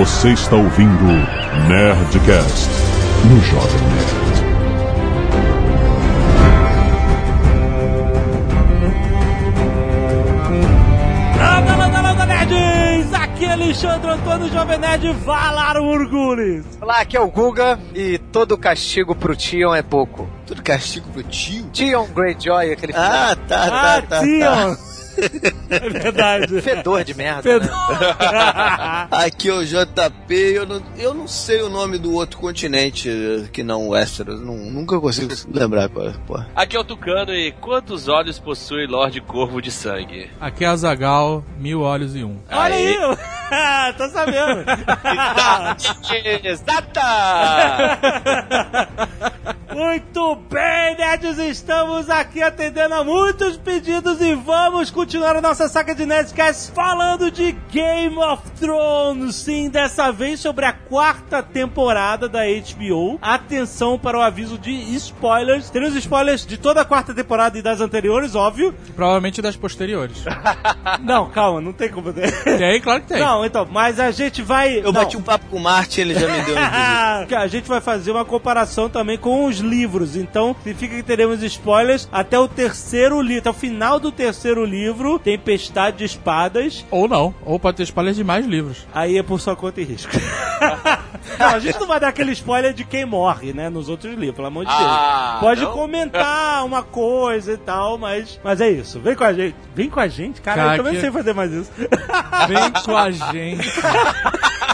Você está ouvindo Nerdcast no Jovem Nerd. Landa, landa, landa, nerds! Aqui é Alexandre Antônio Jovem Nerd Valar Murgulis. Olá, aqui é o Guga e todo castigo pro Tion é pouco. Tudo castigo pro tio? Tion Greyjoy, aquele Ah, tá, tá, Ah, tá. Tion! É verdade. fedor de merda. Fedor. tá. Aqui é o JP, eu não, eu não sei o nome do outro continente que não o Westeros. Não, nunca consigo lembrar qual é. Porra. Aqui é o Tucano e quantos olhos possui Lorde Corvo de Sangue? Aqui é Azagal, mil olhos e um. Olha aí! tá sabendo. Exata! Muito bem, nerds, estamos aqui atendendo a muitos pedidos e vamos continuar a nossa saga de Nerdcast falando de Game of Thrones. Sim, dessa vez sobre a quarta temporada da HBO. Atenção para o aviso de spoilers. Teremos spoilers de toda a quarta temporada e das anteriores, óbvio. Provavelmente das posteriores. Não, calma, não tem como ter. tem, claro que tem. Não, então, mas a gente vai... Eu bati um papo com o Martin, ele já me deu um a gente vai fazer uma comparação também com os livros. Então, significa que teremos spoilers até o terceiro livro, até o final do terceiro livro, Tempestade de Espadas. Ou não. Ou pode ter spoilers de mais livros. Aí é por sua conta e risco. não, a gente não vai dar aquele spoiler de quem morre, né? Nos outros livros, pelo amor de Ah, Deus. Pode não? comentar uma coisa e tal, mas, mas é isso. Vem com a gente. Vem com a gente? Cara, Cara, eu também que- sei fazer mais isso. Vem com a gente.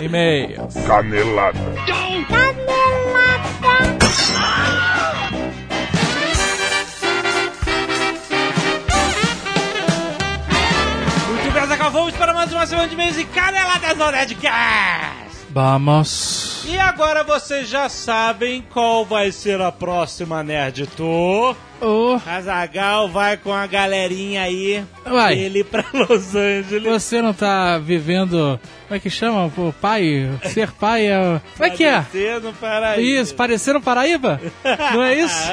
E-mail. Canelada. Muito vamos para mais uma semana de mês e caneladas no Nerdcast. Vamos. E agora vocês já sabem qual vai ser a próxima Nerd Tour. Oh, Azagal vai com a galerinha aí. Vai. Ele pra Los Angeles. você não tá vivendo. Como é que chama? O pai? Ser pai é. Como é que é? Parecer no Paraíba. Isso, parecer um Paraíba? Não é isso?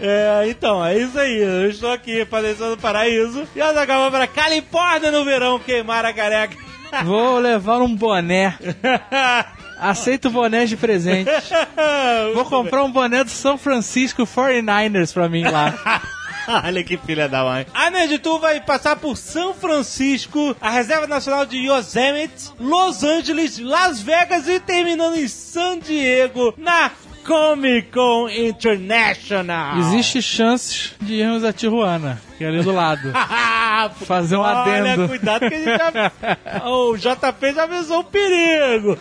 É, então, é isso aí. Eu estou aqui parecendo no paraíso. E Azagal vai pra Califórnia no verão queimar a careca. Vou levar um boné. Aceito bonés de presente. Vou comprar um boné do São Francisco 49ers pra mim lá. Olha que filha da mãe. A Nerd Tour vai passar por São Francisco, a Reserva Nacional de Yosemite, Los Angeles, Las Vegas e terminando em San Diego, na Comic Con International. Existe chances de irmos a Tijuana, que é ali do lado. Fazer um Olha, adendo. cuidado que a gente já... o JP já avisou o perigo.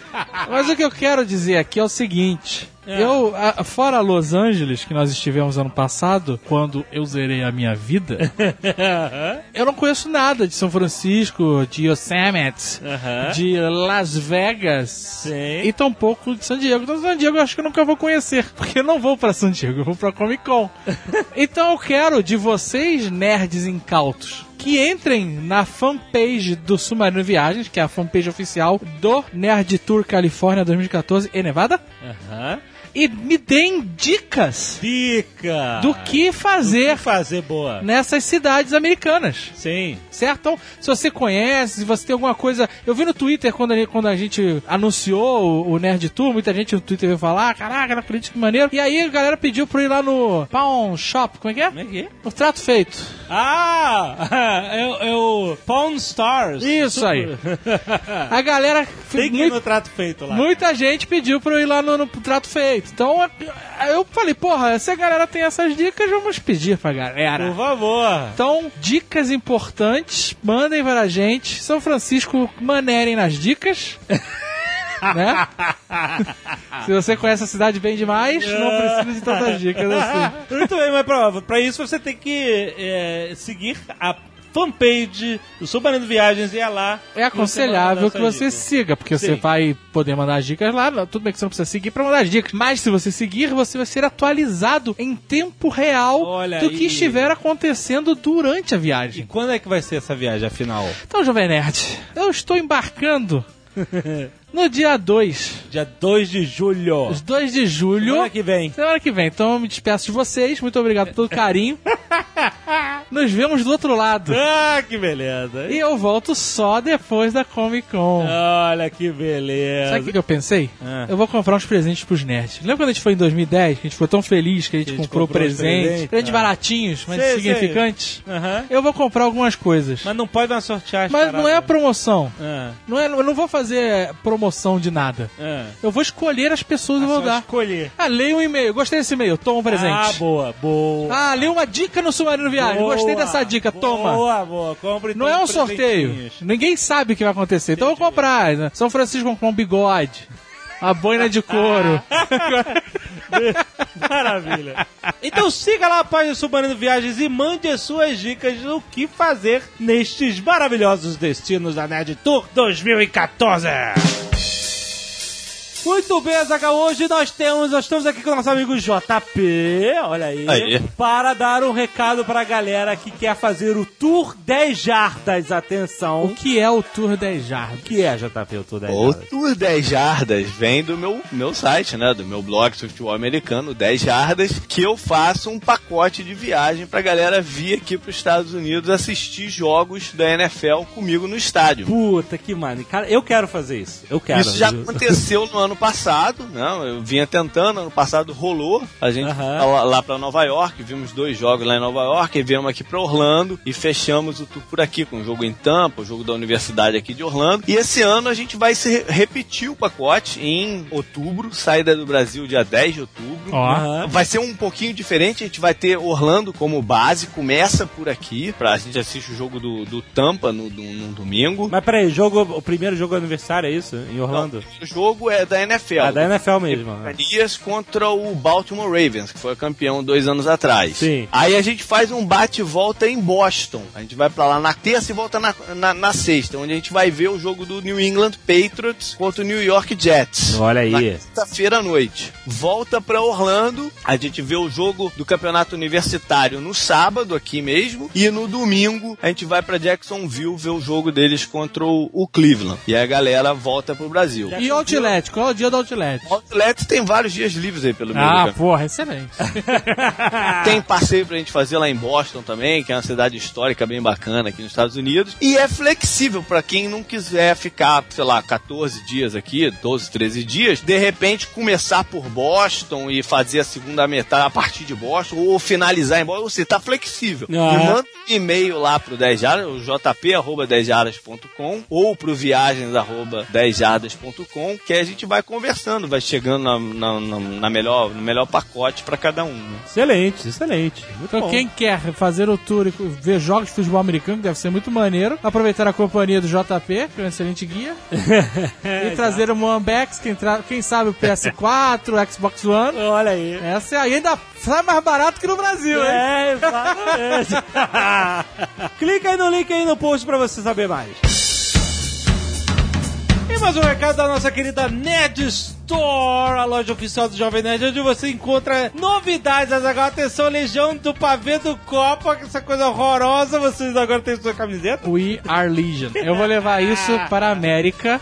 Mas o que eu quero dizer aqui é o seguinte. É. Eu, a- fora Los Angeles, que nós estivemos ano passado, quando eu zerei a minha vida, eu não conheço nada de São Francisco, de Yosemite, Aham. de Las Vegas Sim. e tampouco de San Diego. Então, San Diego eu acho que eu nunca vou conhecer, porque eu não vou pra San Diego, eu vou pra Comic Con. então eu quero de vocês, nerds incautos, que entrem na fanpage do Submarino Viagens, que é a fanpage oficial do Nerd Tour Califórnia 2014 e Nevada, Aham. E me deem dicas Dica. do que fazer que fazer boa. nessas cidades americanas. Sim. Certo? Então, se você conhece, se você tem alguma coisa. Eu vi no Twitter quando a gente, quando a gente anunciou o, o Nerd Tour, muita gente no Twitter veio falar: caraca, não acredito que maneiro. E aí a galera pediu pra eu ir lá no Pawn Shop, como é que é? Como é que é? O trato feito. Ah, é, o- é o Pawn Stars. Isso aí. A galera. Tem que ir no trato feito lá. Muita gente pediu pra eu ir lá no, no trato feito. Então eu falei, porra, se a galera tem essas dicas, vamos pedir pra galera. Por favor. Então, dicas importantes, mandem para a gente. São Francisco, manerem nas dicas. né? Se você conhece a cidade bem demais, não precisa de tantas dicas assim. Muito bem, mas pra, pra isso você tem que é, seguir a fanpage do Submarino Viagens e é lá. É aconselhável que você siga. siga, porque você Sim. vai poder mandar as dicas lá. Tudo bem que você não precisa seguir pra mandar as dicas, mas se você seguir, você vai ser atualizado em tempo real Olha do aí. que estiver acontecendo durante a E viagem. quando é que vai ser essa viagem, afinal? Então, Jovem Nerd, eu estou embarcando no dia 2, Dia 2 de julho. os 2 de julho. Semana que vem. Semana que vem. Então eu me despeço de vocês. Muito obrigado pelo carinho. nos vemos do outro lado. Ah, que beleza. E eu volto só depois da Comic Con. Olha que beleza. Sabe o que eu pensei? Ah. Eu vou comprar uns presentes pros nerds. Lembra quando a gente foi em 2010, que a gente ficou tão feliz que a gente, Que a gente comprou, comprou os presentes? presentes, Presentes ah. baratinhos, mas Sei, significantes. Aham. Eu vou comprar algumas coisas. Mas não pode mais sortear as Mas não é a paradas. promoção. Ah, Não é, eu não vou fazer promoção de nada. ah. Eu vou escolher as pessoas e vou dar. escolher. Ah, leia um e-mail. Gostei desse e-mail. Toma um presente. Ah, boa, boa. Ah, li uma dica no Submarino Viagem. Boa, Gostei dessa dica. Toma. Boa, boa. Compre Não é um sorteio. Ninguém sabe o que vai acontecer. Então eu vou comprar. né? São Francisco comprou um bigode. A boina de couro. Maravilha. Então siga lá a página Submarino Viagens e mande as suas dicas do que fazer nestes maravilhosos destinos da Nerd Tour 2014. Muito bem, Zaga. Hoje nós temos, nós estamos aqui com o nosso amigo JP, olha aí, Aí. para dar um recado pra galera que quer fazer o Tour 10 Jardas. Atenção. o que é o Tour 10 Jardas? O que é, JP, o Tour 10 O Jardas? Tour 10 Jardas vem do meu, meu site, né? Do meu blog futebol americano, 10 Jardas, que eu faço um pacote de viagem pra galera vir aqui pros Estados Unidos assistir jogos da NFL comigo no estádio. Puta, que mano. Cara, eu quero fazer isso. Eu quero. Isso já aconteceu no ano passado, né? Eu vinha tentando, ano passado rolou. A gente foi lá, lá para Nova York, vimos dois jogos lá em Nova York, e viemos aqui para Orlando e fechamos o tour por aqui com o jogo em Tampa, o jogo da Universidade aqui de Orlando. E esse ano a gente vai se re- repetir o pacote em outubro, saída do Brasil dia 10 de outubro. Aham. Vai ser um pouquinho diferente, a gente vai ter Orlando como base, começa por aqui, pra gente assistir o jogo do, do Tampa no, no, no domingo. Mas peraí, jogo, o primeiro jogo é aniversário, é isso? Em Orlando? O jogo é da NFL. Ah, da NFL mesmo. né? Dias contra o Baltimore Ravens, que foi campeão dois anos atrás. Sim. Aí a gente faz um bate e volta em Boston. A gente vai pra lá na terça e volta na, na, na sexta, onde a gente vai ver o jogo do New England Patriots contra o New York Jets. Olha aí. Na quinta-feira à noite. Volta pra Orlando, a gente vê o jogo do campeonato universitário no sábado, aqui mesmo, e no domingo a gente vai pra Jacksonville ver o jogo deles contra o, o Cleveland. E a galera volta pro Brasil. E o Outlet? Qual é o dia do Outlet? O Outlet tem vários dias livres aí pelo meio Ah, do porra, excelente. Tem passeio pra gente fazer lá em Boston também, que é uma cidade histórica bem bacana aqui nos Estados Unidos. E é flexível pra quem não quiser ficar, sei lá, 14 dias aqui, 12, 13 dias, de repente começar por Boston e fazer a segunda metade a partir de Boston, ou finalizar em Boston. Você tá flexível. Ah. Me manda um e-mail lá pro 10 jardas, o jp.10jardas.com ou pro viagens arroba 10jardas.com, que a gente vai conversando, vai chegando na, na, na- na melhor, no melhor pacote pra cada um. né? Excelente, excelente. Muito Então bom. quem quer fazer o tour e ver jogos de futebol americano, que deve ser muito maneiro, aproveitar a companhia do JP, que é um excelente guia, e trazer o Moambex, quem, tra- quem sabe o PS4, o Xbox One. Olha aí. Essa é aí ainda sai mais barato que no Brasil, hein? É, exatamente. Clica aí no link aí no post pra você saber mais. E mais um recado da nossa querida Nerd Store, a loja oficial do Jovem Nerd, onde você encontra novidades. Agora, atenção, Legião do Pavê do Copa, essa coisa horrorosa. Vocês agora têm sua camiseta? We Are Legion. Eu vou levar isso para a América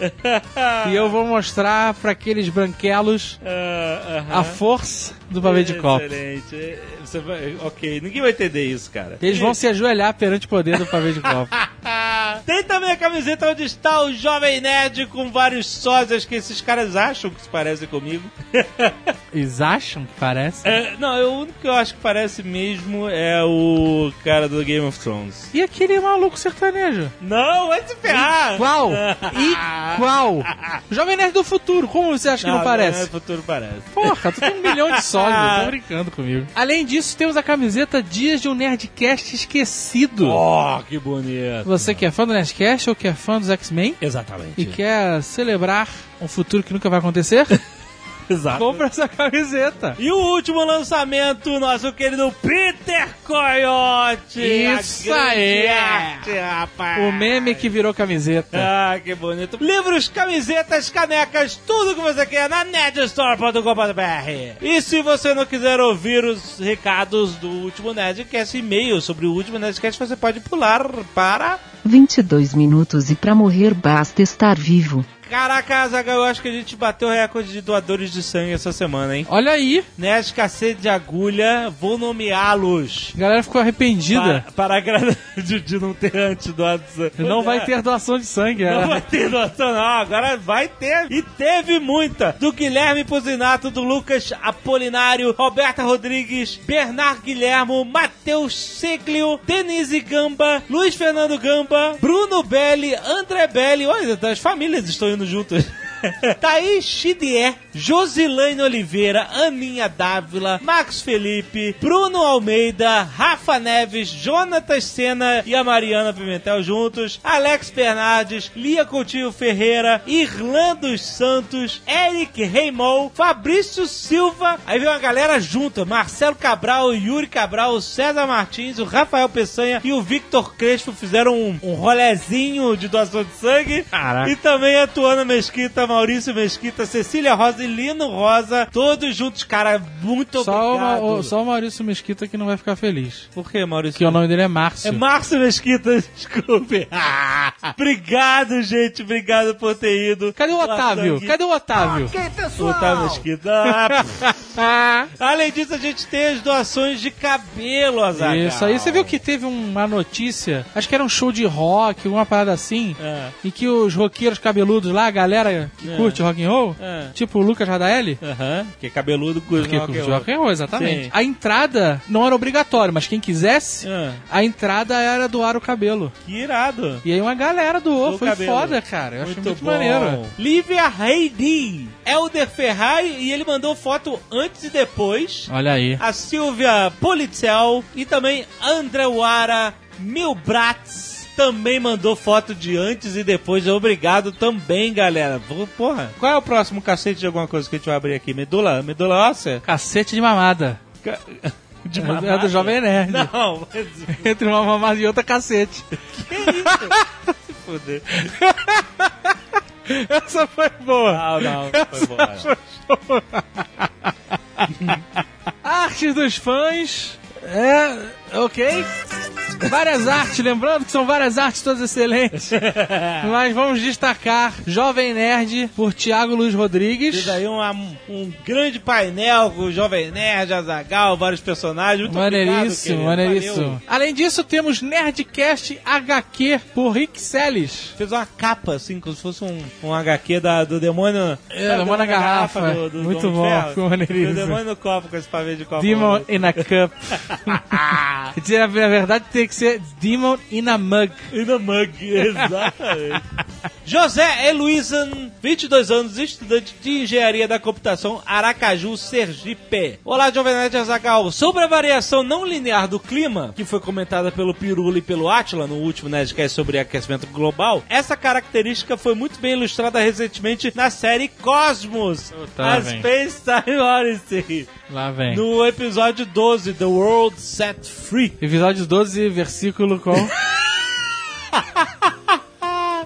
e eu vou mostrar para aqueles branquelos Ah, a força do pavê de copo. Excelente. Você vai- ok, ninguém vai entender isso, cara. Eles vão se ajoelhar perante o poder do pavê de copo. Tem também a camiseta onde está o Jovem Nerd com vários sósias que esses caras acham que se parecem comigo. Eles acham que parece? É, não, eu- o único que eu acho que parece mesmo é o cara do Game of Thrones. E aquele maluco sertanejo? Não, vai se ferrar! Qual? Igual! Jovem Nerd do futuro, como você acha que não, parece? futuro parece. Porra, tu tem um milhão de sólidos, tô brincando comigo. Além disso, temos a camiseta Dias de um Nerdcast Esquecido. Oh, que bonito. Você que é fã do Nerdcast ou que é fã dos X-Men Exatamente. e quer celebrar um futuro que nunca vai acontecer, Exato. compra essa camiseta. E o último lançamento, nosso querido Peter Coyote. Isso aí. arte, rapaz. O meme que virou camiseta. Ah, que bonito. Livros, camisetas, canecas, tudo que você quer na nerdstore.com.br. E se você não quiser ouvir os recados do último Nerdcast, e-mail sobre o último Nerdcast, você pode pular para... 22 minutos e pra morrer basta estar vivo. Caraca, Zagal, eu acho que a gente bateu o recorde de doadores de sangue essa semana, hein? Olha aí, Nerd Cacete de Agulha, vou nomeá-los. a galera ficou arrependida. Para, para agradar de, não ter antes doado sangue. Não vai ter doação de sangue. Não é. vai ter doação, não. Agora vai ter. E teve muita. Do Guilherme Pozinato, do Lucas Apolinário, Roberta Rodrigues, Bernard Guilhermo, Matheus Seglio, Denise Gamba, Luiz Fernando Gamba, Bruno Belli, André Belli. Olha, as famílias estão indo juntas. Thaís Chidier, Josilane Oliveira, Aninha Dávila, Max Felipe, Bruno Almeida, Rafa Neves, Jonatas Sena e a Mariana Pimentel juntos, Alex Bernardes, Lia Coutinho Ferreira, Irlando Santos, Eric Reimol, Fabrício Silva, aí vem uma galera junta, Marcelo Cabral, Yuri Cabral, César Martins, o Rafael Peçanha e o Victor Crespo fizeram um, um rolezinho de doação de sangue. Caraca. E também a Tuana Mesquita, Maurício Mesquita, Cecília Rosa e Lino Rosa, todos juntos, cara, muito Só obrigado. o- só o Maurício Mesquita que não vai ficar feliz. Por que, Maurício? Porque o nome dele é Márcio. É Márcio Mesquita, desculpe. obrigado, gente, obrigado por ter ido. Cadê o Otávio? Cadê o Otávio? O Otávio Mesquita. Ah, Além disso, a gente tem as doações de cabelo, Azaghal. Isso aí, você viu que teve uma notícia, acho que era um show de rock, alguma parada assim, É. e que os roqueiros cabeludos lá, a galera que É. curte rock and roll, É. tipo o Lucas Radaeli, Aham, que é cabeludo com que curte rock and roll, exatamente. Sim. A entrada não era obrigatória, mas quem quisesse, Ah, a entrada era doar o cabelo. que irado. E aí uma galera doou, Doou foi cabelo. foda, cara. Eu achei muito bom. maneiro. Lívia Heidi, Elder Ferrari, e ele mandou foto antes e depois. Olha aí. A Silvia Politzel e também André Wara Milbratz. Também mandou foto de antes e depois. Obrigado também, galera. Porra, qual é o próximo cacete de alguma coisa que a gente vai abrir aqui? Medula? Medula óssea? Cacete de mamada. Ca- De É mamada? do Jovem Nerd. Não, mas... Entre uma mamada e outra, cacete. que isso? Se fuder. Essa foi boa. Não, não, foi boa. Artes dos fãs. É, ok. Várias artes, lembrando que são várias artes todas excelentes. Mas vamos destacar Jovem Nerd por Thiago Luiz Rodrigues. Fiz aí um, um grande painel com o Jovem Nerd, Azagal, vários personagens. Muito maneiríssimo, obrigado, querido. maneiríssimo. Valeu. Além disso, temos Nerdcast HQ por Rick Seles. Fez uma capa, assim, como se fosse um, um HQ da, do demônio. É, sabe, Demônio na garrafa. Muito Homem de bom, Ferro? ficou maneiríssimo. O demônio no copo, com esse pavê de copo. Demon in a Cup. Na verdade, tem que ser Demon in a Mug. E no mug, exatamente. José Eluizan, 22 anos, estudante de engenharia da computação, Aracaju, Sergipe. Olá, Jovem Nerd Azagal. Sobre a variação não linear do clima, que foi comentada pelo Pirula e pelo Atila no último Nerdcast sobre aquecimento global, essa característica foi muito bem ilustrada recentemente na série Cosmos, Puta, a vem. Space Time Odyssey, Lá vem. no episódio 12, The World Set Free. Episódio 12, versículo com...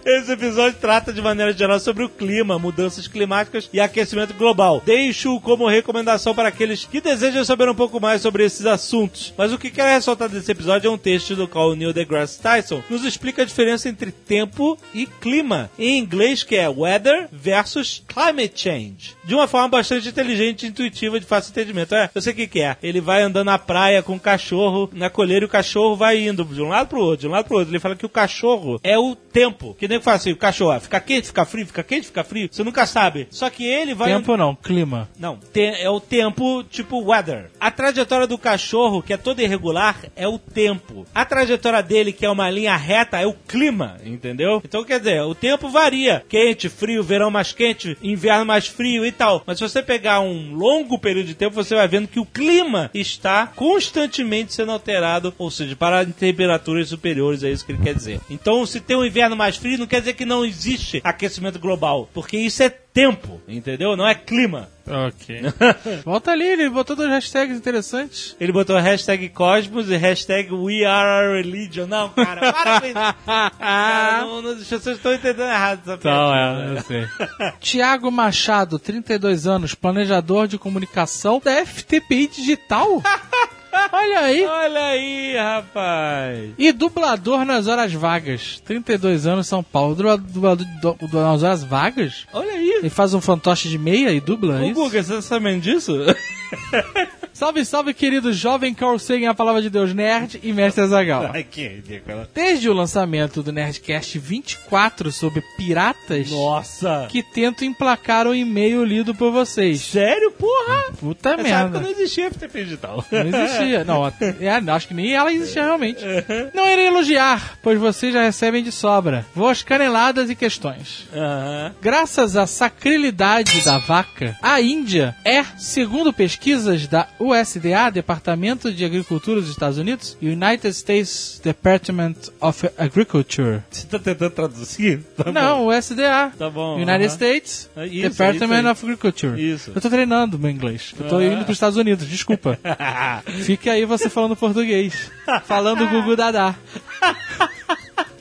Esse episódio trata de maneira geral sobre o clima, mudanças climáticas e aquecimento global. Deixo como recomendação para aqueles que desejam saber um pouco mais sobre esses assuntos. Mas o que quero ressaltar desse episódio é um texto do qual Neil deGrasse Tyson nos explica a diferença entre tempo e clima, em inglês que é weather versus climate change. De uma forma bastante inteligente, intuitiva, de fácil entendimento. É, eu sei o que, que é. Ele vai andando na praia com o cachorro na colheira e o cachorro vai indo de um lado pro outro, de um lado pro outro. Ele fala que o cachorro é o tempo. Que que fala assim, o cachorro, ah, fica quente, fica frio, fica quente, fica frio. Você nunca sabe. Só que ele vai... Tempo não, clima. Não, te- é o tempo tipo weather. A trajetória do cachorro, que é toda irregular, é o tempo. A trajetória dele, que é uma linha reta, é o clima, entendeu? Então quer dizer, o tempo varia. Quente, frio, verão mais quente, inverno mais frio e tal. Mas se você pegar um longo período de tempo, você vai vendo que o clima está constantemente sendo alterado, ou seja, para temperaturas superiores, é isso que ele quer dizer. Então, se tem um inverno mais frio, não quer dizer que não existe aquecimento global, porque isso é tempo, entendeu? Não é clima. Ok. Volta ali, ele botou duas hashtags interessantes. Ele botou hashtag Cosmos e hashtag We Are a Religion. Não, cara, para com isso. Cara, não, não, pessoas estão entendendo errado essa Então, piada. é, eu sei. Tiago Machado, 32 anos, planejador de comunicação da FTPI Digital. Olha aí. Olha aí, rapaz. E dublador nas horas vagas. 32 anos, São Paulo. Dublador, nas horas vagas? Olha aí. Ele faz um fantoche de meia e dubla Ô, isso? Guga, você tá sabendo disso? Salve, salve, querido jovem Carl Sagan, a palavra de Deus nerd e mestre Zagal. Ai, que ridículo. Desde o lançamento do Nerdcast 24 sobre piratas, Nossa. que tento emplacar o e-mail lido por vocês. Sério, porra? Puta Essa merda. época não existia FTP digital. Não existia. Não, é, acho que nem ela existia realmente. Não irei elogiar, pois vocês já recebem de sobra. Vou às caneladas e questões. Aham. Graças à sacrilidade da vaca, a Índia é, segundo pesquisas da USDA, Departamento de Agricultura dos Estados Unidos, United States Department of Agriculture. Você tá tentando traduzir? Tá Não, USDA. Tá bom, United aham. States É isso, Department isso of Agriculture. Isso. Eu tô treinando meu inglês. Eu tô indo pros Estados Unidos, desculpa. Fique aí você falando português. Falando Gugu Dadá.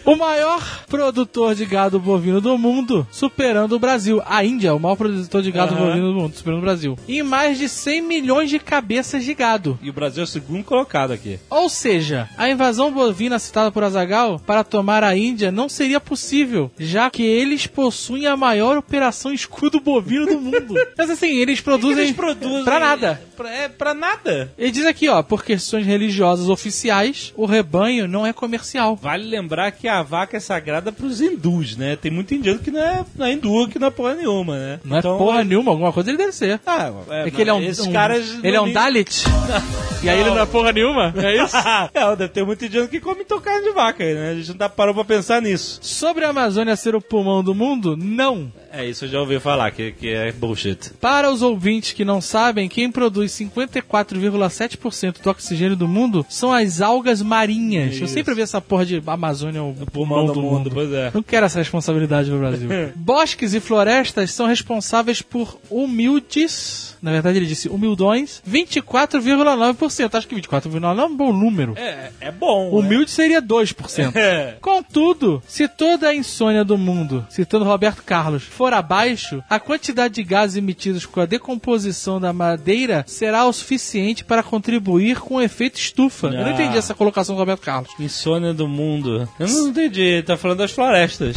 O maior produtor de gado bovino do mundo, superando o Brasil. A Índia é o maior produtor de gado Aham. bovino do mundo, superando o Brasil. Em mais de 100 milhões de cabeças de gado. E o Brasil é o segundo colocado aqui. Ou seja, a invasão bovina citada por Azagal para tomar a Índia não seria possível, já que eles possuem a maior operação escudo bovino do mundo. Mas assim, eles produzem, Eles produzem... pra nada. Pra, é, pra nada. Ele diz aqui, ó, por questões religiosas oficiais, o rebanho não é comercial. Vale lembrar que a vaca é sagrada pros hindus, né? Tem muito indiano que não é, não é hindu, que não é porra nenhuma, né? Não é porra nenhuma, alguma coisa ele deve ser. Ah, É que ele é um, esses um- caras ele é um Dalit. E aí ele não é porra nenhuma? É isso? é, deve ter muito indiano que come então carne de vaca, né? A gente não tá parou pra pensar nisso. Sobre a Amazônia ser o pulmão do mundo, não. É, isso eu já ouvi falar, que, que é bullshit. Para os ouvintes que não sabem, quem produz 54,7% do oxigênio do mundo são as algas marinhas. Eu Isso. sempre vi essa porra de Amazônia, o Pulmão do, mundo, pois é. Não quero essa responsabilidade no Brasil. Bosques e florestas são responsáveis por humildes. Na verdade, ele disse humildões, 24,9%. Acho que 24,9% é um bom número. É, é bom. Humilde seria 2%. É. Contudo, se toda a insônia do mundo, citando Roberto Carlos, for abaixo, a quantidade de gases emitidos com a decomposição da madeira será o suficiente para contribuir com o efeito estufa. Eu não Ah. entendi essa colocação do Roberto Carlos. Insônia do mundo. Eu não entendi, ele tá falando das florestas.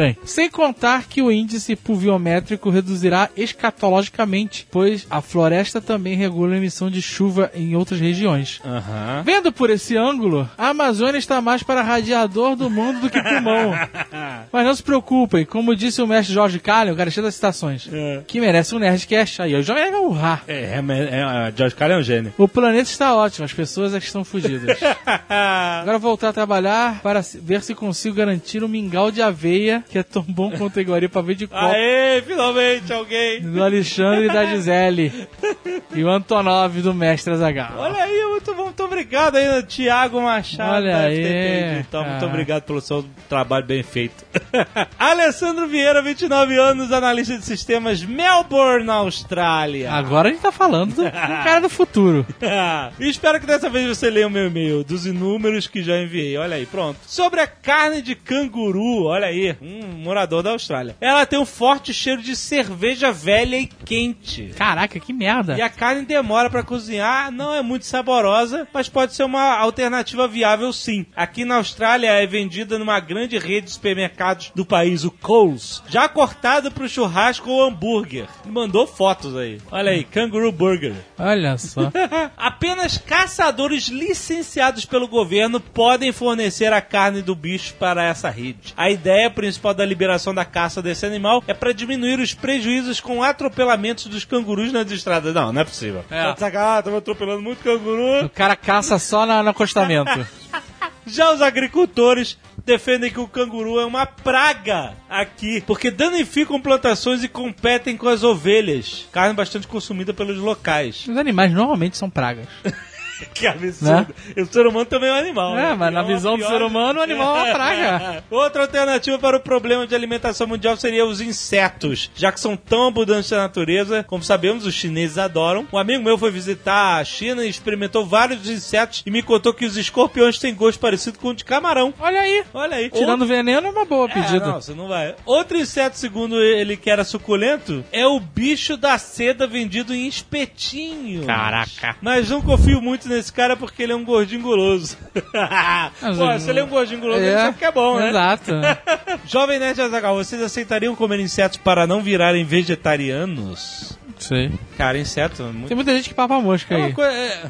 Bem, sem contar que o índice pluviométrico reduzirá escatologicamente, pois a floresta também regula a emissão de chuva em outras regiões. Aham. Vendo por esse ângulo, a Amazônia está mais para radiador do mundo do que pulmão. Mas não se preocupem, como disse o mestre Jorge Carlin, o garantia das citações, É. que merece um Nerdcast. Aí, eu já ia urrar. É, é, é, é, George Carlin é um gênio. O planeta está ótimo, as pessoas é que estão fugidas. Agora vou voltar a trabalhar para ver se consigo garantir um mingau de aveia, que é tão bom quanto a iguaria para ver de copo. Aê, finalmente alguém. Do Alexandre e da Gisele. E o Antonov do Mestre Azaghal. Olha aí, muito bom, muito obrigado aí, Tiago Machado. Olha aí, FTP Digital. Muito obrigado pelo seu trabalho bem feito. Alessandro Vieira, 29 anos, analista de sistemas, Melbourne, Austrália. Agora a gente tá falando do, cara do futuro. e espero que dessa vez você leia o meu e-mail, dos inúmeros que já enviei. Olha aí, pronto. Sobre a carne de canguru, olha aí, um morador da Austrália. Ela tem um forte cheiro de cerveja velha e quente. Caraca, que merda. E a carne demora pra cozinhar, não é muito saborosa, mas pode ser uma alternativa viável sim. Aqui na Austrália é vendida numa grande rede de supermercados do país, o Coles, já cortado pro churrasco ou hambúrguer. E mandou fotos aí. Olha aí, Kangaroo Burger. Olha só. Apenas caçadores licenciados pelo governo podem fornecer a carne do bicho para essa rede. A ideia principal da liberação da caça desse animal é para diminuir os prejuízos com atropelamentos dos cangurus nas estradas. Não, não é possível. É. Tá de sacanagem, tava atropelando muito canguru. O cara caça só na- no acostamento. Já os agricultores defendem que o canguru é uma praga aqui, porque danificam plantações e competem com as ovelhas. Carne bastante consumida pelos locais. Os animais normalmente são pragas. Que absurdo. O ser humano também é um animal. É, né? mas na É visão do pior- ser humano, o animal é uma praga. Outra alternativa para o problema de alimentação mundial seria os insetos, já que são tão abundantes na natureza. Como sabemos, os chineses adoram. Um amigo meu foi visitar a China e experimentou vários insetos e me contou que os escorpiões têm gosto parecido com o de camarão. Olha aí. Olha aí. Tirando veneno é uma boa É, pedida. não, você não vai. Outro inseto, segundo ele, que era suculento, é o bicho da seda vendido em espetinho. Caraca. Mas não confio muito nesse cara porque ele é um gordinho guloso. Pô, se ele é um gordinho guloso, ele sabe que é bom, né? Exato. Jovem Nerd Azaghal, vocês aceitariam comer insetos para não virarem vegetarianos? Sei. Cara, inseto é muito... Tem muita gente que papa mosca É aí. coi- é...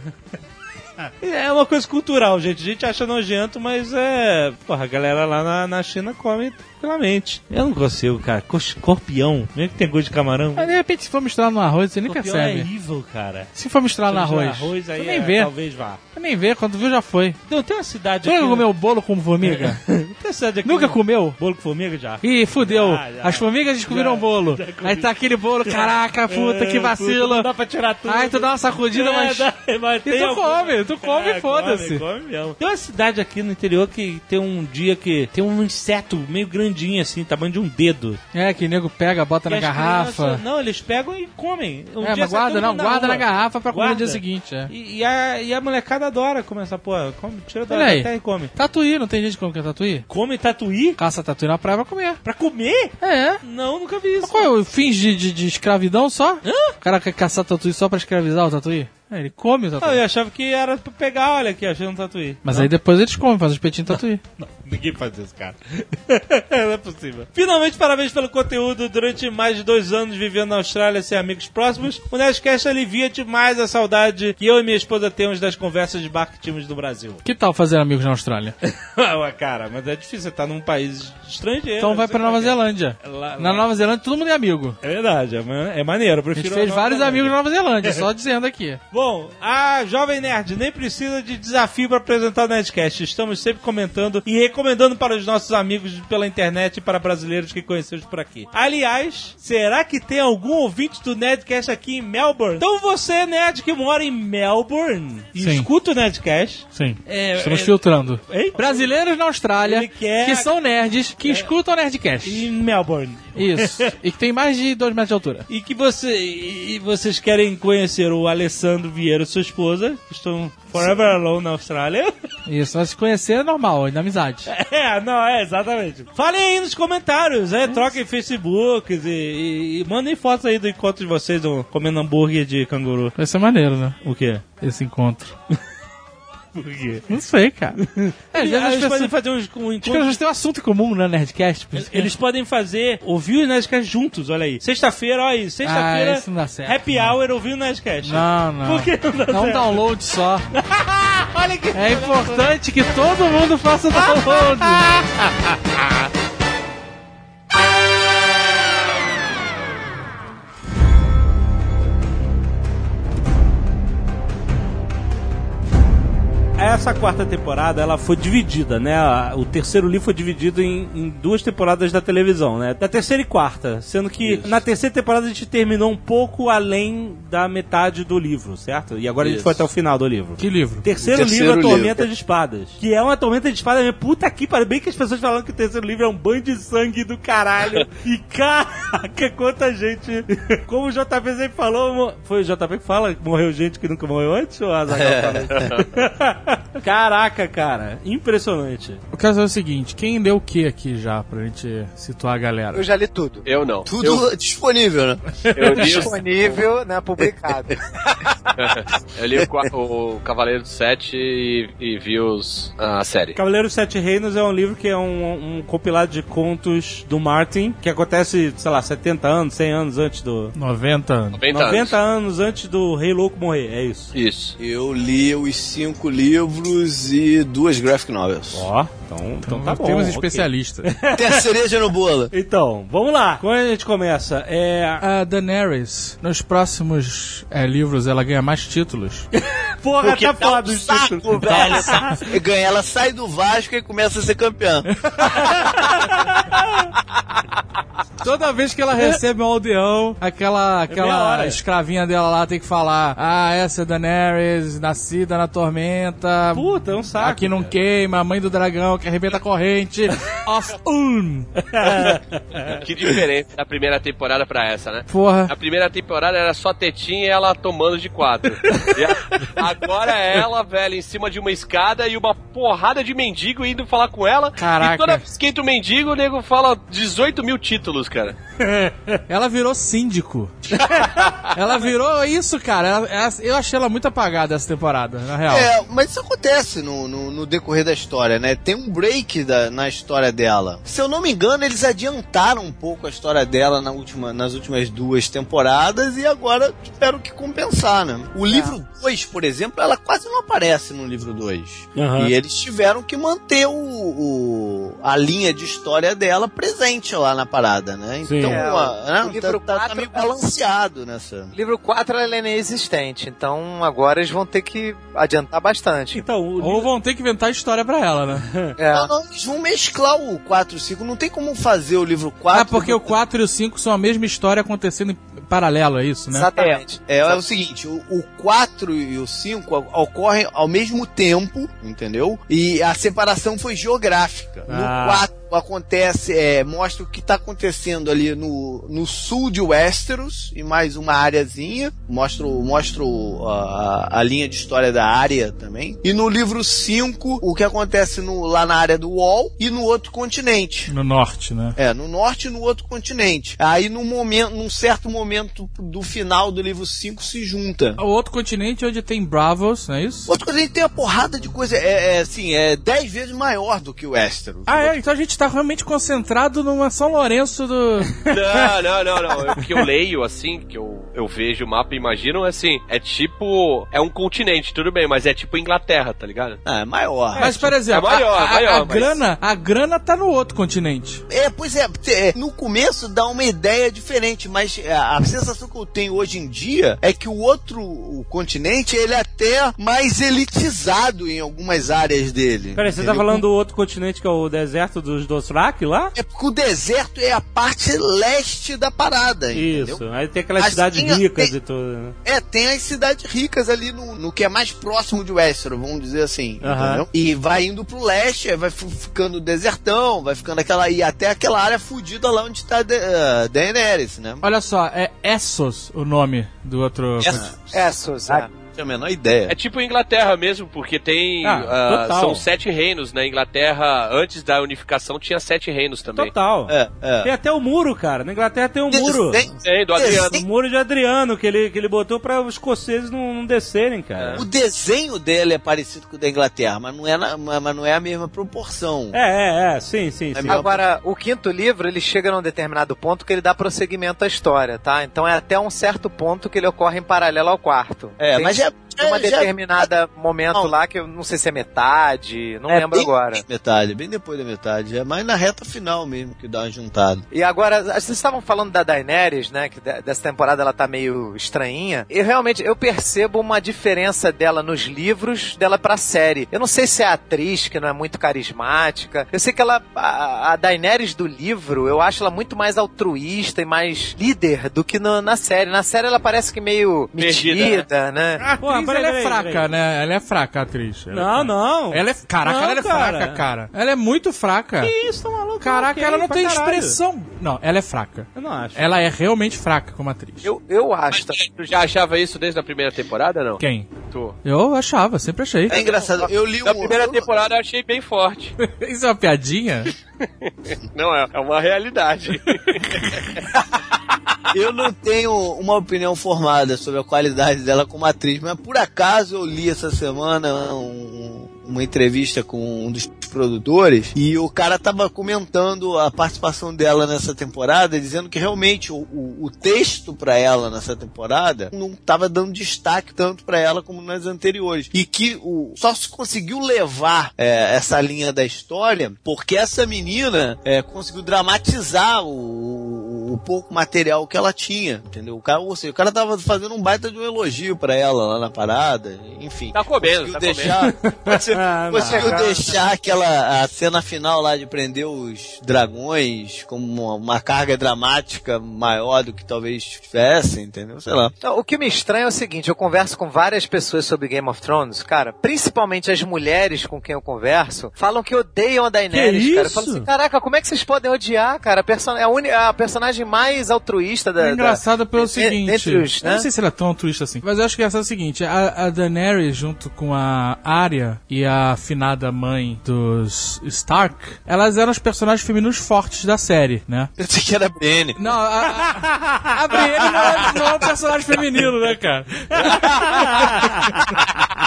é uma coisa cultural, gente. A gente acha nojento, mas é... Porra, a galera lá na, na China come tranquilamente. Eu não consigo, cara. Co- Escorpião, mesmo que tem gosto de camarão. Mas de repente, se for misturar no arroz, você nem Escorpião é percebe. evil, cara. Se for misturar no Se misturar arroz, arroz aí você nem é, vê. talvez vá. Você nem vê. Quando viu, já foi. Não, tem uma cidade Nunca aqui... comeu bolo com formiga? Tem uma cidade aqui... Nunca comeu? Bolo com formiga já? Ih, fudeu. Já, já. As formigas descobriram o bolo. já. Aí tá aquele bolo, caraca, puta, que É, vacilo. Não dá pra tirar tudo. Aí tu dá uma sacudida, É, mas... dá- mas E tem tu alguma- come, tu come, É, foda-se. Come, come mesmo. Tem uma cidade aqui no interior que tem um dia que tem um inseto meio assim, tamanho de um dedo. É, que nego pega, bota E na garrafa. crianças- não, eles pegam e comem. Um É, dia mas guarda, não, mundo guarda na rua. garrafa pra comer no Guarda. dia seguinte, é. E, e a, e a molecada adora comer essa porra. Come, tira da terra e come. Tatuí, não tem gente que come que é tatuí? Come tatuí? Caça tatuí na praia pra comer. Pra comer? É. Não, nunca vi isso. Mas qual é o fins de, de, de escravidão só? O cara quer caçar tatuí só pra escravizar o tatuí? É, ele come o Ah, tatuí. eu achava que era pra pegar, olha aqui, achei um tatuí. Mas aí depois eles comem, fazem os peitinhos de tatuí. Não, ninguém faz isso, cara. não é possível. Finalmente, parabéns pelo conteúdo. Durante mais de dois anos vivendo na Austrália sem amigos próximos, o Nerdcast alivia demais a saudade que eu e minha esposa temos das conversas de bar que tínhamos no Brasil. Que tal fazer amigos na Austrália? Ué, cara, mas é difícil, você tá num país estrangeiro. Então vai não pra Nova é que Zelândia. é. Lá- Na lá- Nova Zelândia todo mundo é amigo. É verdade, é, é maneiro. Eu A prefiro gente fez Nova vários Zelândia. amigos na Nova Zelândia, só dizendo aqui. Bom, a Jovem Nerd nem precisa de desafio para apresentar o Nerdcast. Estamos sempre comentando e recomendando para os nossos amigos pela internet e para brasileiros que conhecemos por aqui. Aliás, será que tem algum ouvinte do Nerdcast aqui em Melbourne? Então você, nerd que mora em Melbourne e Sim. escuta o Nerdcast. Sim. É, Estamos é- filtrando. Hein? Brasileiros na Austrália que são nerds, que escutam o Nerdcast. Em Melbourne. Isso. e que tem mais de 2 metros de altura. E que você e vocês querem conhecer o Alessandro Vieira, sua esposa, que estão forever alone na Austrália. Isso, mas se conhecer é normal, é da amizade. É, não, é, exatamente. Falem aí nos comentários, é, troquem Facebook e, e- e mandem fotos aí do encontro de vocês do, comendo hambúrguer de canguru. Vai ser maneiro, né? O quê? Esse encontro. Por quê? Não sei, cara. É, Eles, eles podem pessoas, fazer uns, um as encontro. pessoas têm um assunto comum, né, Nerdcast? por isso que- Eles podem fazer, ouvir o Nerdcast juntos, olha aí. Sexta-feira, olha aí, Ah, sexta-feira, isso não dá certo. happy hour ouvindo o Nerdcast. Não, não. Por que não dá Dá um certo? download só. olha que... É importante que todo mundo faça download. Essa quarta temporada, ela foi dividida, né? O terceiro livro foi dividido em, em duas temporadas da televisão, né? Da terceira e quarta. Sendo que na terceira temporada a gente terminou um pouco além da metade do livro, certo? E agora a gente Isso. foi até o final do livro. Que livro? Terceiro, terceiro livro, A Tormenta livro. de Espadas. Que é uma Tormenta de Espadas, né? puta que pariu. Bem que as pessoas falam que o terceiro livro é um banho de sangue do caralho. e caraca, quanta gente. Como o JP sempre falou, foi o JP que fala que morreu gente que nunca morreu antes? Ou a fala isso? Caraca, cara. Impressionante. Eu quero saber o seguinte, quem leu o que aqui já, pra gente situar a galera? Eu já li tudo. Eu não. Tudo Eu, disponível, né? eu li, o- Disponível, né, publicado. eu li o, o Cavaleiro do Sete e, e vi os, a série. Cavaleiro dos Sete Reinos é um livro que é um, um compilado de contos do Martin, que acontece, sei lá, 70 anos, 100 anos antes do... 90 anos. 90, 90 anos. anos antes do Rei Louco morrer, é isso. Isso. Eu li os cinco livros e duas graphic novels. Ó, então, então tá bom. Temos ok. especialistas. Tem a cereja no bolo. Então, vamos lá. Como a gente começa? É. A Daenerys, nos próximos é, livros, ela ganha mais títulos. Porra, Porque tá foda um os títulos. saco, velho. Ganha, ela sai do Vasco e começa a ser campeã. Toda vez que ela recebe um aldeão, aquela, meia aquela hora. escravinha dela lá tem que falar: Ah, essa é Daenerys, nascida na tormenta. Puta, é um saco. Aqui não queima, a mãe do dragão que arrebenta a corrente. of Un. Que diferença da primeira temporada pra essa, né? Porra. A primeira temporada era só tetinha e ela tomando de quatro. E a- agora é ela, velho, em cima de uma escada e uma porrada de mendigo indo falar com ela. Caraca. E toda vez que entra o mendigo, o nego fala 18 mil títulos, cara. Ela virou síndico. ela virou isso, cara. Ela- ela- eu achei ela muito apagada essa temporada, na real. É, mas isso acontece no, no, no decorrer da história, né? Tem um break da- na história dela. Se eu não me engano, eles adiantaram um pouco a história dela na última, nas últimas duas temporadas e agora tiveram que compensar, né? O livro 2, por exemplo, ela quase não aparece no livro 2. Aham. E eles tiveram que manter o, o- a linha de história dela presente lá na parada, né? Sim. Então, É, a- né? o livro tá, tá- tá quatro- meio balanceado nessa. Livro 4 ela é inexistente, então agora eles vão ter que adiantar bastante. Então, o Ou vão ter que inventar história pra ela, né? É. Não, não, eles vão mesclar o 4 e o 5. Não tem como fazer o livro 4. Ah, porque o 4 e o 5 são a mesma história acontecendo em paralelo, é isso, né? Exatamente. É, é o seguinte, o, o 4 e o 5 o- ocorrem ao mesmo tempo, entendeu? E a separação foi geográfica. Ah. No 4 acontece, é, mostra o que está acontecendo ali no, no sul de Westeros e mais uma áreazinha. Mostra, o- mostra o- a, a linha de história da área também. E no livro 5, o que acontece no- lá na área do Wall e no outro continente. No norte, né? É, no norte e no outro continente. Aí, num momento, num certo momento do final do livro 5 se junta. O outro continente onde tem Bravos, não é isso? Outra coisa, a gente tem uma porrada de coisa, é, é, assim, é 10 vezes maior do que o Westeros. Ah, é? Então a gente tá realmente concentrado numa São Lourenço do. Não, não, não, não. Eu- O que eu leio, assim, que eu, eu vejo o mapa e imagino, é assim, é tipo. É um continente, tudo bem, mas é tipo Inglaterra, tá ligado? Ah, é maior. Mas, por exemplo, é maior, a, a- maior, a mas- grana, a grana tá no outro continente. É, pois é, é, no começo dá uma ideia diferente, mas é, a sensação que eu tenho hoje em dia é que o outro o continente, ele é até mais elitizado em algumas áreas dele. Peraí, você tá falando do outro continente que é o deserto dos Dothraki lá? É porque o deserto é a parte leste da parada, entendeu? Isso. Aí tem aquelas Mas cidades tinha- ricas tem- e tudo. né? É, tem as cidades ricas ali no, no que é mais próximo de Westeros, vamos dizer assim, Aham. entendeu? E vai indo pro leste, vai fi- ficando desertão, vai ficando aquela e até aquela área fudida lá onde tá de, uh, Daenerys, né? Olha só, é Essos o nome do outro. Essa, Essos, é. Não tinha a menor ideia. É tipo Inglaterra mesmo, porque tem. Ah, total. são sete reinos, né? Inglaterra, antes da unificação, tinha sete reinos também. Total. É, é. Tem até o muro, cara. Na Inglaterra tem um muro. Tem- Tem, do Adriano. O muro de Adriano, que ele, que ele botou pra os escoceses não, não descerem, cara. O desenho dele é parecido com o da Inglaterra, mas não é, na- mas não é a mesma proporção. É, é, é. Sim, sim, sim. melhor- Agora, o quinto livro, ele chega num determinado ponto que ele dá prosseguimento à história, tá? Então é até um certo ponto que ele ocorre em paralelo ao quarto. É, Tem mas Bishop já, uma já- já- determinada momento Não. lá que eu não sei se é metade, não é lembro bem agora. Metade, bem depois da metade. É mais na reta final mesmo que dá uma juntada. E agora, vocês estavam falando da Daenerys, né? Que de- dessa temporada ela tá meio estranhinha. E realmente eu percebo uma diferença dela nos livros, dela pra série. Eu não sei se é a atriz que não é muito carismática. Eu sei que ela, a, a Daenerys do livro, eu acho ela muito mais altruísta e mais líder do que no- na série. Na série ela parece que meio Perdida, metida, né? A Porra, atriz, peraí, ela é fraca, né? Ela é fraca, a atriz. Ela é Não, fraca. não. Ela é. Caraca, Não, ela é cara. fraca, cara. Ela é muito fraca. Que isso, tá maluco? Caraca, Ok, ela não tem caralho. expressão. Não, ela é fraca. Eu não acho. Ela é realmente fraca como atriz. Eu, eu acho. tá? Tu já achava isso desde a primeira temporada, não? Quem? Tu. Eu achava, sempre achei. É engraçado, eu li Na um. primeira temporada eu achei bem forte. Isso é uma piadinha? Não, é, é uma realidade. Eu não tenho uma opinião formada sobre a qualidade dela como atriz, mas por acaso eu li essa semana um- uma entrevista com um dos produtores e o cara tava comentando a participação dela nessa temporada, dizendo que realmente o, o- o texto pra ela nessa temporada não tava dando destaque tanto pra ela como nas anteriores e que o, só se conseguiu levar é, essa linha da história porque essa menina é, conseguiu dramatizar o, o pouco material que ela tinha, entendeu? O cara, ou seja, o cara tava fazendo um baita de um elogio pra ela lá na parada, enfim. Tá comendo, tá deixar, você Ah, não, conseguiu deixar aquela a cena final lá de prender os dragões como uma, uma carga dramática maior do que talvez tivesse, entendeu? Sei lá. Então, o que me estranha é o seguinte, eu converso com várias pessoas sobre Game of Thrones, cara, principalmente as mulheres com quem eu converso, falam que odeiam a Daenerys, Que cara. Eu isso? falo assim, caraca, como é que vocês podem odiar, cara? A, person é a, uni- a personagem mais altruísta da... É engraçado pelo da- seguinte. Entre os, Eu né? não sei se ela é tão altruísta assim. Mas eu acho que é o seguinte: a, a Daenerys, junto com a Arya e a finada mãe dos Stark, elas eram os personagens femininos fortes da série, né? Pensei que era Brienne. Não, a, a, a Brienne não é, não é um personagem feminino, né, cara?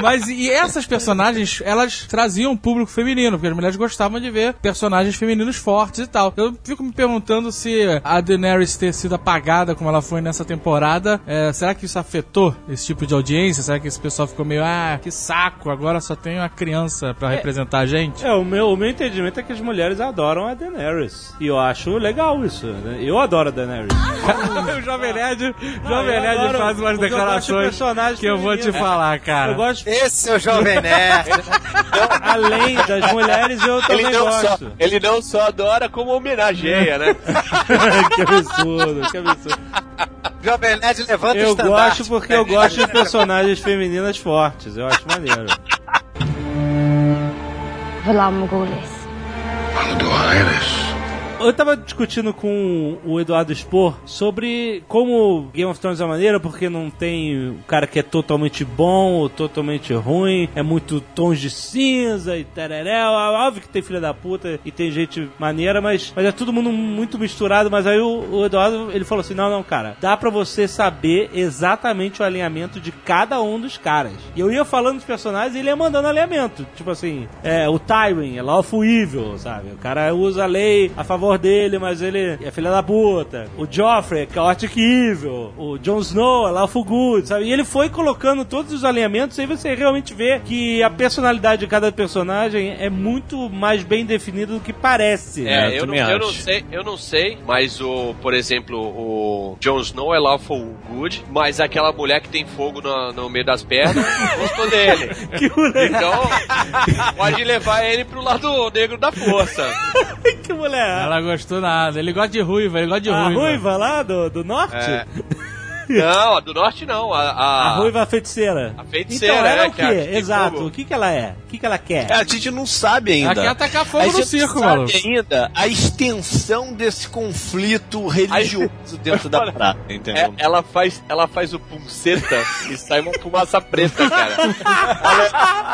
Mas e essas personagens, elas traziam um público feminino, porque as mulheres gostavam de ver personagens femininos fortes e tal. Eu fico me perguntando se a Daenerys ter sido apagada como ela foi nessa temporada, é, será que isso afetou esse tipo de audiência? Será que esse pessoal ficou meio, ah, que saco, agora só tem uma criança pra representar a gente? É, o meu, o meu entendimento é que as mulheres adoram a Daenerys. E eu acho legal isso. né? Eu adoro a Daenerys. o Jovem Nerd, eu Jovem Nerd adoro, faz umas eu declarações personagens que eu vou te falar, cara. Eu gosto, Esse é o Jovem Nerd. além das mulheres, eu Ele também só, gosto. ele não só adora, como homenageia, né? que absurdo, que absurdo. Jovem Nerd levanta o Eu estandarte. gosto porque eu gosto de personagens femininas fortes. Eu acho maneiro. Valar Morghulis. Eu tava discutindo com o Eduardo Spor sobre como Game of Thrones é maneiro, porque não tem o cara que é totalmente bom ou totalmente ruim, é muito tons de cinza e tereréu. Óbvio que tem filha da puta e tem gente maneira, mas, mas é todo mundo muito misturado. Mas aí o, o Eduardo ele falou assim: não, não, cara, dá pra você saber exatamente o alinhamento de cada um dos caras. E eu ia falando dos personagens e ele ia mandando alinhamento. Tipo assim, é, o Tywin é lawful evil, sabe? O cara usa a lei a favor dele, mas ele é filha da puta. O Joffrey é chaotic evil. O Jon Snow é lawful good, sabe? E ele foi colocando todos os alinhamentos e aí você realmente vê que a personalidade de cada personagem é muito mais bem definida do que parece. É, eu eu, não, eu não sei, eu não sei, mas o, por exemplo, o Jon Snow é lawful good, mas aquela mulher que tem fogo no, no meio das pernas gostou dele. Que moleque, Então, pode levar ele pro lado negro da força. que mulher. Ela gostou nada. Ele gosta de ruiva, ele gosta de a ruiva. ruiva lá do, do norte? É. Não, a do norte não. A, a, A ruiva feiticeira. A feiticeira, Então, ela é é, o quê? que tem Exato. fogo. O que que ela é? O que que ela quer? A gente não sabe ainda. Ela quer atacar fogo a no gente circo, não sabe maluco. ainda a extensão desse conflito religioso dentro da parada, É, entendeu? ela, faz, ela faz o punceta e sai uma fumaça preta, cara.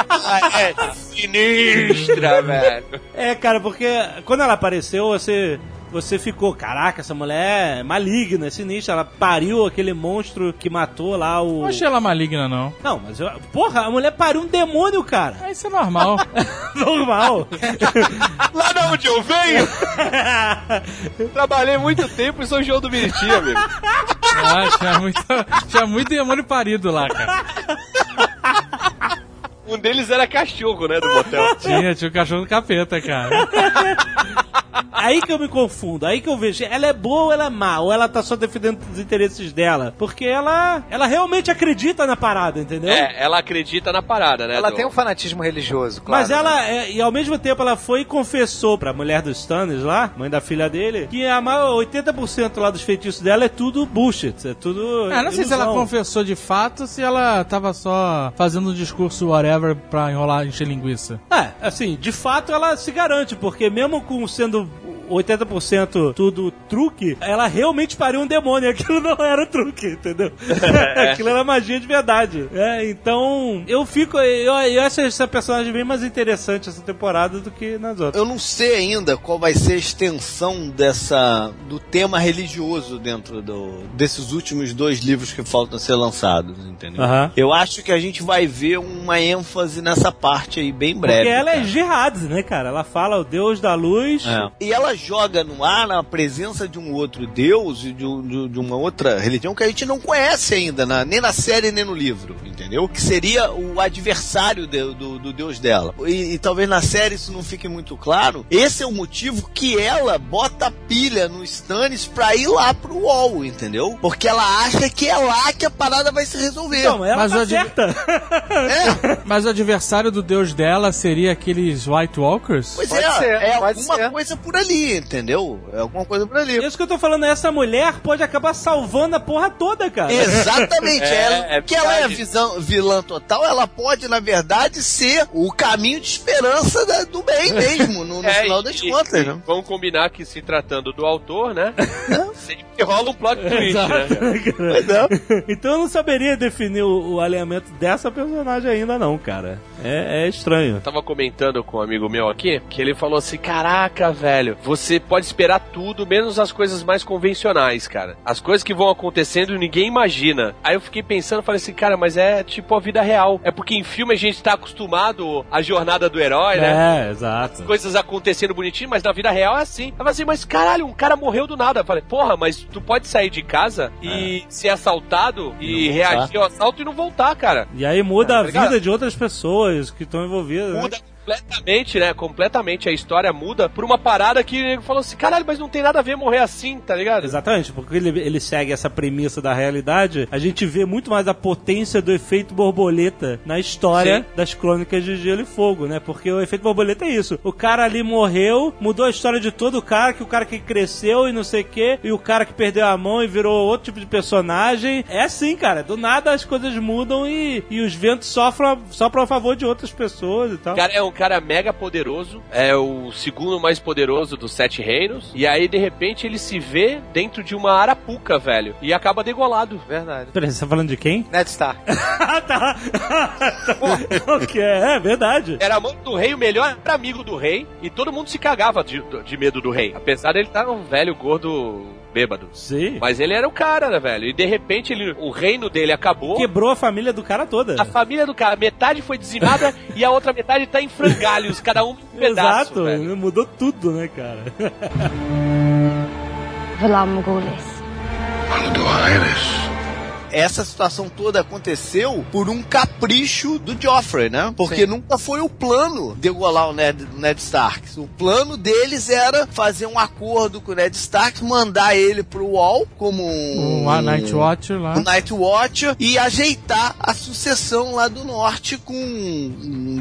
Ela é, é sinistra, velho. É, cara, porque quando ela apareceu, você. Você ficou, caraca, essa mulher é maligna, é sinistra. Ela pariu aquele monstro que matou lá o. Não achei ela maligna, não. Não, mas eu, porra, a mulher pariu um demônio, cara. Ah, Isso é normal. Normal. Lá de onde eu venho, trabalhei muito tempo em São João do Meriti, amigo. ah, tinha, muito, tinha muito demônio parido lá, cara. Um deles era cachorro, né, do motel. Tinha, tinha o cachorro do capeta, cara. aí que eu me confundo, aí que eu vejo. Ela é boa ou ela é má? Ou ela tá só defendendo os interesses dela? Porque ela, ela realmente acredita na parada, entendeu? É, ela acredita na parada, né? Ela do- tem um fanatismo religioso, claro. Mas ela, é, e ao mesmo tempo, ela foi e confessou pra mulher dos Stannis lá, mãe da filha dele, que a maior 80% lá dos feitiços dela é tudo bullshit, é tudo. Ah, não sei se ela ilusão. confessou de fato ou se ela tava só fazendo um discurso whatever pra enrolar, encher linguiça. É, assim, de fato ela se garante, porque mesmo com sendo 80% tudo truque, ela realmente pariu um demônio. Aquilo não era truque, entendeu? Aquilo era magia de verdade. É, então, eu fico. Eu, eu acho essa personagem bem mais interessante essa temporada do que nas outras. Eu não sei ainda qual vai ser a extensão dessa do tema religioso dentro do, desses últimos dois livros que faltam ser lançados, entendeu? Eu acho que a gente vai ver uma ênfase nessa parte aí bem breve. Porque ela é cara. jihad, né, cara? Ela fala o Deus da luz. É. E ela joga no ar na presença de um outro deus, de, de, de uma outra religião que a gente não conhece ainda, na- nem na série nem no livro, entendeu? Que seria o adversário de- do, do deus dela. E, e talvez na série isso não fique muito claro. Esse é o motivo que ela bota a pilha no Stannis pra ir lá pro UOL, entendeu? Porque ela acha que é lá que a parada vai se resolver. Não, ela Mas tá certa. É, Mas o adversário do deus dela seria aqueles White Walkers? pois Pode é, ser, é pode alguma ser. coisa por ali, entendeu? É alguma coisa por ali. Isso que eu tô falando, essa mulher pode acabar salvando a porra toda, cara. Exatamente, É, ela, é que ela é visão, vilã total, ela pode, na verdade, ser o caminho de esperança da- do bem mesmo, no, no É, final das e- contas, e né? Vamos combinar que se tratando do autor, né? sempre rola um plot twist, né? Pois é. Então eu não saberia definir o, o alinhamento dessa personagem ainda não, cara. É, é estranho. Eu tava comentando com um amigo meu aqui que ele falou assim: Caraca, velho, você pode esperar tudo, menos as coisas mais convencionais, cara. As coisas que vão acontecendo ninguém imagina. Aí eu fiquei pensando, falei assim, cara, mas é tipo a vida real. É porque em filme a gente tá acostumado à jornada do herói, né? É, exato. Coisas acontecendo bonitinho, mas na vida real é assim. Eu falei assim, mas caralho, um cara morreu do nada. Eu falei, porra, mas tu pode sair de casa e ser assaltado e reagir ao assalto e não voltar, cara. E aí muda É, a tá vida de outras pessoas que estão envolvidas. né? Completamente, né? Completamente a história muda por uma parada que ele falou assim: caralho, mas não tem nada a ver morrer assim, tá ligado? Exatamente, porque ele, ele segue essa premissa da realidade, a gente vê muito mais a potência do efeito borboleta na história Sim. das crônicas de Gelo e Fogo, né? Porque o efeito borboleta é isso. O cara ali morreu, mudou a história de todo o cara, que o cara que cresceu e não sei o quê, e o cara que perdeu a mão e virou outro tipo de personagem. É assim, cara. Do nada as coisas mudam e, e os ventos sofrem, sopram a favor de outras pessoas e tal. Cara é um cara mega poderoso, é o segundo mais poderoso dos sete reinos, e aí de repente ele se vê dentro de uma arapuca, velho, e acaba degolado. Verdade. Peraí, você tá falando de quem? Ned Stark. ah, tá. ok, é verdade. Era a mão do rei, o melhor amigo do rei, e todo mundo se cagava de, de medo do rei. Apesar dele estar um velho gordo bêbado. Sim. Mas ele era o cara, né, velho? E de repente ele, o reino dele acabou. Quebrou a família do cara toda. A família do cara, metade foi dizimada e a outra metade tá em frangalhos, cada um um pedaço. Exato, velho. mudou tudo, né, cara? Valar Morghulis. Essa situação toda aconteceu por um capricho do Joffrey, né? Porque nunca foi o plano degolar o Ned, o Ned Stark. O plano deles era fazer um acordo com o Ned Stark, mandar ele pro Wall como um, O Night Watcher lá. o Night Watcher e ajeitar a sucessão lá do norte com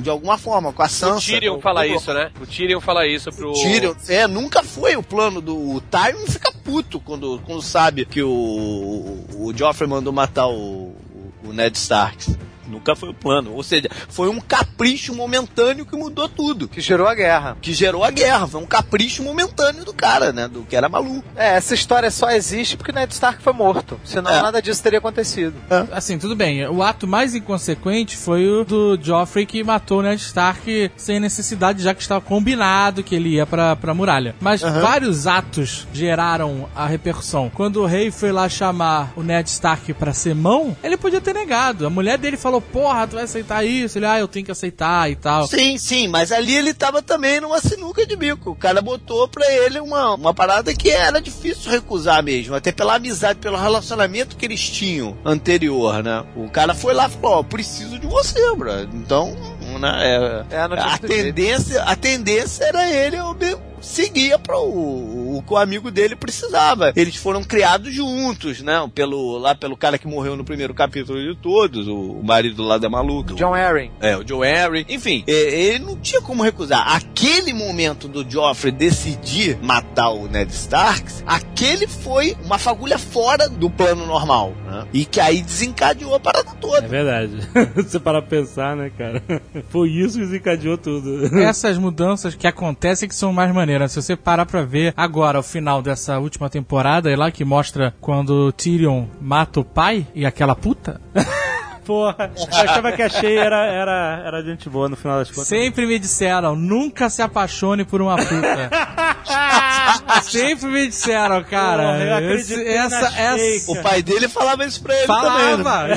de alguma forma com a Sansa. O Tyrion fala isso, né? O Tyrion fala isso pro. Tyrion, é, nunca foi o plano do o Tyrion fica puto quando, quando sabe que o, o Joffrey mandou matar o, o Ned Stark. Nunca foi o plano. Ou seja, foi um capricho momentâneo que mudou tudo. Que gerou a guerra. Que gerou a guerra. Foi um capricho momentâneo do cara, né? Do que era maluco. É, essa história só existe porque Ned Stark foi morto. Senão É. nada disso teria acontecido. Assim, tudo bem. O ato mais inconsequente foi o do Joffrey que matou o Ned Stark sem necessidade, já que estava combinado que ele ia pra, pra muralha. Mas vários atos geraram a repercussão. Quando o rei foi lá chamar o Ned Stark pra ser mão, ele podia ter negado. A mulher dele falou, porra, tu vai aceitar isso? Ele, ah, eu tenho que aceitar e tal. Sim, sim, mas ali ele tava também numa sinuca de bico. O cara botou pra ele uma, uma parada que era difícil recusar mesmo, até pela amizade, pelo relacionamento que eles tinham anterior, né? O cara foi lá e falou: Ó, preciso de você, bro. Então, né? É, É, a, tendência, a tendência era ele seguia para o, o que o amigo dele precisava. Eles foram criados juntos, né? Pelo, lá pelo cara que morreu no primeiro capítulo de todos, o, o marido lá da maluca. John Arryn. É, o Joe Harry. Enfim, é, ele não tinha como recusar. Aquele momento do Joffrey decidir matar o Ned Stark, aquele foi uma fagulha fora do plano normal, né? E que aí desencadeou a parada É toda. verdade. Você para pensar, né, cara? Foi isso que desencadeou tudo. Essas mudanças que acontecem que são mais maneiras. Se você parar pra ver agora o final dessa última temporada, é lá que mostra quando Tyrion mata o pai e aquela puta. Porra, eu achava que a Shea era, era, era gente boa no final das contas. Sempre me disseram, nunca se apaixone por uma puta. Sempre me disseram, cara. Porra, eu esse- essa, essa... O pai dele falava isso pra ele também. né? Falava.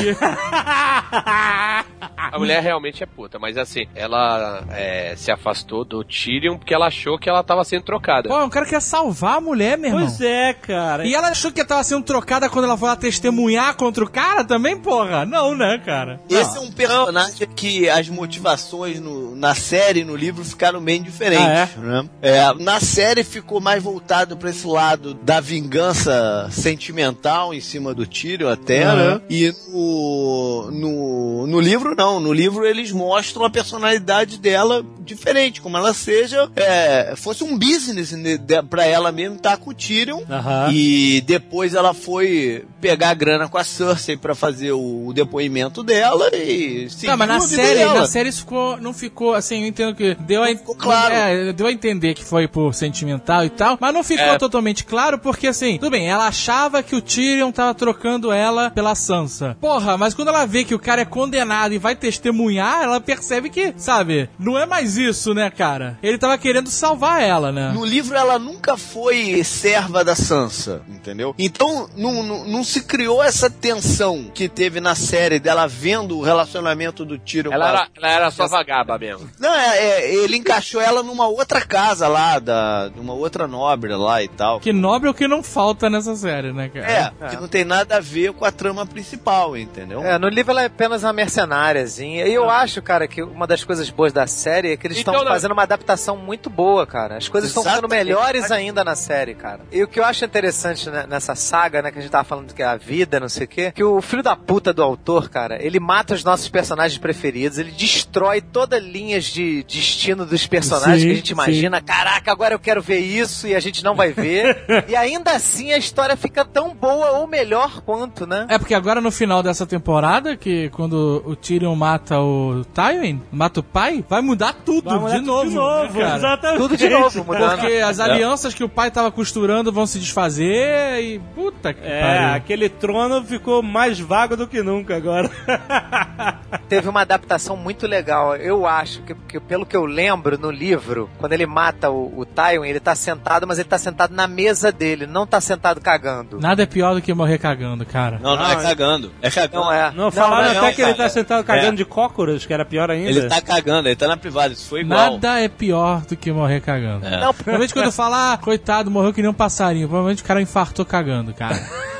A mulher realmente é puta, mas assim, ela é, se afastou do Tyrion porque ela achou que ela tava sendo trocada. Pô, o cara quer salvar a mulher, meu irmão. Pois é, cara. E ela achou que tava sendo trocada quando ela foi lá testemunhar contra o cara também, porra? Não, né, cara? Esse é um personagem que as motivações no- na série e no livro ficaram bem diferentes. né? É, na série ficou mais voltado pra esse lado da vingança sentimental em cima do Tyrion até, Uhum. né? E no, no, no livro não. No livro eles mostram a personalidade dela diferente, como ela seja, é, fosse um business né, de- pra ela mesmo estar com o Tyrion. Aham. E depois ela foi pegar a grana com a Cersei pra fazer o, o depoimento dela e seguiu Não, mas na série, dela. na série isso ficou, não ficou assim, eu entendo que deu a, ficou claro. é, deu a entender que foi por sentimental e tal, mas não ficou É. totalmente claro porque assim, tudo bem, ela achava que o Tyrion tava trocando ela pela Sansa. Porra, mas quando ela vê que o cara é condenado e vai testemunhar, ela percebe que, sabe, não é mais isso, né, cara? Ele tava querendo salvar ela, né? No livro ela nunca foi serva da Sansa, entendeu? Então não, não, não se criou essa tensão que teve na série dela vendo o relacionamento do Tyrion Ela com a- era, ela era só vagaba mesmo. Não, é, é, ele encaixou ela numa outra casa lá, da, de uma outra nobre lá e tal. Que nobre é o que não falta nessa série, né, cara? É, que não tem nada a ver com a trama principal, entendeu? É, no livro ela é apenas uma mercenáriazinha. E eu acho, cara, que uma das coisas boas da série é que eles estão Então, não- fazendo uma adaptação muito boa, cara. As coisas estão ficando melhores ainda na série, cara. E o que eu acho interessante né, nessa saga, né, que a gente tava falando que é a vida, não sei o quê, que o filho da puta do autor, cara, ele mata os nossos personagens preferidos, ele destrói toda linhas de destino dos personagens Sim, que a gente sim. imagina. Caraca, agora eu quero ver isso e a gente não vai ver. e ainda assim a história fica tão boa ou melhor quanto, né? É porque agora no final dessa temporada, que quando o Tyrion mata o Tywin, mata o pai, vai mudar tudo Vai mudar de tudo novo, de novo, né, cara? exatamente. Tudo de novo, mudando. Porque as alianças que o pai tava costurando vão se desfazer e puta que É, pariu. aquele trono ficou mais vago do que nunca agora. Teve uma adaptação muito legal. Eu acho que, que pelo que eu lembro no livro, quando ele mata o, o Tywin, ele tá sentado, mas ele tá sentado na mesa dele, não tá sentado cagando. Nada é pior do que morrer cagando, cara. Não, não, Não, é cagando. É cagando. Não é. Não, falaram não, até que ele cara. tá sentado cagando É. de cócoras, que era pior ainda. Ele tá cagando, ele tá na privada, isso foi igual. Nada é pior do que morrer cagando. É. Não, Normalmente quando fala, ah, coitado, morreu que nem um passarinho, provavelmente o cara infartou cagando, cara.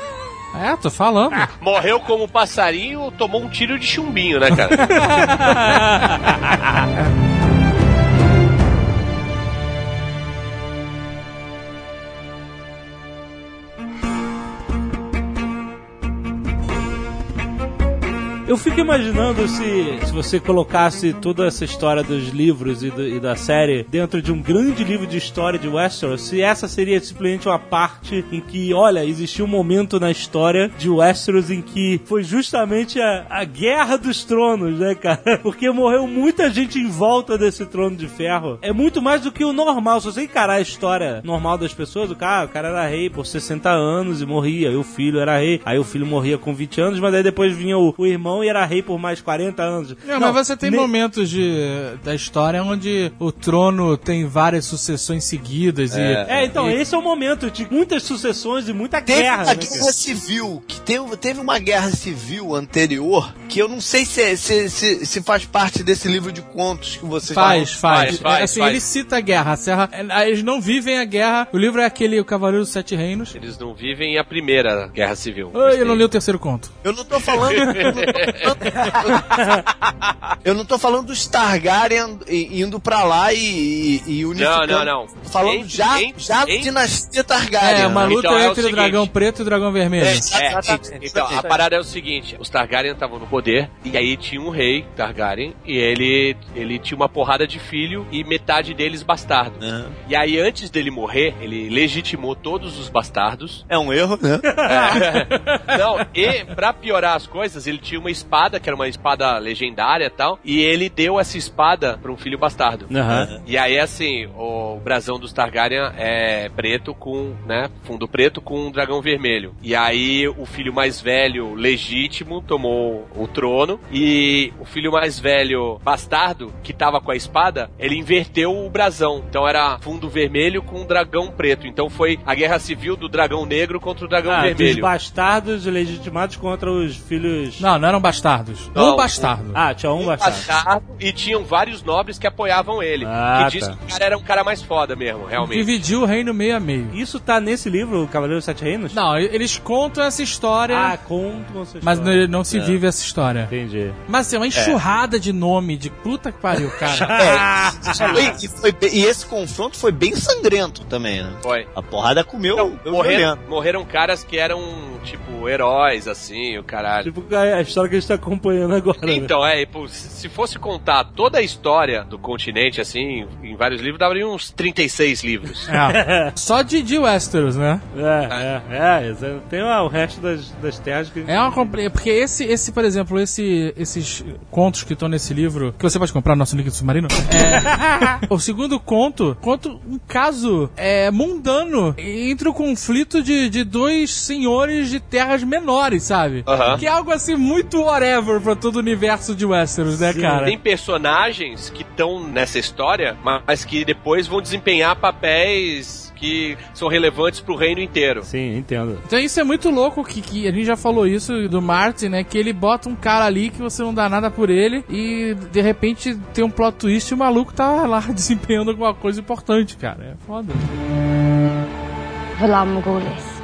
é, tô falando. Morreu como um passarinho, tomou um tiro de chumbinho, né, cara? Eu fico imaginando se, se você colocasse toda essa história dos livros e, do- e da série dentro de um grande livro de história de Westeros, se essa seria simplesmente uma parte em que, olha, existiu um momento na história de Westeros em que foi justamente a, a guerra dos tronos, né, cara? Porque morreu muita gente em volta desse trono de ferro. É muito mais do que o normal. Se você encarar a história normal das pessoas, o cara, o cara era rei por 60 anos e morria, e o filho era rei. Aí o filho morria com 20 anos, mas aí depois vinha o, o irmão e era rei por mais 40 anos. Não, mas você tem ne- momentos de, da história onde o trono tem várias sucessões seguidas e... É, então, e- esse é o momento de muitas sucessões e muita Teve guerra. uma né, cara? guerra civil, que teve, teve uma guerra civil anterior, que eu não sei se, é- se, se, se faz parte desse livro de contos que você Faz, faz. Faz, faz, É, assim, faz. ele cita a guerra. A serra, é, eles não vivem a guerra. O livro é aquele O Cavaleiro dos Sete Reinos. Eles não vivem a primeira guerra civil. Ai, eu não li o terceiro conto. Eu não tô falando. eu, não tô falando eu não tô falando dos Targaryen indo pra lá e, e, Não, unificando. não, não. Tô falando Entre- já, entre- já entre- dinastia Targaryen. É, uma luta Então, é o entre o seguinte. dragão preto e o dragão vermelho. É, É, exatamente. então, a parada é o seguinte, os Targaryen estavam no poder, e aí tinha um rei Targaryen, e ele, ele tinha uma porrada de filho, e metade deles bastardo. Aham. E aí, antes dele morrer, ele legitimou todos os bastardos. É um erro, né? Não, e pra piorar as coisas, ele tinha uma espada, que era uma espada legendária e tal, e ele deu essa espada pra um filho bastardo. Aham. E aí, assim, o brasão dos Targaryen é preto com, né, fundo preto com um dragão vermelho. E aí, o filho mais velho, legítimo, tomou o trono, e o filho mais velho, bastardo, que tava com a espada, ele inverteu o brasão. Então era fundo vermelho com um dragão preto. Então foi a guerra civil do dragão negro contra o dragão Ah, vermelho. bastardos legitimados contra os filhos. Não, não eram bastardos. Não, um bastardo. Ah, tinha um bastardo. bastardo e tinham vários nobres que apoiavam ele. Ah, que diz tá. que o cara era um cara mais foda mesmo, realmente. Dividiu o reino meio a meio. Isso tá nesse livro, o Cavaleiro dos Sete Reinos? Não, eles contam essa história, Ah, contam essa mas história. não, não se vive essa história. Entendi. Mas assim, é uma enxurrada de nome, de puta que pariu, cara. É, foi- e, foi e esse confronto foi bem sangrento também, né? Foi. A porrada comeu, Então, morreram, morreram caras que eram, tipo, heróis, assim, o caralho. Tipo a história que a gente tá acompanhando agora. né? Então, é, pô, se fosse contar toda a história do continente, assim, em vários livros, daria uns 36 livros. É. Só de, de Westeros, né? É, é, é. exa- Tem lá o resto das, das terras que. É uma compre... Porque esse, esse, por exemplo, esse, esses contos que estão nesse livro, que você pode comprar no nosso link do submarino, é... o segundo conto conta um caso é, mundano entre o conflito de, de dois senhores de terras menores, sabe? Aham. Que é algo assim muito whatever pra todo o universo de Westeros, né, cara? Tem personagens que estão nessa história, mas que depois vão desempenhar papéis que são relevantes pro reino inteiro. Sim, entendo. Então isso é muito louco, que, que a gente já falou isso do Martin, né? Que ele bota um cara ali que você não dá nada por ele e de repente tem um plot twist e o maluco tá lá desempenhando alguma coisa importante, cara. É foda. Valar Morghulis.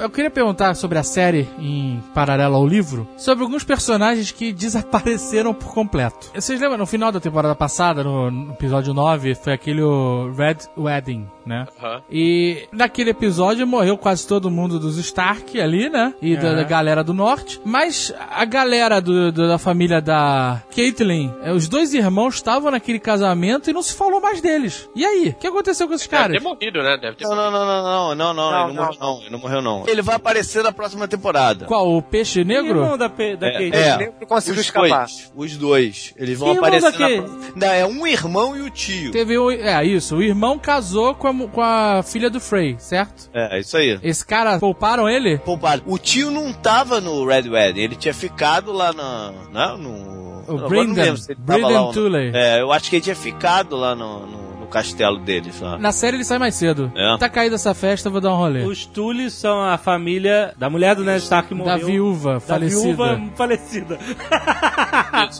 Eu queria perguntar sobre a série em paralelo ao livro, sobre alguns personagens que desapareceram por completo. Vocês lembram, no final da temporada passada, no, no episódio 9, foi aquele o Red Wedding, né? Aham. E naquele episódio morreu quase todo mundo dos Stark ali, né? E da, É. da galera do norte. Mas a galera do- do- da família da Caitlyn, é, os dois irmãos estavam naquele casamento e não se falou mais deles. E aí? O que aconteceu com esses Deve caras? ter morrido, né? Deve ter Não, não, não, não, não, não, não, Não, ele não, não, morreu não, ele não morreu não. Ele vai aparecer na próxima temporada. Qual? O peixe negro? Irmão da, Pe- da Kate. É, Ele conseguiu os escapar. dois, os dois, eles vão Que aparecer na próxima. Não, é um irmão e o tio. Teve um, é isso, o irmão casou com a, com a filha do Frey, certo? É, isso aí. Esse cara pouparam ele? Poupado. O tio não tava no Red Wedding, ele tinha ficado lá na, né, no... O Brendan, Brendan. Tully. É, eu acho que ele tinha ficado lá no, no castelo deles lá. Na série ele sai mais cedo. É. Tá caído essa festa, eu vou dar um rolê. Os Tully são a família da mulher do Ned Stark que morreu. Da viúva Da falecida. viúva falecida.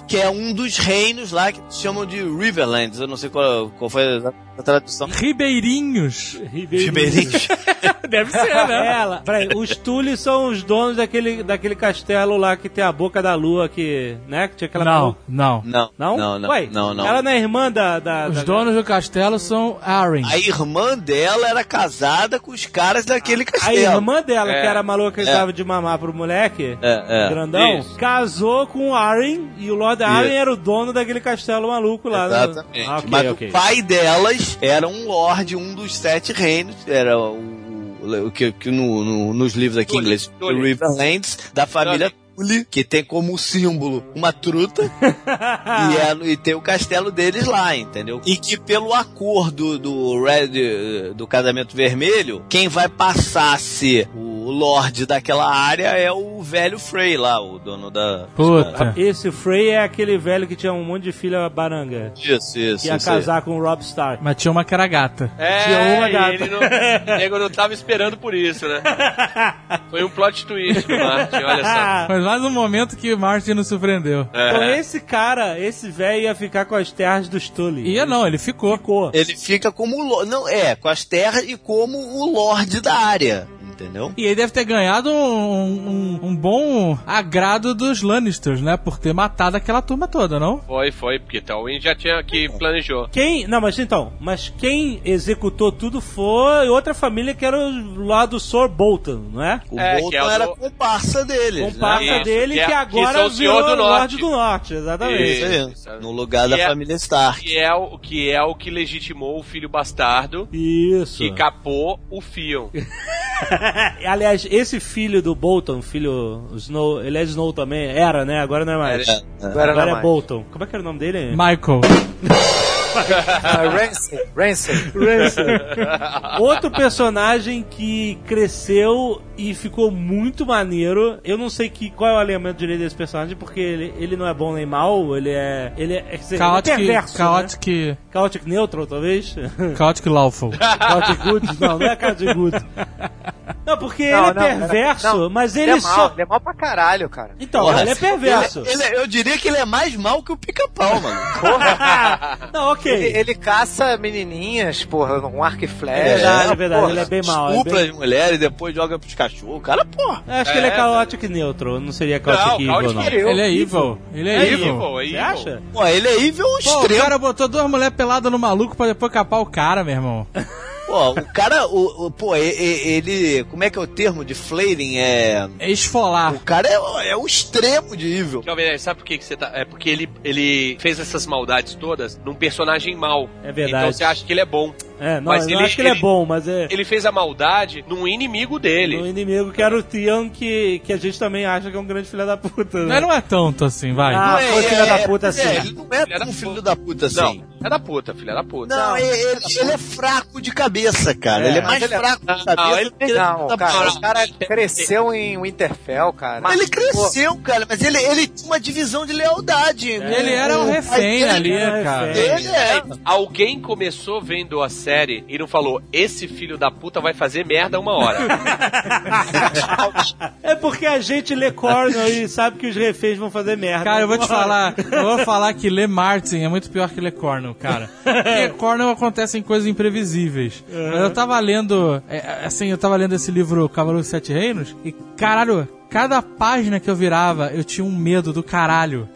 que é um dos reinos lá que chamam de Riverlands. Eu não sei qual, qual foi a tradução. Ribeirinhos. Ribeirinhos. Deve ser, né? Ela, peraí, os Tully são os donos daquele, daquele castelo lá que tem a boca da lua, que, né, que tinha aquela... Não, não. Não, Não? não, não. Ué, não, não. Ela não é irmã da... da Os da- donos do castelo são Arryn. A irmã dela era casada com os caras daquele A castelo. irmã dela, É. que era maluca que É. dava de mamar pro moleque, É, é. grandão, Isso. casou com o Arryn, e o Lord Arryn era o dono daquele castelo maluco lá. né? Exatamente. Ah, ok, Mas ok. o pai delas era um lord, um dos sete reinos, era o, que, que no, no- nos livros aqui em inglês. Riverlands, da família Que tem como símbolo uma truta e, é- e tem o castelo deles lá, entendeu? E que pelo acordo do Red, do casamento vermelho, quem vai passar a ser o lord daquela área é o velho Frey lá, o dono da... Puta. Esse Frey é aquele velho que tinha um monte de filha baranga. Isso, isso. Que ia isso casar com o Rob Stark. Mas tinha uma que era gata. É, Tinha uma e gata. ele não, o nego não tava esperando por isso, né? Foi um plot twist do Martin, olha só. Mas mais um momento que o Martin nos surpreendeu. Então É. esse cara, esse velho ia ficar com as terras dos Tully. Ia não, ele ficou. Ficou. Ele fica como não é com as terras e como o lord da área, entendeu? E ele deve ter ganhado um, um- um bom agrado dos Lannisters, né? Por ter matado aquela turma toda, não? Foi, foi, porque Tywin já tinha que planejou. Quem. Não, mas então. Mas quem executou tudo foi outra família que era o lá do Sor Bolton, não é? O É, Bolton que é o era do- comparsa deles, Comparsa né? Dele que que, é- que agora Senhor virou do Lorde Norte. do Norte, exatamente. Isso aí, Isso. no lugar da Que é- família Stark. Que é, o, que é o que legitimou o filho bastardo Isso. que capou o Fion. Aliás, esse filho do Bolton, filho Snow, ele é Snow também, era, né? Agora não é mais. Agora Agora, não é é mais. Bolton. Como é que era o nome dele? Michael. Ah, Rancid. Rancid. Rancid. Outro personagem que cresceu e ficou muito maneiro. Eu não sei que, qual é o elemento direito desse personagem, porque ele, ele não é bom nem mal, ele é. Ele é, quer dizer, Chaotic, ele é perverso. chaotic, Né? Chaotic neutral, talvez? chaotic lawful. chaotic good? Não, não é chaotic good. Não, porque Não, ele é não, perverso, não. mas Ele, ele, é mal, só. ele é mal pra caralho, cara. Então, Porra, ele é perverso. Ele- ele- eu diria que ele é mais mal que o pica-pau, mano. não, ok. Ele, ele caça menininhas, porra, um arco e É flecha. verdade, é verdade, porra, ele é bem mal. É Estupra bem... as mulheres e depois joga pros cachorros. Cara, porra. Eu acho que ele é chaotic neutral, não seria Não, evil, chaotic não. evil. Ele é evil. Ele é, É evil. evil, é Você acha? Pô, ele é evil Pô, o cara botou duas mulheres peladas no maluco pra depois capar o cara, meu irmão. Pô, o cara, o, o- pô, ele, como é que é o termo de flaring? É, É esfolar. o cara é, o- é o extremo de evil. Nerd, sabe por que, que você tá. É porque ele, ele fez essas maldades todas num personagem mau. É verdade. Então você acha que ele é bom. É, não, Mas eu não ele- acho que ele, é ele- bom, mas é. Ele fez a maldade num inimigo dele. O inimigo que era o Theon, que, que a gente também acha que é um grande filho da puta, né? Mas não é tanto assim, vai. Ah, foi filho da puta assim. É, ele não é Filha da tão filho da puta assim. Não, é da puta, filha da puta. Não, ele, ele- ele é fraco de cabeça, cara. ele é mais mas ele é- fraco de Não, cabeça. ele- do que Não, da cara, o cara cresceu em Winterfell, cara. Ele cresceu, cara, mas ele, ele tinha uma divisão de lealdade. Ele era um O refém ali, cara. refém. Ele é. Alguém começou vendo a série e não falou: esse filho da puta vai fazer merda uma hora. É porque a gente lê Cornell e sabe que os reféns vão fazer merda. Cara, eu vou te falar, eu vou falar que ler Martin é muito pior que ler Cornell, cara. Porque Cornell acontecem coisas imprevisíveis. Mas eu tava lendo, é, assim, eu tava lendo esse livro Cavaleiro dos Sete Reinos e, caralho, cada página que eu virava, eu tinha um medo do caralho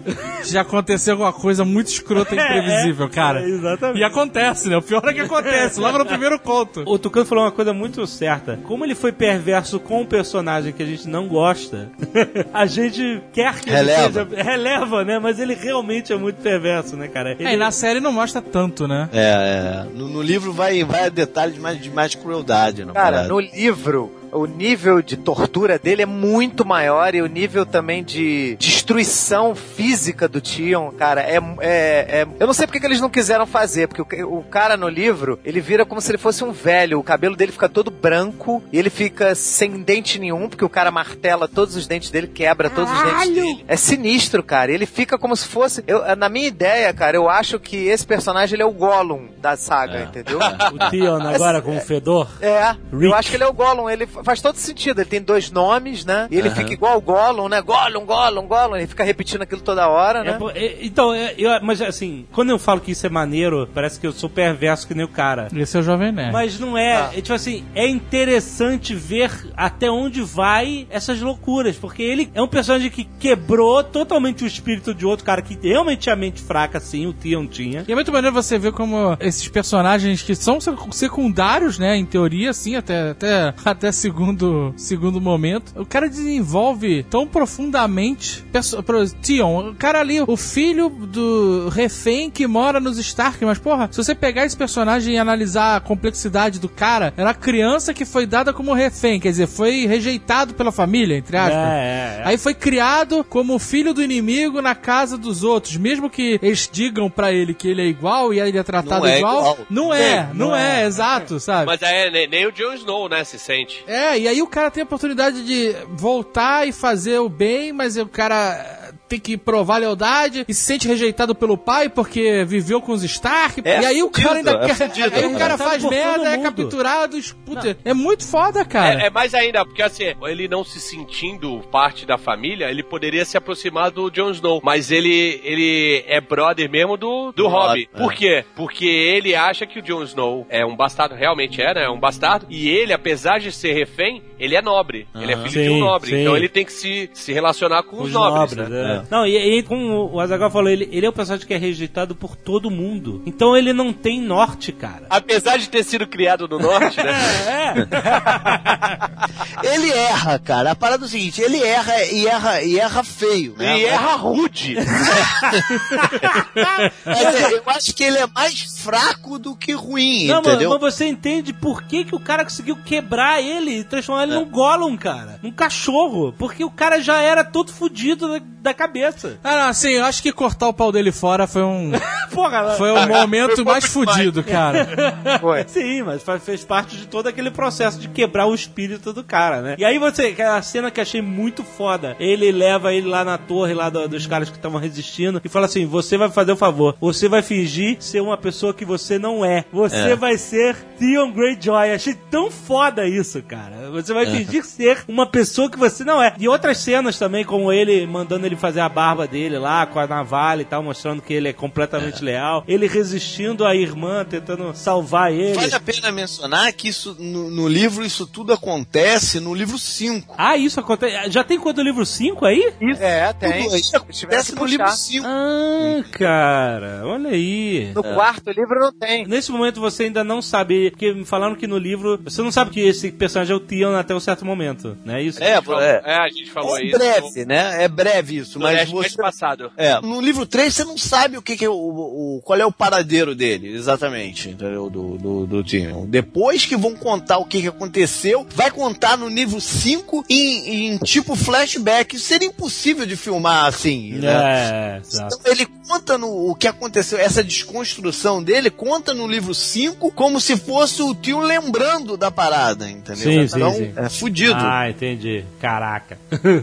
de acontecer alguma coisa muito escrota e imprevisível, cara. é, exatamente. E acontece, né? O pior é que acontece, logo no primeiro conto. O Tucano falou uma coisa muito certa. Como ele foi perverso com um personagem que a gente não gosta, a gente quer que Releva. ele seja. Releva, né? Mas ele realmente é muito perverso, né, cara? Ele... É, e na série não mostra tanto, né? É, é. No, no livro vai, vai a detalhes de mais, de mais crueldade, não Cara, no livro, o nível de tortura dele é muito maior e o nível também de destruição física do Tion, cara, é. é- é- Eu não sei porque que eles não quiseram fazer, porque o, o cara no livro, ele vira como se ele fosse um velho. O cabelo dele fica todo branco e ele fica sem dente nenhum, porque o cara martela todos os dentes dele, quebra todos os dentes dele. É sinistro, cara. Ele fica como se fosse. eu- na minha ideia, cara, eu acho que esse personagem ele é o Gollum da saga, entendeu? O Theon agora com o fedor. É, Rick. eu acho que ele é o Gollum, ele faz todo sentido, ele tem dois nomes, né? E ele fica igual o Gollum, né? Gollum, Gollum, Gollum, ele fica repetindo aquilo toda hora, É, né? pô, é, então, é, eu- mas assim, quando eu falo que isso é maneiro, parece que eu sou perverso que nem o cara. Esse é o Jovem Nerd. Mas não é, é. Tipo assim, é interessante ver até onde vai essas loucuras. Porque ele é um personagem que quebrou totalmente o espírito de outro cara que realmente tinha mente fraca, assim, o Theon tinha. E é muito maneiro você ver como esses personagens que são sec- secundários, né, em teoria, assim, até, até, até segundo, segundo momento, o cara desenvolve tão profundamente pro Tion, o cara ali, o filho do refém que mora nos Stark, mas porra, se você pegar esse personagem e analisar a complexidade do cara, era uma criança que foi dada como refém, quer dizer, foi rejeitado pela família, entre aspas. É, é, é. Aí foi criado como filho do inimigo na casa dos outros, mesmo que eles digam pra ele que ele é igual e ele é tratado Não é igual, igual. não é, não, é, exato, sabe? Mas é, nem, nem o Jon Snow, né, se sente. É, e aí o cara tem a oportunidade de voltar e fazer o bem, mas o cara tem que provar lealdade e se sente rejeitado pelo pai porque viveu com os Stark. É e aí o cara ainda é quer. fudido, aí o cara faz merda, é capturado. Puta, é muito foda, cara. É, é mais ainda, porque assim, ele não se sentindo parte da família, ele poderia se aproximar do Jon Snow. Mas ele, ele é brother mesmo do, do Robb. é. Por quê? Porque ele acha que o Jon Snow é um bastardo, realmente é, né? É um bastardo. E ele, apesar de ser refém, ele é nobre. Ele é filho de um Sim, nobre. sim. Então ele tem que se, se relacionar com os, Os nobres, nobres, né? Não, não e, e como o Azaghal falou, ele, ele é um personagem que é rejeitado por todo mundo. Então ele não tem norte, cara. Apesar de ter sido criado no norte, né? É, Ele erra, cara. A parada é o seguinte, ele erra e erra, e erra feio, né? E erra rude. Mas é, eu acho que ele é mais fraco do que ruim, Não, entendeu? mas você entende por que, que o cara conseguiu quebrar ele e transformar ele num Gollum, cara. Num cachorro. Porque o cara já era todo fudido da, da cabeça. Ah, não, assim, eu acho que cortar o pau dele fora foi um. Porra, Foi o momento mais fudido, cara. Foi. Sim, mas fez parte de todo aquele processo de quebrar o espírito do cara, né? E aí você, a cena que eu achei muito foda, ele leva ele lá na torre lá do- dos caras que estavam resistindo e fala assim: você vai fazer o favor, você vai fingir ser uma pessoa que você não é. Você vai ser Theon Greyjoy. Achei tão foda isso, cara. Você vai fingir ser uma pessoa que você não é. E outras cenas também, como ele mandando ele fazer a barba dele lá com a navalha e tal, mostrando que ele é completamente leal. Ele resistindo à irmã, tentando salvar ele. Vale a pena mencionar que isso no, no livro isso tudo acontece no livro 5. Ah, isso acontece. Já tem quando o livro 5 aí? É, tem. Tudo isso acontece que no livro puxar. 5. Ah, cara, olha aí. No quarto livro não tem. Nesse momento você ainda não sabe, porque me falaram que no livro você não sabe que esse personagem é o Theon até um certo momento, não é isso? É, é. É, a gente falou É isso. breve, né? É breve isso, mas você passado. É, no livro 3 você não sabe o que, que é o, o- qual é o paradeiro dele, exatamente, entendeu? Do, do, do Tyrion. Depois que vão contar o que, que aconteceu, vai contar no livro 5 em, em tipo flashback. Isso seria impossível de filmar assim, né? É, exato. Então ele conta no, o que aconteceu, essa desconstrução dele, conta no livro 5 como se fosse o tio lembrando da parada, entendeu? Sim, sim, então, sim. é fudido. Ah, entendi. Caraca.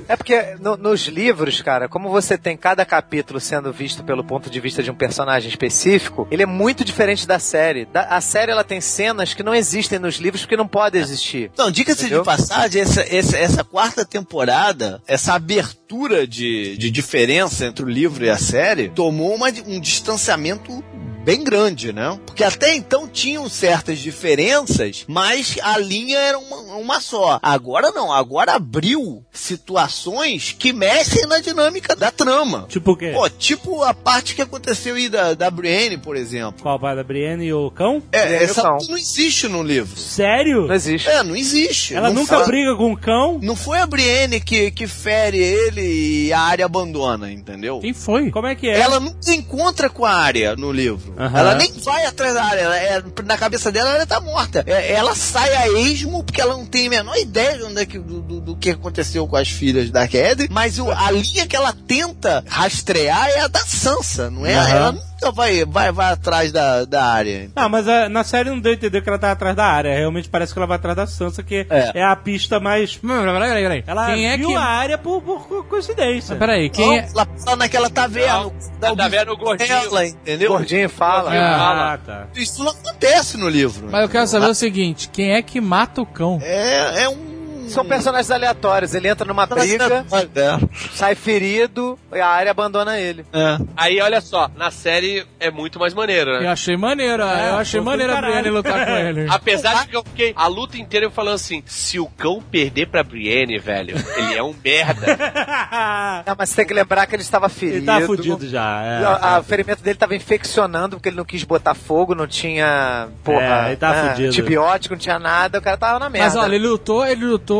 É porque no- nos livros, cara, como você tem cada capítulo sendo visto pelo ponto de vista de um personagem específico, ele é muito diferente da série. Da- a série ela tem cenas que não existem nos livros porque não podem existir. Então, diga-se de passagem, essa, essa, essa quarta temporada, essa abertura de, de diferença entre o livro e a série, tomou uma- um distanciamento bem grande, né? Porque até então tinham certas diferenças, mas a linha era uma, uma só. Agora não, agora abriu situações que mexem na dinâmica da trama. tipo o quê? Pô, tipo a parte que aconteceu aí da, da Brienne, por exemplo. Qual pai da Brienne e o cão? É, o essa cão. não existe no livro. Sério? Não existe. É, não existe. Ela Não nunca fala- briga com o cão? Não foi a Brienne que, que fere ele e a área abandona, entendeu? Quem foi? Como é que é? Ela nunca encontra com a área no livro. Aham. Ela nem vai atrás da área. Ela é- na cabeça dela, ela tá morta. É, ela sai a esmo porque ela não tem a menor ideia de onde é que, do, do- do que aconteceu com as filhas da Kedri. Mas o- a linha que ela tenta rastrear é a da Sansa, não é? Aham. Ela nunca vai, vai, vai atrás da, da área. Ah, mas a- na série não deu a entender que ela tá atrás da área. Realmente parece que ela vai atrás da Sansa, que é, É. a pista mais. Peraí, peraí, peraí. Ela Quem é viu que. a área por, por co- coincidência. Mas peraí, quem Não, é. Ela fala naquela taverna. Tá, tá vendo o gordinho? Ela, entendeu? Gordinho fala. É. Ah, tá. Isso não acontece no livro. Mas eu quero saber o seguinte: quem é que mata o cão? É, é um. São personagens aleatórios. Ele entra numa briga, É. sai ferido e a área abandona ele. É. Aí, olha só, na série é muito mais maneiro, né? Eu achei maneira, É, eu achei pô, maneira a. Brienne lutar com ele. Apesar de que eu fiquei a luta inteira eu falando assim: se o cão perder pra Brienne, velho, ele é um merda. Não, mas você tem que lembrar que ele estava ferido. Ele tá fudido já. É, a- o ferimento dele tava infeccionando porque ele não quis botar fogo, não tinha, porra, É, ele tá né, fudido. antibiótico, não tinha nada, o cara tava na merda. Mas olha, ele lutou, ele lutou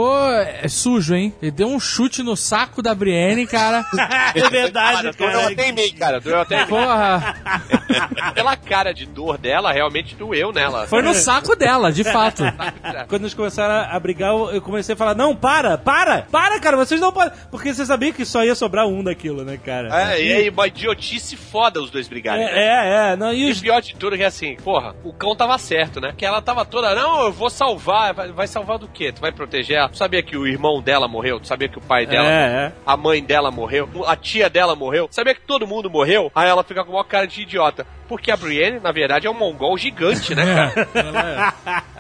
é, sujo, hein? Ele deu um chute no saco da Brienne, cara. é verdade, Doeu cara. até em mim, cara. Doeu até em mim. Porra, Pela cara de dor dela, realmente doeu nela. foi no saco dela, de fato. Quando eles começaram a brigar, eu comecei a falar: Não, para, para, para, cara, vocês não podem. Porque você sabia que só ia sobrar um daquilo, né, cara? É, e aí, uma idiotice foda os dois brigarem. né? É, é, é. Não, e E os o pior de tudo é que assim, porra, o cão tava certo, né? Que ela tava toda, não, eu vou salvar. Vai, vai salvar do quê? Tu vai proteger ela? Tu sabia que o irmão dela morreu? Tu sabia que o pai dela, É, é. a mãe dela morreu? A tia dela morreu? Sabia que todo mundo morreu? Aí ela fica com uma cara de idiota. Porque a Brienne, na verdade, é um mongol gigante, né, cara?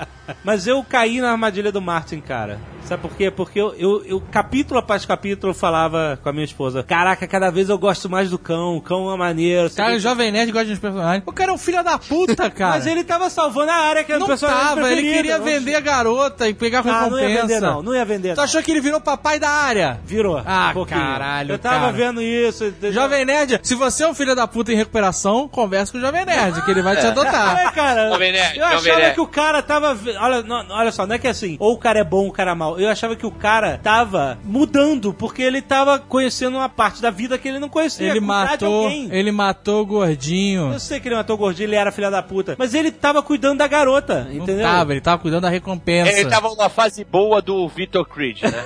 Mas eu caí na armadilha do Martin, cara. Sabe por quê? Porque eu, eu, eu, capítulo após capítulo, falava com a minha esposa: Caraca, cada vez eu gosto mais do cão. O cão é maneiro. Cara, o Jovem Nerd gosta dos personagens. O cara é um filho da puta, cara. Mas ele tava salvando a área que era não o personagem tava, ele queria vender a garota e pegar Ah, recompensa. não ia vender, não. Não ia vender. Tu não. achou que ele virou papai da área? Virou. Ah, um caralho, Eu tava cara. vendo isso. entendeu? Jovem Nerd, se você é um filho da puta em recuperação, conversa com o Jovem Nerd, que ele vai te adotar. É, cara. Jovem Nerd, eu Jovem achava Nerd. que o cara tava. Olha, não, olha só, não é que assim, ou o cara é bom ou o cara é mal. Eu achava que o cara tava mudando, porque ele tava conhecendo uma parte da vida que ele não conhecia. Ele matou, ele matou o gordinho. Eu sei que ele matou o gordinho, ele era filha da puta. Mas ele tava cuidando da garota, Não entendeu? tava, ele tava cuidando da recompensa. Ele tava numa fase boa do Victor Creed, né?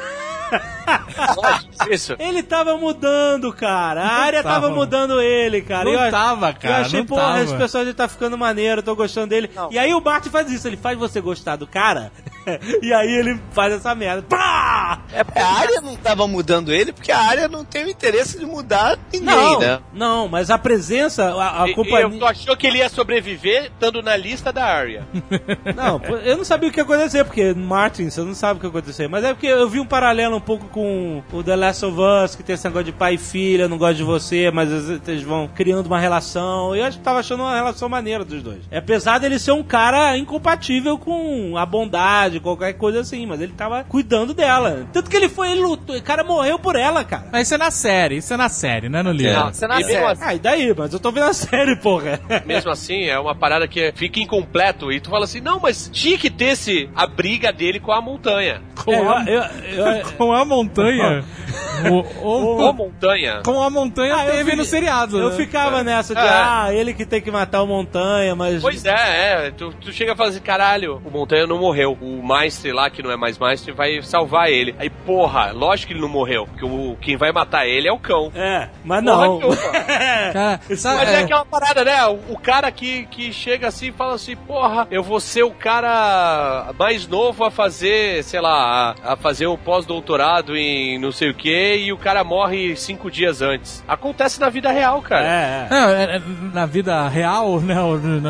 Lógico, isso. Ele tava mudando, cara. A área tava, tava. mudando ele, cara. Não eu, tava, cara, Eu achei, não porra, tava. esse personagem tá ficando maneiro, tô gostando dele. E aí o Bart faz isso, ele faz você gostar do cara, e aí ele faz essa merda. Pá! É, a área não tava mudando ele, porque a área não tem o interesse de mudar ninguém, Não, né? não, mas a presença, a, a E, e companhia... tu achou que ele ia sobreviver estando na lista da Arya? Não, eu não sabia o que ia acontecer, porque Martin, você não sabe o que ia acontecer. Mas é porque eu vi um paralelo um pouco com o The Last of Us, que tem esse negócio de pai e filha, não gosto de você, mas às vezes eles vão criando uma relação. E eu acho que tava achando uma relação maneira dos dois. É Apesar dele ser um cara incompatível com a bondade, qualquer coisa assim, mas ele tava cuidando dela. Tanto que ele foi, ele lutou, o cara morreu por ela, cara. Mas isso é na série, isso é na série, não é no livro. Não, você não E mesmo assim, Ah, e daí? Mas eu tô vendo a série, porra. mesmo assim, é uma parada que fica incompleto. E tu fala assim, não, mas tinha que ter esse, a briga dele com a montanha. Com, É, a, eu- eu- eu- com a montanha. o, o- montanha. com a montanha Ah, eu teve fi- no seriado. Eu né? ficava nessa de, É. ah, ele que tem que matar o Montanha, mas... Pois é, é. Tu, tu chega e fala assim, caralho, o Montanha não morreu. O Maestre lá, que não é mais Maestre, vai salvar ele. Aí, porra, lógico que ele não morreu. Porque o, quem vai matar ele é o cão. É, mas Porra não. nenhuma. Cara, sabe, Mas é, é aquela parada, né? O, o cara que, que chega assim e fala assim, porra, eu vou ser o cara mais novo a fazer, sei lá, a, a fazer um pós-doutorado em não sei o que e o cara morre cinco dias antes. Acontece na vida real, cara. É, é. Não, é, é, na vida real, né,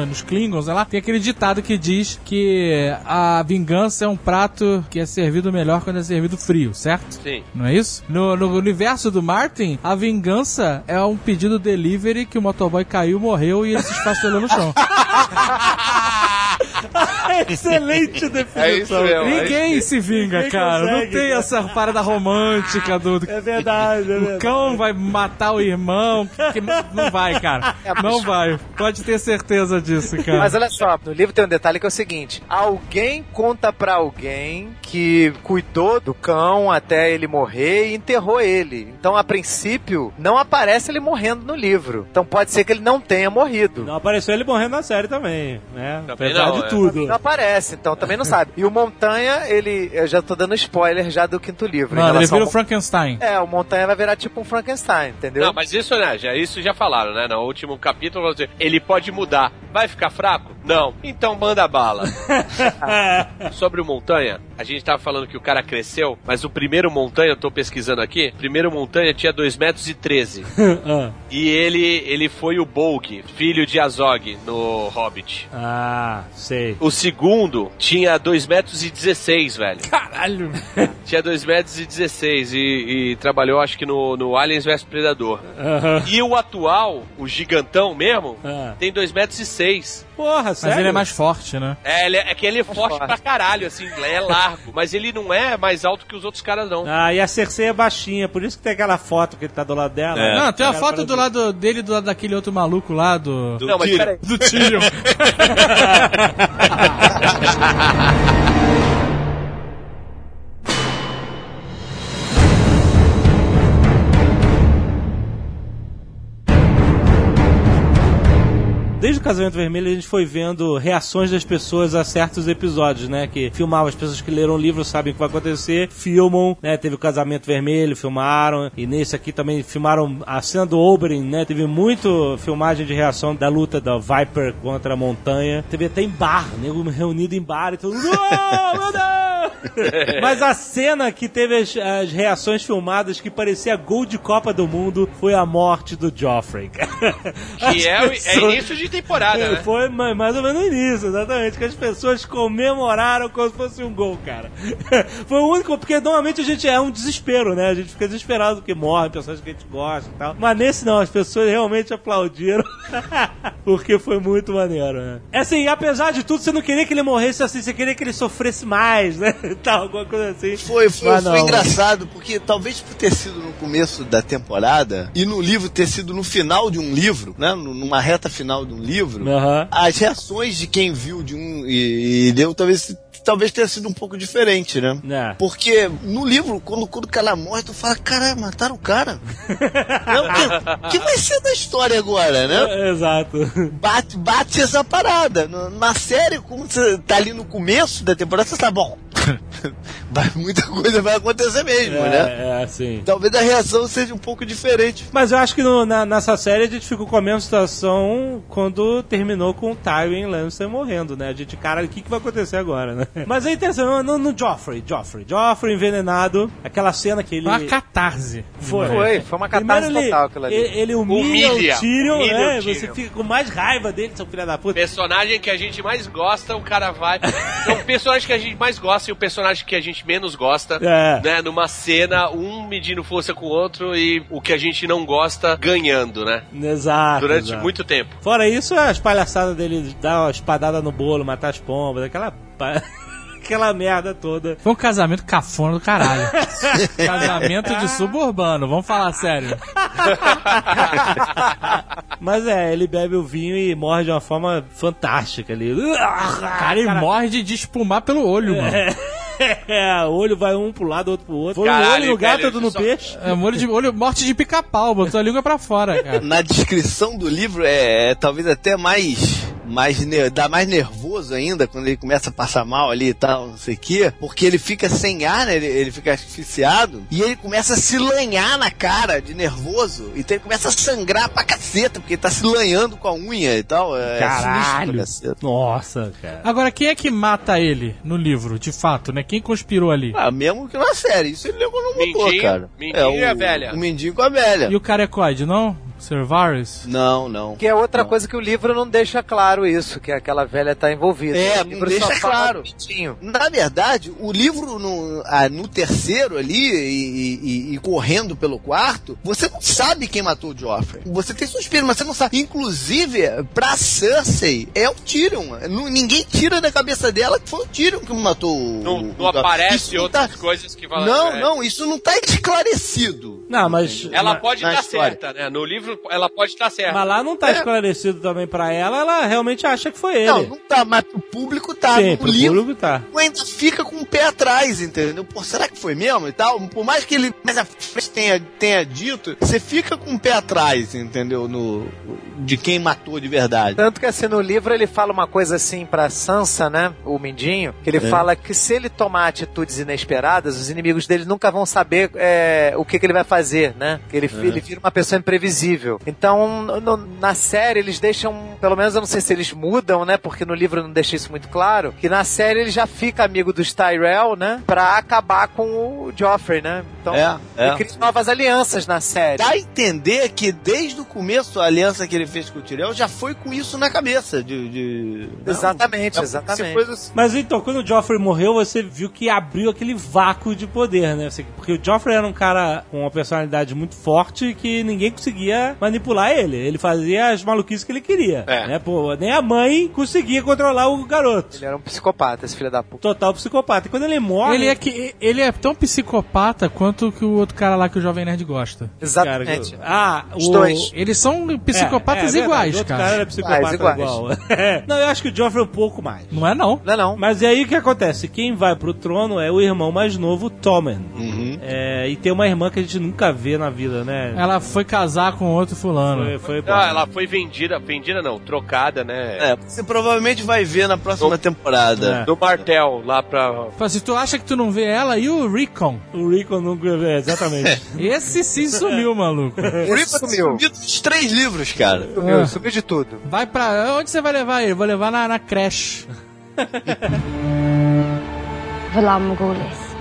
nos Klingons, lá, tem aquele ditado que diz que a vingança é um prato que é servido melhor quando é servido frio, certo? Sim. Não é isso? No, no universo do Martin, a vingança é um pedido delivery que o motoboy caiu, morreu e ele se esfacelou no chão. Excelente definição. mesmo. Ninguém se vinga, Ninguém cara. Não consegue, tem cara. essa parada romântica do. É verdade, é O verdade. cão vai matar o irmão. que não, não vai, cara. Não vai. Pode ter certeza disso, cara. Mas olha só, no livro tem um detalhe que é o seguinte: alguém conta pra alguém que cuidou do cão até ele morrer e enterrou ele. Então, a princípio, não aparece ele morrendo no livro. Então, pode ser que ele não tenha morrido. Não apareceu ele morrendo na série também, né? Também Apesar não, de é. Tudo. Não aparece, então também não sabe. E o Montanha, ele. Eu já tô dando spoiler já do quinto livro. Mano, ele vira o Frankenstein. É, o Montanha vai virar tipo um Frankenstein, entendeu? Não, mas isso, né, já, isso já falaram, né? No último capítulo, ele pode mudar. Vai ficar fraco? Não. Então manda bala. Sobre o Montanha, a gente tava falando que o cara cresceu, mas o primeiro Montanha, eu tô pesquisando aqui, o primeiro Montanha tinha 2 metros e 13. Ah. E ele, ele foi o Bolg, filho de Azog, no Hobbit. ah, sei. O segundo tinha 2 metros e 16, velho. Caralho. Tinha 2 metros e 16 e, e trabalhou, acho que no, no Aliens vs Predador. E o atual, o gigantão mesmo, Ah. tem 2 metros e 6. Porra, Mas sério? ele é mais forte, né? É, ele é, é que ele é forte forte. pra caralho, assim, é largo. Mas ele não é mais alto que os outros caras, não. Ah, e a Cersei é baixinha, por isso que tem aquela foto que ele tá do lado dela. É. Não, tem uma Cara, foto do lado dele do lado daquele outro maluco lá do. não, mas peraí. Do Tyrion. Desde o Casamento Vermelho a gente foi vendo reações das pessoas a certos episódios, né? Que filmavam, as pessoas que leram o livro sabem o que vai acontecer, filmam, né? Teve o Casamento Vermelho, filmaram, e nesse aqui também filmaram a cena do Oberyn, né? Teve muito filmagem de reação da luta da Viper contra a montanha. Teve até em bar, nego reunido em bar e mundo, "Oh, meu Deus! Mas a cena que teve as, as reações filmadas que parecia gol de Copa do Mundo foi a morte do Joffrey. Que é, o- é início de temporada, né? Foi ma- mais ou menos no início, exatamente. Que as pessoas comemoraram como se fosse um gol, cara. Foi o único, porque normalmente a gente é um desespero, né? A gente fica desesperado porque morre pessoas que a gente gosta e tal. Mas nesse não, as pessoas realmente aplaudiram. porque foi muito maneiro, né? É assim, apesar de tudo, você não queria que ele morresse assim, você queria que ele sofresse mais, né? Tal, alguma coisa assim. Foi, foi, foi não. engraçado, porque talvez por ter sido no começo da temporada e no livro ter sido no final de um livro, né? nu- Numa reta final de um livro, as reações de quem viu de um e, e deu talvez talvez tenha sido um pouco diferente, né? É. Porque no livro, quando, quando o cara morre, tu fala, cara, mataram o cara. Não, que, que vai ser da história agora, né? É, Exato. Bate, bate essa parada. Na série, como você tá ali no começo da temporada, você tá bom. vai, muita coisa vai acontecer mesmo, né? É, é, assim. Talvez a reação seja um pouco diferente. Mas eu acho que no- na- nessa série a gente ficou com a mesma situação quando terminou com o Tywin Lannister morrendo, né? A gente, cara, o que, que vai acontecer agora, né? Mas é interessante, no, no Joffrey, Joffrey, Joffrey envenenado, aquela cena que ele... Uma catarse. Foi. Foi, foi uma catarse Primeiro ele, total aquilo ali. ele, ele humilha, Humilha, o Tyrion, humilha né? o Você Tyrion. fica com mais raiva dele, seu filho da puta. Personagem que a gente mais gosta, o cara vai. Então, o personagem que a gente mais gosta e o personagem que a gente menos gosta, É. né? Numa cena, um medindo força com o outro e o que a gente não gosta ganhando, né? Exato. Durante exato. muito tempo. Fora isso, as palhaçadas dele, de dar uma espadada no bolo, matar as pombas, aquela... Aquela merda toda. Foi um casamento cafona do caralho. casamento de suburbano, vamos falar sério. Mas é, ele bebe o vinho e morre de uma forma fantástica ali. Cara, ele morre de, de espumar pelo olho, mano. É, o olho vai um pro lado, outro pro outro. Foi um Caralho, olho no gato, outro no só- peixe. É, molho de, olho, morte de pica-pau, botou a língua pra fora, cara. Na descrição do livro é, é talvez até mais. Mais dá mais nervoso ainda quando ele começa a passar mal ali e tal, não sei o quê. Porque ele fica sem ar, né? Ele, ele fica asfixiado. E ele começa a se lanhar na cara de nervoso. Então ele começa a sangrar pra caceta, porque ele tá se lanhando com a unha e tal. É Caralho. Nossa, cara. Agora, quem é que mata ele no livro, de fato, né? Quem conspirou ali? Ah, mesmo que na série. Isso ele levou no motor, Mindinho, cara. Mindinho o, e a velha. O Mindinho com a velha. E o Carecoide, não? Sir Varys? Não, não. Que é outra Não. coisa que o livro não deixa claro isso, que aquela velha tá envolvida. É, não deixa claro. Mindinho. Na verdade, o livro no, ah, no terceiro ali e, e- e correndo pelo quarto, você não sabe quem matou o Joffrey. Você tem suspiro, mas você não sabe. Inclusive, pra Cersei, é o Tyrion. Não- ninguém tira da cabeça dela que foi o Tyrion que matou o. Não, o não Joffrey. aparece Isso não outras tá- coisas que falam. Não, não, isso não tá esclarecido. Não, mas. Ela mas, pode na estar história. certa, né? No livro ela pode estar certa. mas lá não tá esclarecido também pra ela, ela realmente acha que foi ele. Não, não tá, mas o público tá. Sim, pro livro público tá. ainda fica com o pé atrás, entendeu? Pô, será que foi mesmo e tal? Por mais que ele mais à frente tenha, tenha dito, você fica com o pé atrás, entendeu? No, de quem matou de verdade. Tanto que assim, no livro ele fala uma coisa assim pra Sansa, né? O Mindinho, que ele fala que se ele tomar atitudes inesperadas, os inimigos dele nunca vão saber é, o que, que ele vai fazer, né? Que ele, ele vira uma pessoa imprevisível. Então, no- na série, eles deixam, pelo menos eu não sei se eles mudam, né? Porque no livro não deixa isso muito claro, que na série ele já fica amigo dos Tyrell, né? Pra acabar com o Joffrey, né? Então, É, é. ele cria novas alianças na série. Dá a entender que desde o começo a aliança que ele fez com o Tyrell já foi com isso na cabeça. De, de- Exatamente, Não, exatamente. coisa assim. Mas então, quando o Joffrey morreu, você viu que abriu aquele vácuo de poder, né? Porque o Joffrey era um cara com uma personalidade muito forte que ninguém conseguia manipular ele. Ele fazia as maluquices que ele queria. É. Né? Pô, nem a mãe conseguia controlar o garoto. Ele era um psicopata, esse filho da puta. Total psicopata. E quando ele morre. Ele é, que, ele é tão psicopata quanto que o outro cara lá que o Jovem Nerd gosta. Cara, Exatamente. ah, Os o... dois. Eles são psicopatas É, é iguais, o outro cara. cara era psicopata Iguais, igual. não, eu acho que o Joffrey é um pouco mais. Não é não. Não, não. Mas e aí o que acontece? Quem vai pro trono é o irmão mais novo, Tommen. Uhum. É, e tem uma irmã que a gente nunca vê na vida, né? Ela foi casar com outro fulano. Foi, foi. Não, ela foi vendida, vendida não, trocada, né? É, você provavelmente vai ver na próxima temporada. É. Do Martel lá pra. Fala assim, tu acha que tu não vê ela e o Recon? O Rico nunca vê, exatamente. Esse sim sumiu, maluco. O Rico sumiu. sumiu dos três livros, cara. Sumiu, Ah. sumiu de tudo. Vai pra. Onde você vai levar ele? Vou levar na, na creche. Valar Morghulis.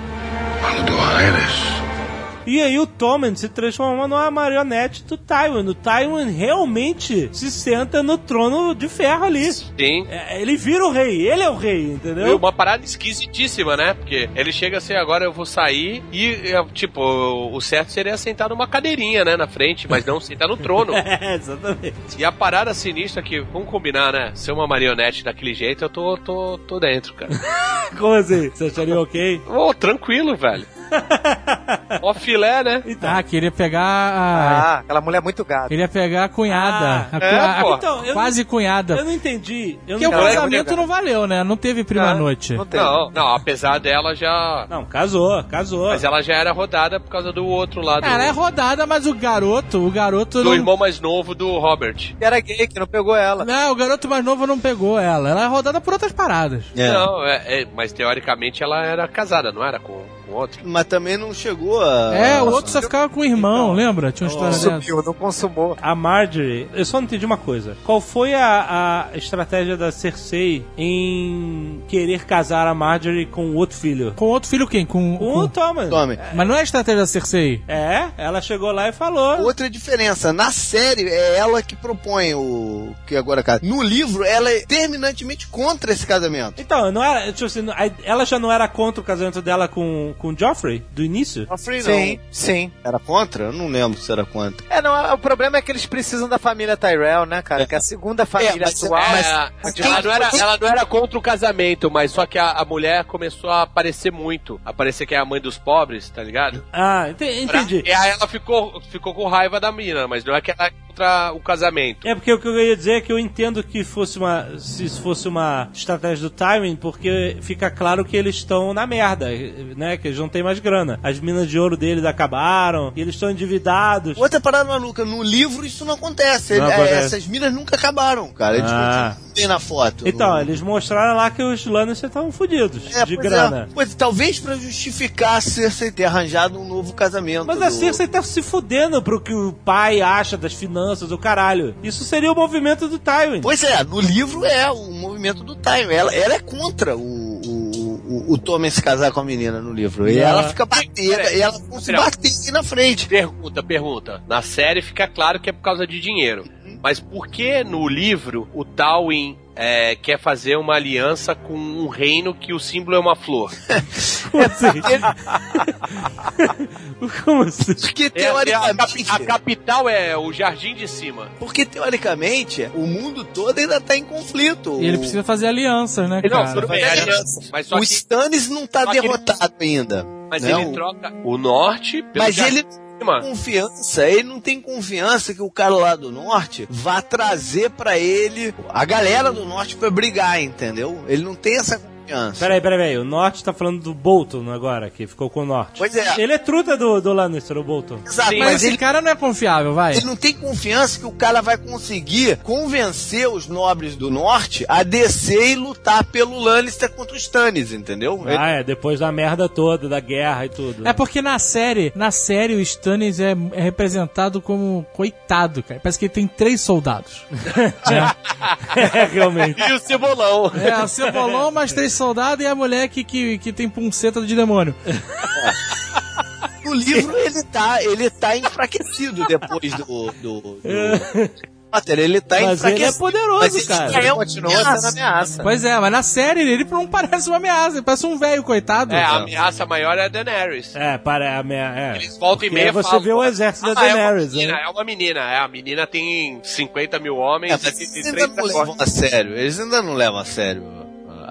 E aí o Tommen se transforma numa marionete do Tywin. O Tywin realmente se senta no trono de ferro ali. Sim. É, Ele vira o rei, ele é o rei, E entendeu? uma parada esquisitíssima, né? Porque ele chega assim, agora eu vou sair e, é, tipo, o certo seria sentar numa cadeirinha, né, na frente, mas não sentar no trono. É, exatamente. E a parada sinistra que, vamos combinar, né? Ser uma marionete daquele jeito, eu tô, tô, tô dentro, cara. Como assim? Você acharia ok? Ô, tranquilo, velho. Ó filé, né? Então, Ah, queria pegar a. Ah, aquela mulher muito gata. Queria pegar a cunhada. Ah, a, é, a- pô. Então, eu quase cunhada. eu não entendi. Eu Porque não o é casamento não valeu, né? Não teve prima Ah, noite. Não. Não, não, apesar dela já. Não, casou, casou. Mas ela já era rodada por causa do outro lado. Ela é rodada, mas o garoto, o garoto do não. irmão mais novo do Robert. Que era gay, que não pegou ela. Não, o garoto mais novo não pegou ela. Ela é rodada por outras paradas. É. Não, é, é, mas teoricamente ela era casada, não era com, outro? Mas também não chegou a. É, o outro só ficava com o irmão, Então, lembra? Tinha uma história dessa. Subiu, não consumou. A Marjorie, eu só não entendi uma coisa. Qual foi a, a estratégia da Cersei em querer casar a Marjorie com o outro filho? Com outro filho quem? Com, Com o com... Thomas. Tome. Mas não é a estratégia da Cersei. É, ela chegou lá e falou. Outra diferença, na série é ela que propõe o que agora casa. No livro, ela é terminantemente contra esse casamento. Então, não era, tipo assim, ela já não era contra o casamento dela com, com o Joffrey, do início? Joffrey Sim, sim. Era contra? Eu não lembro se era contra. É, não, o problema é que eles precisam da família Tyrell, né, cara? Que é a segunda família mas- atual. mas- É, ela, não era, ela não era contra o casamento, mas só que a, a mulher começou a aparecer muito. Aparecer que é a mãe dos pobres, tá ligado? Ah, ente- entendi. E aí ela ficou, ficou com raiva da mina, mas não é que ela é contra o casamento. É porque o que eu ia dizer é que eu entendo que fosse uma. Se isso fosse uma estratégia do timing, porque fica claro que eles estão na merda, né? Que eles não têm mais grana. As minas de ouro deles acabaram, e eles estão endividados. Outra parada maluca, no livro isso não acontece. Não É, acontece. Essas minas nunca acabaram, cara. Eles Ah. continuam bem na foto. Então, No- eles mostraram lá que os Lannister estavam fodidos É, de pois grana. É. Pois, talvez pra justificar a Cersei ter arranjado um novo casamento. Mas a do- Cersei tá se fudendo pro que o pai acha das finanças, o caralho. Isso seria o movimento do Tywin. Pois é, no livro é o movimento do time. Ela, ela é contra o, o, o, o Tommen se casar com a menina no livro. E E ela, ela- fica batendo, Peraí, e ela se bater aqui na frente. Pergunta, pergunta. Na série fica claro que é por causa de dinheiro. Mas por que no livro o Tywin é, quer fazer uma aliança com um reino que o símbolo é uma flor? Como assim? Como assim? Porque É, é a, teoricamente. a capital é o jardim de cima. Porque teoricamente o mundo todo ainda tá em conflito. E ele O- precisa fazer alianças, né, Não, cara? tudo bem, é aliança. Mas só o que, Stannis não tá ele- derrotado ainda. mas não. ele troca o norte pelo Mas jardim ele. Confiança, ele não tem confiança que o cara lá do norte vá trazer pra ele a galera do norte pra brigar, entendeu? Ele não tem essa confiança. Peraí, peraí, peraí. O Norte tá falando do Bolton agora, que ficou com o Norte. Pois é. Ele é truta do, do Lannister, o Bolton. Exato, Sim, Mas, mas, esse ele, cara não é confiável, vai. ele não tem confiança que o cara vai conseguir convencer os nobres do norte a descer e lutar pelo Lannister contra os Stannis, entendeu? Ah, é, depois da merda toda, da guerra e tudo. É porque na série, na série o Stannis é, é representado como coitado, cara. Parece que ele tem três soldados. É, realmente. E o cebolão. É, o Cebolão, mais três soldados e a mulher que, que, que tem punceta de demônio. No livro ele tá, ele tá enfraquecido depois do. do, do... Potter, ele tá Mas ele é enfraquecido. poderoso, Mas ele cara. é um Continua ameaça. sendo ameaça. Pois é, mas na série ele não parece uma ameaça, ele parece um velho coitado. É, a ameaça maior é a Daenerys. É, para a minha. É. Eles voltam e Porque meia você falam, vê o exército da "Ah, é uma Daenerys, menina, né? É uma menina, é. A menina tem 50 mil É, homens mas e eles e ainda 30 não levam corpos. a sério. Eles ainda não levam a sério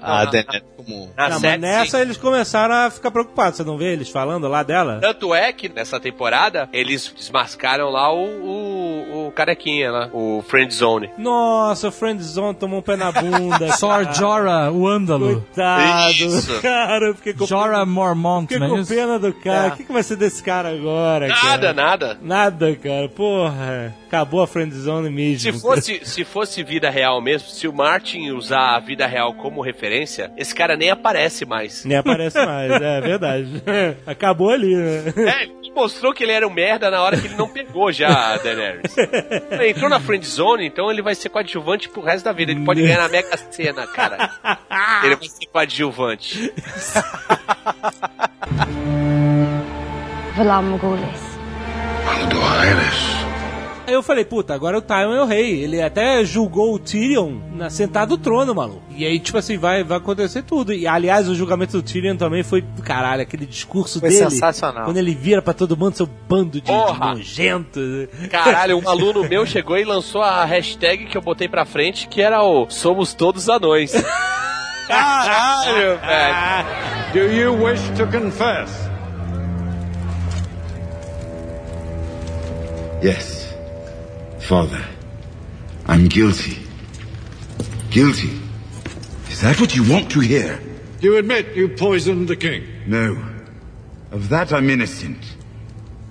a Não, Daenerys como. Na Não, série, nessa sim. eles começaram a ficar preocupados. Você não vê eles falando lá dela? Tanto é que nessa temporada eles desmascaram lá o, o, o carequinha lá, o Friend Zone. Nossa, o Friendzone tomou um pé na bunda. Sor. Jorah, o ândalo. Coitado. Isso. Cara, eu fiquei com, Jorah Mormont, fiquei é com pena do cara. É. O que, que vai ser desse cara agora, Nada, cara? nada. Nada, cara. Porra. Acabou a friendzone mesmo. Se fosse, se fosse vida real mesmo, se o Martin usar a vida real como referência, esse cara nem aparece mais. Nem aparece mais, é verdade. Acabou ali, né? É, ele mostrou que ele era um merda na hora que ele não pegou já a Daenerys. Ele entrou na friend zone, então ele vai ser coadjuvante pro resto da vida. Ele pode ganhar na Mega Sena, cara. Ele vai ser coadjuvante. Valar Morghulis. Aí eu falei, puta, agora o Tywin é o rei. Ele até julgou o Tyrion na sentado do trono, maluco. E aí, tipo assim, vai, vai acontecer tudo. E aliás, o julgamento do Tyrion também foi do caralho, aquele discurso Foi dele. sensacional. Quando ele vira pra todo mundo, seu bando de, de Porra! nojento. Caralho, um aluno meu chegou e lançou a hashtag que eu botei pra frente, que era o Somos Todos Anões. Caralho, velho. Do you wish to confess? Yes. Father, I'm guilty. Guilty? Is that what you want to hear? You admit you poisoned the king. No. Of that I'm innocent.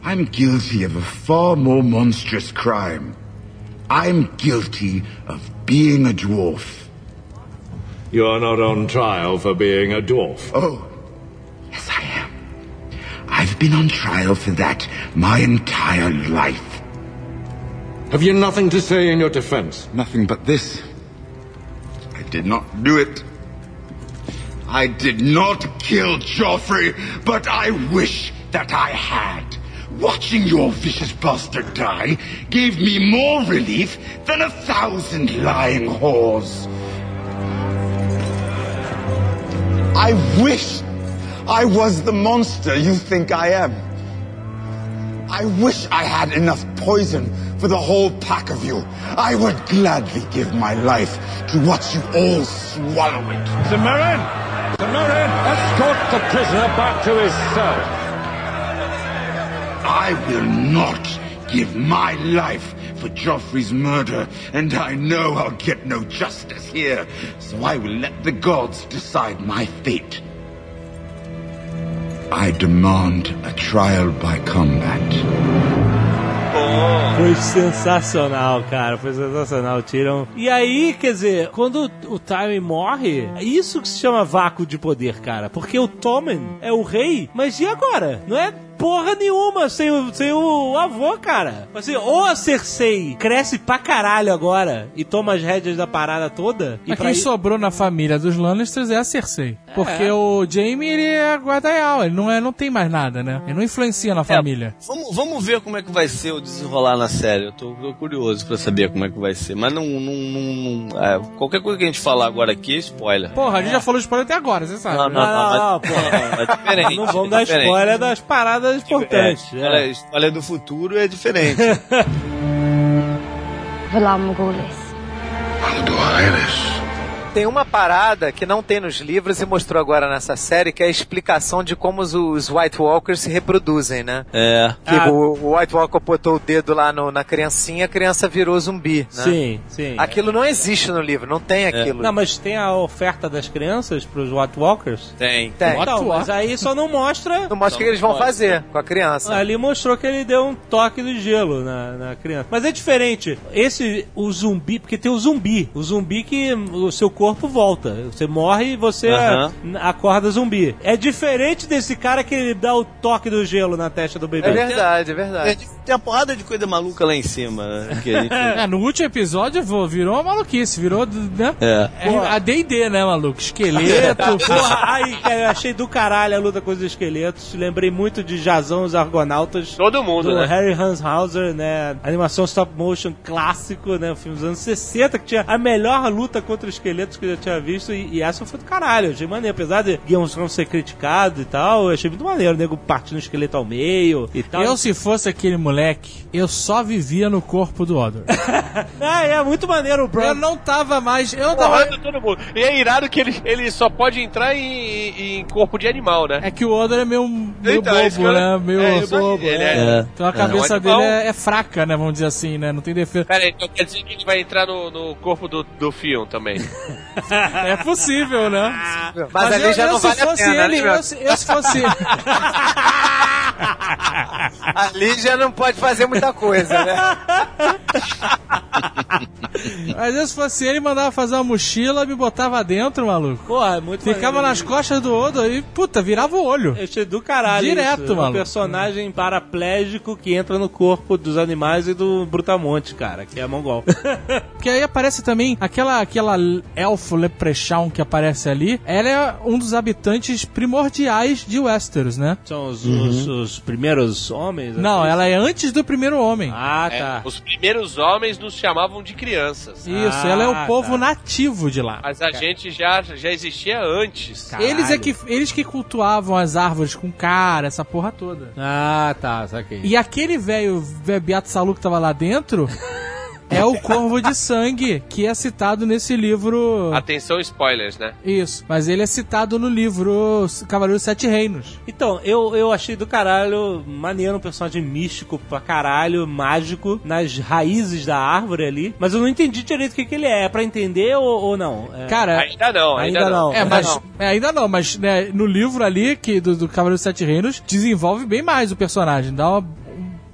I'm guilty of a far more monstrous crime. I'm guilty of being a dwarf. You're not on trial for being a dwarf. Oh, yes I am. I've been on trial for that my entire life. Have you nothing to say in your defense? Nothing but this. I did not do it. I did not kill Joffrey, but I wish that I had. Watching your vicious bastard die gave me more relief than a thousand lying whores. I wish I was the monster you think I am. I wish I had enough poison for the whole pack of you. I would gladly give my life to watch you all swallow it. Samarin! Samarin, escort the prisoner back to his cell. I will not give my life for Joffrey's murder, and I know I'll get no justice here, so I will let the gods decide my fate. I demand a trial by combat. Foi sensacional, cara. Foi sensacional. Tyrion. E aí, quer dizer, quando o Tywin morre, é isso que se chama vácuo de poder, cara. Porque o Tommen é o rei, mas e agora? Não é porra nenhuma sem o, sem o avô, cara. Assim, ou a Cersei cresce pra caralho agora e toma as rédeas da parada toda. E Mas quem ir- sobrou na família dos Lannisters é a Cersei. Porque o Jaime, ele é guarda real, ele não, é, não tem mais nada, né? Ele não influencia na família. Vamos, vamos ver como é que vai ser o desenrolar na série. Eu tô, tô curioso pra saber como é que vai ser. Mas não. não, não- não- é, qualquer coisa que a gente falar agora aqui é spoiler. Porra, a gente já falou de spoiler até agora, você sabe. Não, não, Não, não, não, mas- pô. não, é diferente. Não vamos é dar spoiler das paradas importantes. É, é. olha, a história do futuro é diferente. Valar Morghulis. Tem uma parada que não tem nos livros e mostrou agora nessa série, que é a explicação de como os, os White Walkers se reproduzem, né? é. Que Ah. o, o White Walker botou o dedo lá no- na criancinha, a criança virou zumbi, né? Sim, sim. Aquilo não existe no livro, não tem aquilo. Não, mas tem a oferta das crianças pros White Walkers? Tem. Tem. Então, mas aí só não mostra. Não mostra o que eles vão fazer com a criança. Ali mostrou que ele deu um toque de gelo na, na criança. Mas é diferente. Esse, o zumbi, porque tem o zumbi. O zumbi que o seu corpo volta. Você morre e você Aham. acorda zumbi. É diferente desse cara que ele dá o toque do gelo na testa do bebê. É verdade, é verdade. Tem uma porrada de coisa maluca lá em cima. né, que a gente- É, no último episódio virou uma maluquice, virou, né? É. É a D&D, né, maluco? Esqueleto, Porra, ai, eu achei do caralho a luta com os esqueletos. Lembrei muito de Jazão os Argonautas. Todo mundo, do né? Harry Hanshauser, né? Animação stop motion clássico, né? O filme dos anos 60, que tinha a melhor luta contra que eu já tinha visto. E, e essa foi do caralho. Eu achei maneiro. Apesar de Game of Thrones ser criticado e tal, eu achei muito maneiro. O nego partindo o esqueleto ao meio e tal. Eu, se fosse aquele moleque, eu só vivia no corpo do Odor. Ah, é muito maneiro o eu não tava mais. Eu não tava. Todo mundo. E é irado que ele, ele só pode entrar em, em corpo de animal, né? É que o Odor é meio, meio Então, é bobo, eu- né? Meio é, bobo. ele né? é- Então a cabeça É um animal. dele é, é fraca, né? Vamos dizer assim, né? Não tem defesa. Pera aí, então quer dizer que ele vai entrar no, no corpo do, do Fion também. É possível, né? Mas, ali eu, já eu, não se vale a fosse pena, ele, né, meu? eu, se- eu se fosse. Ali já não pode fazer muita coisa, né? Às vezes se fosse ele, mandava fazer uma mochila, me botava dentro, maluco. Porra, é muito Ficava maneiro. nas costas do Odo e, puta, virava o olho. Eu achei do caralho. Direto, isso. maluco. Um personagem paraplégico que entra no corpo dos animais e do Brutamonte, cara, que é mongol. Que aí aparece também aquela, aquela elfo leprechaun que aparece ali. Ela é um dos habitantes primordiais de Westeros, né? São os, os- os primeiros homens? Não, assim? ela é antes do primeiro homem. Ah, É, tá. os primeiros homens nos chamavam de crianças. Isso, Ah, ela é o povo tá. nativo de lá. Mas a gente já, já existia antes. Caralho. Eles é que eles que cultuavam as árvores com cara, essa porra toda. Ah, tá, saquei. E aquele velho velho Beato Salu que tava lá dentro é o Corvo de Sangue, que é citado nesse livro. Atenção, spoilers, né? Isso, mas ele é citado no livro Cavaleiro dos Sete Reinos. Então, eu, eu achei do caralho maneiro um personagem místico pra caralho, mágico, nas raízes da árvore ali. Mas eu não entendi direito o que, que ele é. É pra entender ou, ou não? É... Cara, Ainda não, ainda, Ainda não. não. É, mas não. é, ainda não, mas né, no livro ali que do, do Cavaleiro dos Sete Reinos desenvolve bem mais o personagem, dá uma, um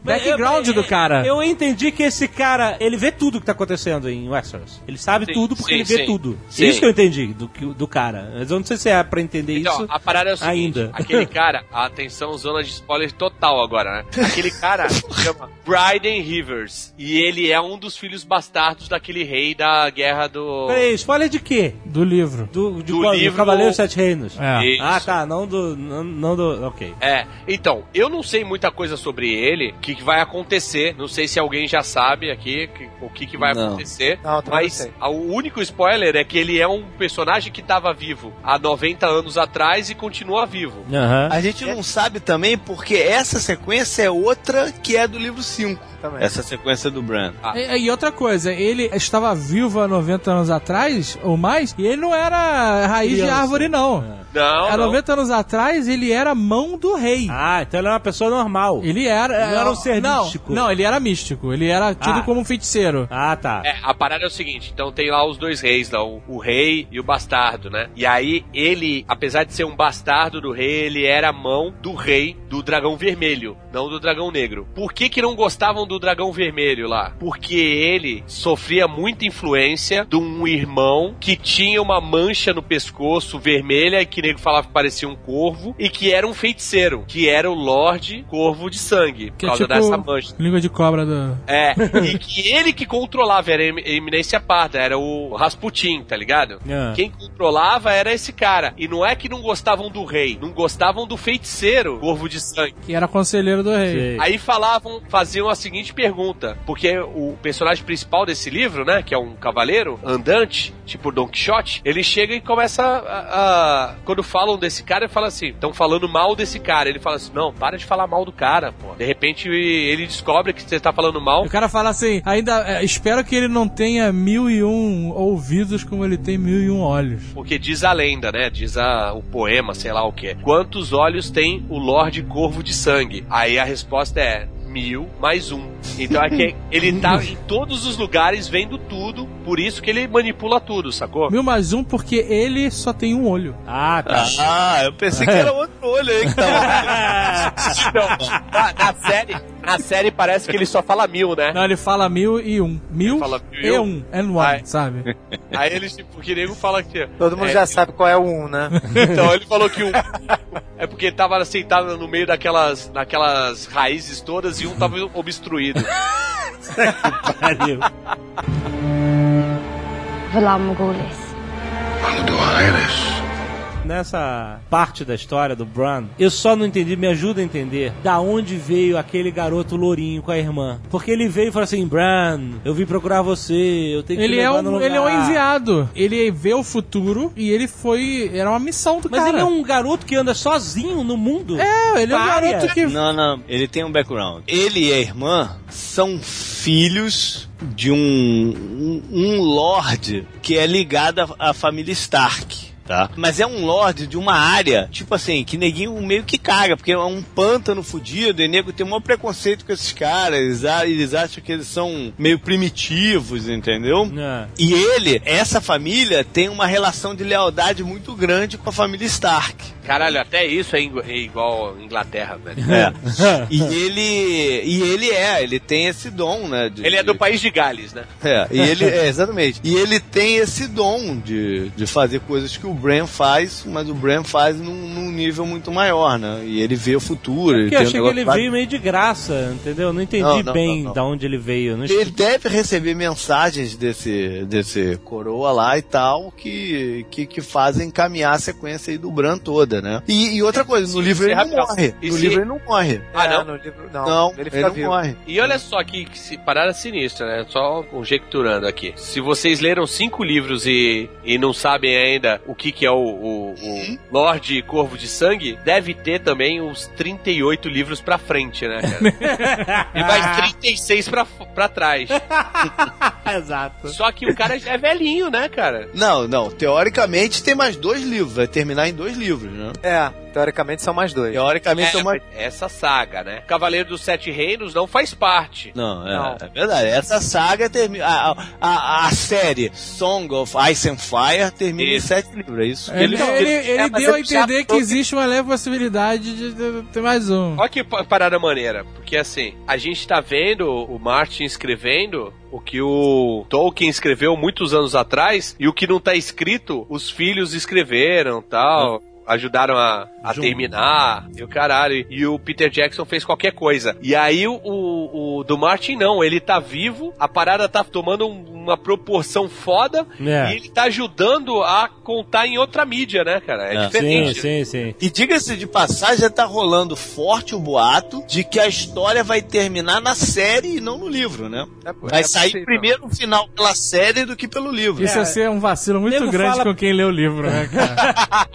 background Eu- do cara. Eu entendi que esse cara, ele vê tudo que tá acontecendo em Westeros. Ele sabe Sim, tudo porque sim, ele vê sim. tudo. Sim. Isso que eu entendi do, que- do cara. Mas eu não sei se é pra entender Então, isso. a parada é o seguinte, ainda. aquele cara, atenção, zona de spoiler total agora, né? Aquele cara se chama Bryden Rivers, e ele é um dos filhos bastardos daquele rei da guerra do... Peraí, spoiler de quê? Do livro. Do, de Do qual? livro- Cavaleiro dos Sete Reinos. É. Ah, tá. Não do. Não, não do. Ok. É, então, eu não sei muita coisa sobre ele, o que, que vai acontecer, não sei se alguém já sabe aqui que- o que, que vai Não. acontecer, Não, mas a- o único spoiler é que ele é um personagem que estava vivo há 90 anos atrás e continua vivo. Aham. A gente não sabe também porque essa sequência é outra que é do livro 5. Também. Essa sequência do Bran. E, e outra coisa, ele estava vivo há 90 anos atrás, ou mais, e ele não era raiz de Criança. árvore, não. Não, Há não. 90 anos atrás, ele era mão do rei. Ah, então ele é uma pessoa normal. Ele era. Ele não era um ser não, místico. Não, ele era místico. Ele era tido Ah. como um feiticeiro. Ah, tá. É, a parada é o seguinte, então tem lá os dois reis, lá, o, o rei e o bastardo, né? E aí ele, apesar de ser um bastardo do rei, ele era mão do rei do dragão vermelho, não do dragão negro. Por que que não gostavam do dragão vermelho lá? Porque ele sofria muita influência de um irmão que tinha uma mancha no pescoço vermelha e que nego falava que parecia um corvo e que era um feiticeiro, que era o Lorde Corvo de Sangue, por Que é causa tipo dessa mancha. língua de cobra do. É, e que ele que controlava era a em- eminência parda, era o Rasputin, tá ligado? Ah. Quem controlava era esse cara. E não é que não gostavam do rei, não gostavam do feiticeiro, Corvo de Sangue. Que era conselheiro do rei. Sei. Aí falavam, faziam a seguinte pergunta, porque o personagem principal desse livro, né, que é um cavaleiro andante, tipo Don Quixote, ele chega e começa a, a- quando falam desse cara, ele fala assim, estão falando mal desse cara. Ele fala assim, não, para de falar mal do cara, pô. De repente ele descobre que você tá falando mal. O cara fala assim, ainda é, espero que ele não tenha mil e um ouvidos como ele tem mil e um olhos. Porque diz a lenda, né? Diz a, o poema, sei lá o que. Quantos olhos tem o Lorde Corvo de Sangue? Aí a resposta é mil mais um. Então é que ele tá em todos os lugares vendo tudo, por isso que ele manipula tudo, sacou? Mil mais um porque ele só tem um olho. Ah, tá. Ah, eu pensei que era outro olho aí que tava. Então, na, na série, na série parece que ele só fala mil, né? Não, ele fala mil e um. Mil fala mil e um. um. And one, Ai. sabe? Aí ele, tipo, que nego fala que. Todo mundo é, já sabe qual é o 1, né? Então, ele falou que um. É porque ele tava sentado no meio daquelas, daquelas raízes todas e um tava obstruído. Pariu. Valar Morghulis. Nessa parte da história do Bran, eu só não entendi, me ajuda a entender da onde veio aquele garoto lourinho com a irmã. Porque ele veio e falou assim: Bran, eu vim procurar você, eu tenho que Ele te é, levar no um, lugar. ele é um enviado. Ele vê o futuro e ele foi. Era uma missão do Mas cara. ele é um garoto que anda sozinho no mundo. É, ele é um Pária. garoto que. Não, não, ele tem um background. Ele e a irmã são filhos de um, um, um lord que é ligado à família Stark. Tá? Mas é um lord de uma área, tipo assim, que neguinho meio que caga, porque é um pântano fudido, e nego tem um maior preconceito com esses caras, eles a- eles acham que eles são meio primitivos, entendeu? É. E ele, essa família, tem uma relação de lealdade muito grande com a família Stark, Caralho, até isso é, é igual Inglaterra, velho. É. e ele. E ele é, ele tem esse dom, né? de- Ele é do país de Gales, né? É, e ele, é, exatamente. E ele tem esse dom de, de fazer coisas que o Bran faz, mas o Bran faz num, num nível muito maior, né? E ele vê o futuro. Porque ele eu achei um que ele lá- veio meio de graça, entendeu? Não entendi Não, não, bem não, não. da onde ele veio. Não Ele deve receber mensagens desse, desse coroa lá e tal que, que, que fazem caminhar a sequência aí do Bran toda, né? E, e outra coisa, no livro ele não morre. E No se- livro ele não morre. Ah, É, não? no livro, não. Não, ele não vivo. morre. E olha só que, que se- parada sinistra, né? Só conjecturando aqui. Se vocês leram cinco livros e, e não sabem ainda o que, que é o, o, o Lorde Corvo de Sangue, deve ter também uns 38 livros pra frente, né, cara? e mais 36 pra, pra trás. Exato. Só que o cara já é velhinho, né, cara? Não, não. Teoricamente tem mais dois livros. Vai terminar em dois livros, né? É, teoricamente são mais dois. Teoricamente É, são mais. essa saga, né? Cavaleiro dos Sete Reinos não faz parte. Não, é, Não. é verdade. Essa saga termina. A, a, a série Song of Ice and Fire termina Isso. em sete livros. É isso que Ele, ele, ele, ele É, mas deu a ele entender que existe uma leve possibilidade de ter mais um. Olha que pa- parada maneira, porque assim, a gente tá vendo o Martin escrevendo o que o Tolkien escreveu muitos anos atrás e o que não tá escrito, os filhos escreveram tal. Ajudaram a, a terminar e o caralho. E o Peter Jackson fez qualquer coisa. E aí o, o, o do Martin não, ele tá vivo, a parada tá tomando um- uma proporção foda É. e ele tá ajudando a contar em outra mídia, né, cara? É, É. Sim, diferente. sim, sim. E diga-se de passagem, já tá rolando forte o boato de que a história vai terminar na série e não no livro, né? É, Vai é sair possível. primeiro o final pela série do que pelo livro. Isso ia ser um vacilo muito Nego grande fala- com quem lê o livro, né, cara?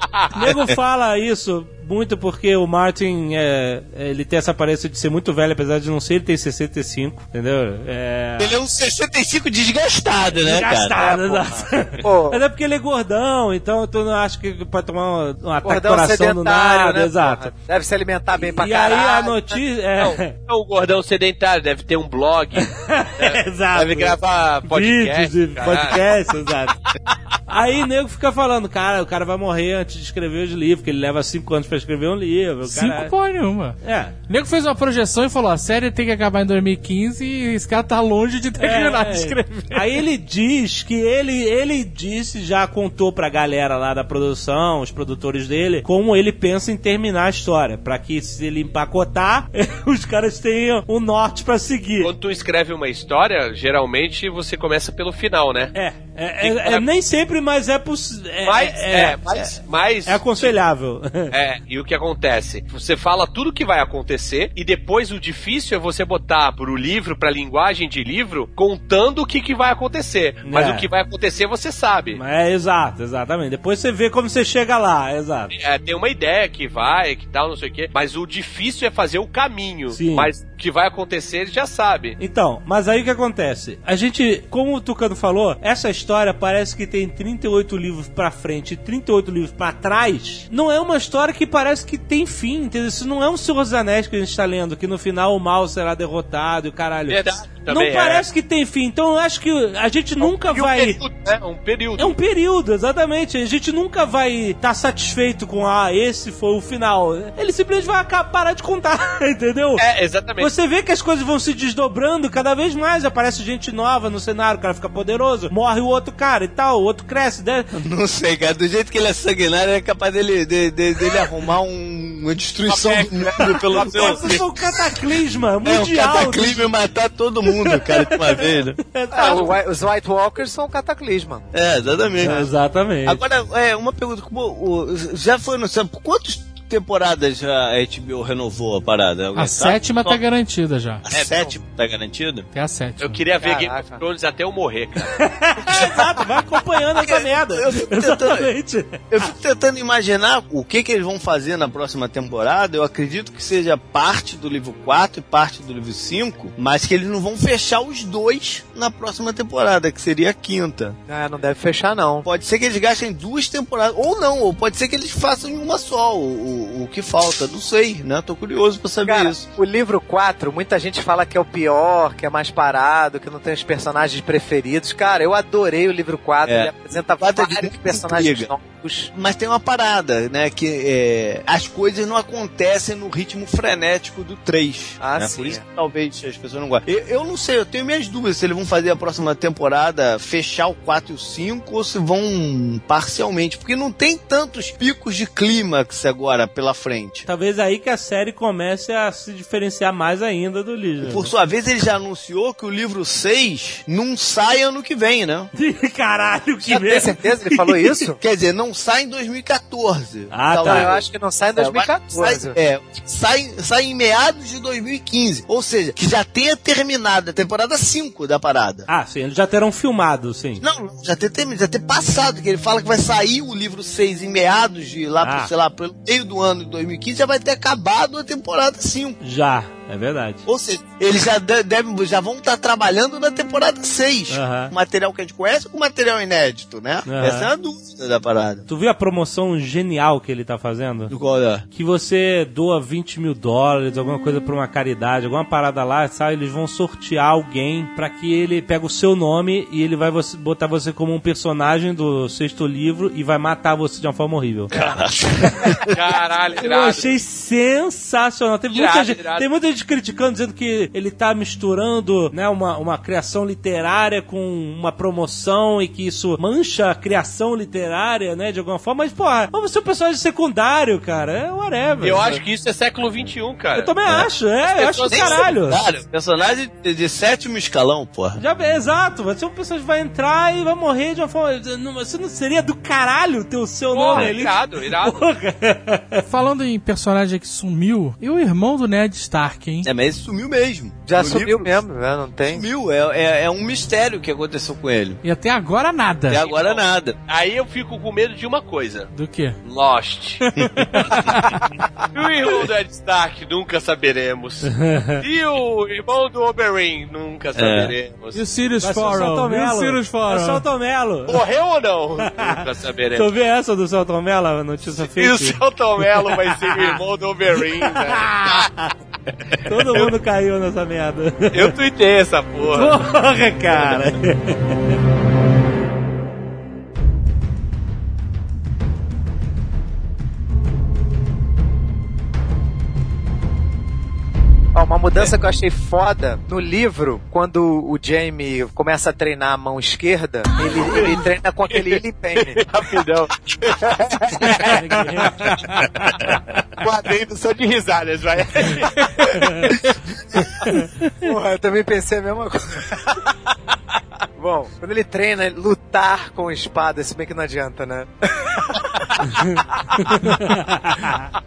O nego fala isso muito porque o Martin, é, ele tem essa aparência de ser muito velho, apesar de não ser, ele tem 65, entendeu? É... Ele é um 65 desgastado, né, cara? Gastado, exato. Mas é porque ele é gordão, então tu não acha que pode tomar um, um ataque coração do sedentário, nada, né? exato. porra? Deve se alimentar bem pra e caralho. aí a notícia. É, Não, o gordão sedentário deve ter um blog, exato. deve gravar podcast. Vídeos e podcast, exato. Aí nego fica falando, cara, o cara vai morrer antes de escrever os livros, porque ele leva cinco anos pra escrever um livro. o Cinco cara... porra nenhuma. É. O nego fez uma projeção e falou: a série tem que acabar em 2015 e esse cara tá longe de terminar É, de escrever. Aí ele diz que ele, ele disse, já contou pra galera lá da produção, os produtores dele, como ele pensa em terminar a história. Pra que se ele empacotar, os caras tenham um norte pra seguir. Quando tu escreve uma história, geralmente você começa pelo final, né? É, é, é- é nem sempre, mas é possível. É, Mas, é, é, mas, mas é aconselhável. É, e o que acontece? Você fala tudo que vai acontecer e depois o difícil é você botar pro livro, pra linguagem de livro, contando o que, que vai acontecer. Mas É. o que vai acontecer você sabe. É, exato, exatamente. Depois você vê como você chega lá, exato. É, tem uma ideia que vai, que tal, não sei o quê. Mas o difícil é fazer o caminho. Sim. Mas o que vai acontecer ele já sabe. Então, mas aí o que acontece? A gente, como o Tucano falou, essa história parece que tem 38 livros pra frente e 38 livros pra trás. Não é uma história que parece que tem fim, entendeu? Isso não é um Senhor dos Anéis que a gente tá lendo, que no final o mal será derrotado e o caralho. Verdade, Não também é. parece que tem fim, então eu acho que a gente nunca E um vai. período, né? Um período. É um período, exatamente. A gente nunca vai estar satisfeito com, ah, esse foi o final. Ele simplesmente vai acabar, parar de contar, entendeu? É, exatamente. Você vê que as coisas vão se desdobrando cada vez mais, aparece gente nova no cenário, o cara fica poderoso, morre o outro cara e tal, o outro cresce, né? Não sei, cara. Do jeito que ele é sanguinário, é capaz dele, de- de- dele arrumar um- uma destruição do mundo pelo seu. Foi um cataclisma É um mundial. cataclismo e matar todo mundo, cara, de uma vez. né? É, os White Walkers são um cataclisma. É, exatamente. É, exatamente. Agora, é, uma pergunta. como o- já foi anunciado, por quantas temporadas a HBO renovou a parada? Alguém A sabe? sétima tá garantida já. A sétima tá garantida? Até a sétima. Eu queria ver Game Caraca. of Thrones até eu morrer, cara. Exato, vai acompanhando essa merda. eu fico tentando- Exatamente. Eu fico tentando imaginar o que, que eles vão fazer na próxima temporada. Eu acredito que seja parte do livro 4 e parte do livro 5, mas que eles não vão fechar os dois na próxima temporada, que seria a quinta. É, não deve fechar, não. Pode ser que eles gastem duas temporadas, ou não, ou pode ser que eles façam em uma só, o, o, que falta. Não sei, né? Tô curioso pra saber Cara, isso. o livro 4, muita gente fala que é o pior, que é mais parado, que não tem os personagens preferidos. Cara, eu adorei o livro 4, É. ele apresenta Quatro é vários personagens novos. Mas tem uma parada, né? Que é, as coisas não acontecem no ritmo frenético do 3. Ah, né? sim, Por isso é. que talvez as pessoas não gostem. Eu, eu não sei, eu tenho minhas dúvidas se eles vão fazer a próxima temporada fechar o 4 e o 5 ou se vão parcialmente. Porque não tem tantos picos de clímax agora pela frente. Talvez aí que a série comece a se diferenciar mais ainda do livro. Por sua vez, ele já anunciou que o livro 6 não sai ano que vem, né? Caralho, que Já tem certeza que ele falou isso? Quer dizer, não sai em 2014. Ah, Não, tá. eu acho que não sai em 2014. Sai, é, sai, sai em meados de 2015. Ou seja, que já tenha terminado a temporada 5 da parada. Ah, sim, eles já terão filmado, sim. Não, já ter, já ter passado, que ele fala que vai sair o livro 6 em meados de lá, Ah. pro, sei lá, pelo meio do ano de 2015, já vai ter acabado a temporada 5. Já, é verdade. Ou seja, eles já, de- devem, já vão estar trabalhando na temporada 6. Aham. Com material que a gente conhece ou com material inédito, né? Aham. Essa é a dúvida da parada. Tu viu a promoção genial que ele tá fazendo? Do qual é? Que você doa 20 mil dólares, alguma coisa pra uma caridade, alguma parada lá, sabe? Eles vão sortear alguém pra que ele pegue o seu nome e ele vai você- botar você como um personagem do sexto livro e vai matar você de uma forma horrível. Caralho, Eu irado. achei sensacional. Tem muita, Irado, gente, irado. tem muita gente criticando, dizendo que ele tá misturando né, uma, uma criação literária com uma promoção e que isso mancha a criação literária, né, de alguma forma. Mas, porra, vamos ser um personagem secundário, cara. É whatever. Eu acho que isso é século XXI, cara. Eu também acho, é, eu acho do caralho. secundário, Personagem de, de sétimo escalão, porra. Já, exato, vai ser um personagem que vai entrar e vai morrer de uma forma. Você não seria do caralho ter o seu Porra, nome ali? irado, irado. Porra. Falando em personagem que sumiu, e o irmão do Ned Stark, hein? É, mas ele sumiu mesmo. Já No sumiu livro, mesmo, né? Não tem. Sumiu, é, é, é um mistério que aconteceu com ele. E até agora nada. Até agora nada. Aí eu fico com medo de uma coisa. Do quê? Lost. e o irmão do Ed Stark, nunca saberemos. E o irmão do Oberyn, nunca saberemos. E o Sirius o? Celton E o. Sirius É o Farrell? Celton Mello. Morreu ou não? nunca saberemos. Tu viu essa do Celton Mello, a notícia E o? Celton Mello vai ser o irmão do Oberyn, velho. Todo mundo caiu nessa merda. Eu tuitei essa porra. Porra, cara. uma mudança que eu achei foda no livro, quando o Jamie começa a treinar a mão esquerda, ele, ele treina com aquele Illy Penny. Rapidão. Guardei só de risadas, vai. Porra, eu também pensei a mesma coisa. Bom, quando ele treina lutar com espada, se bem que não adianta, né?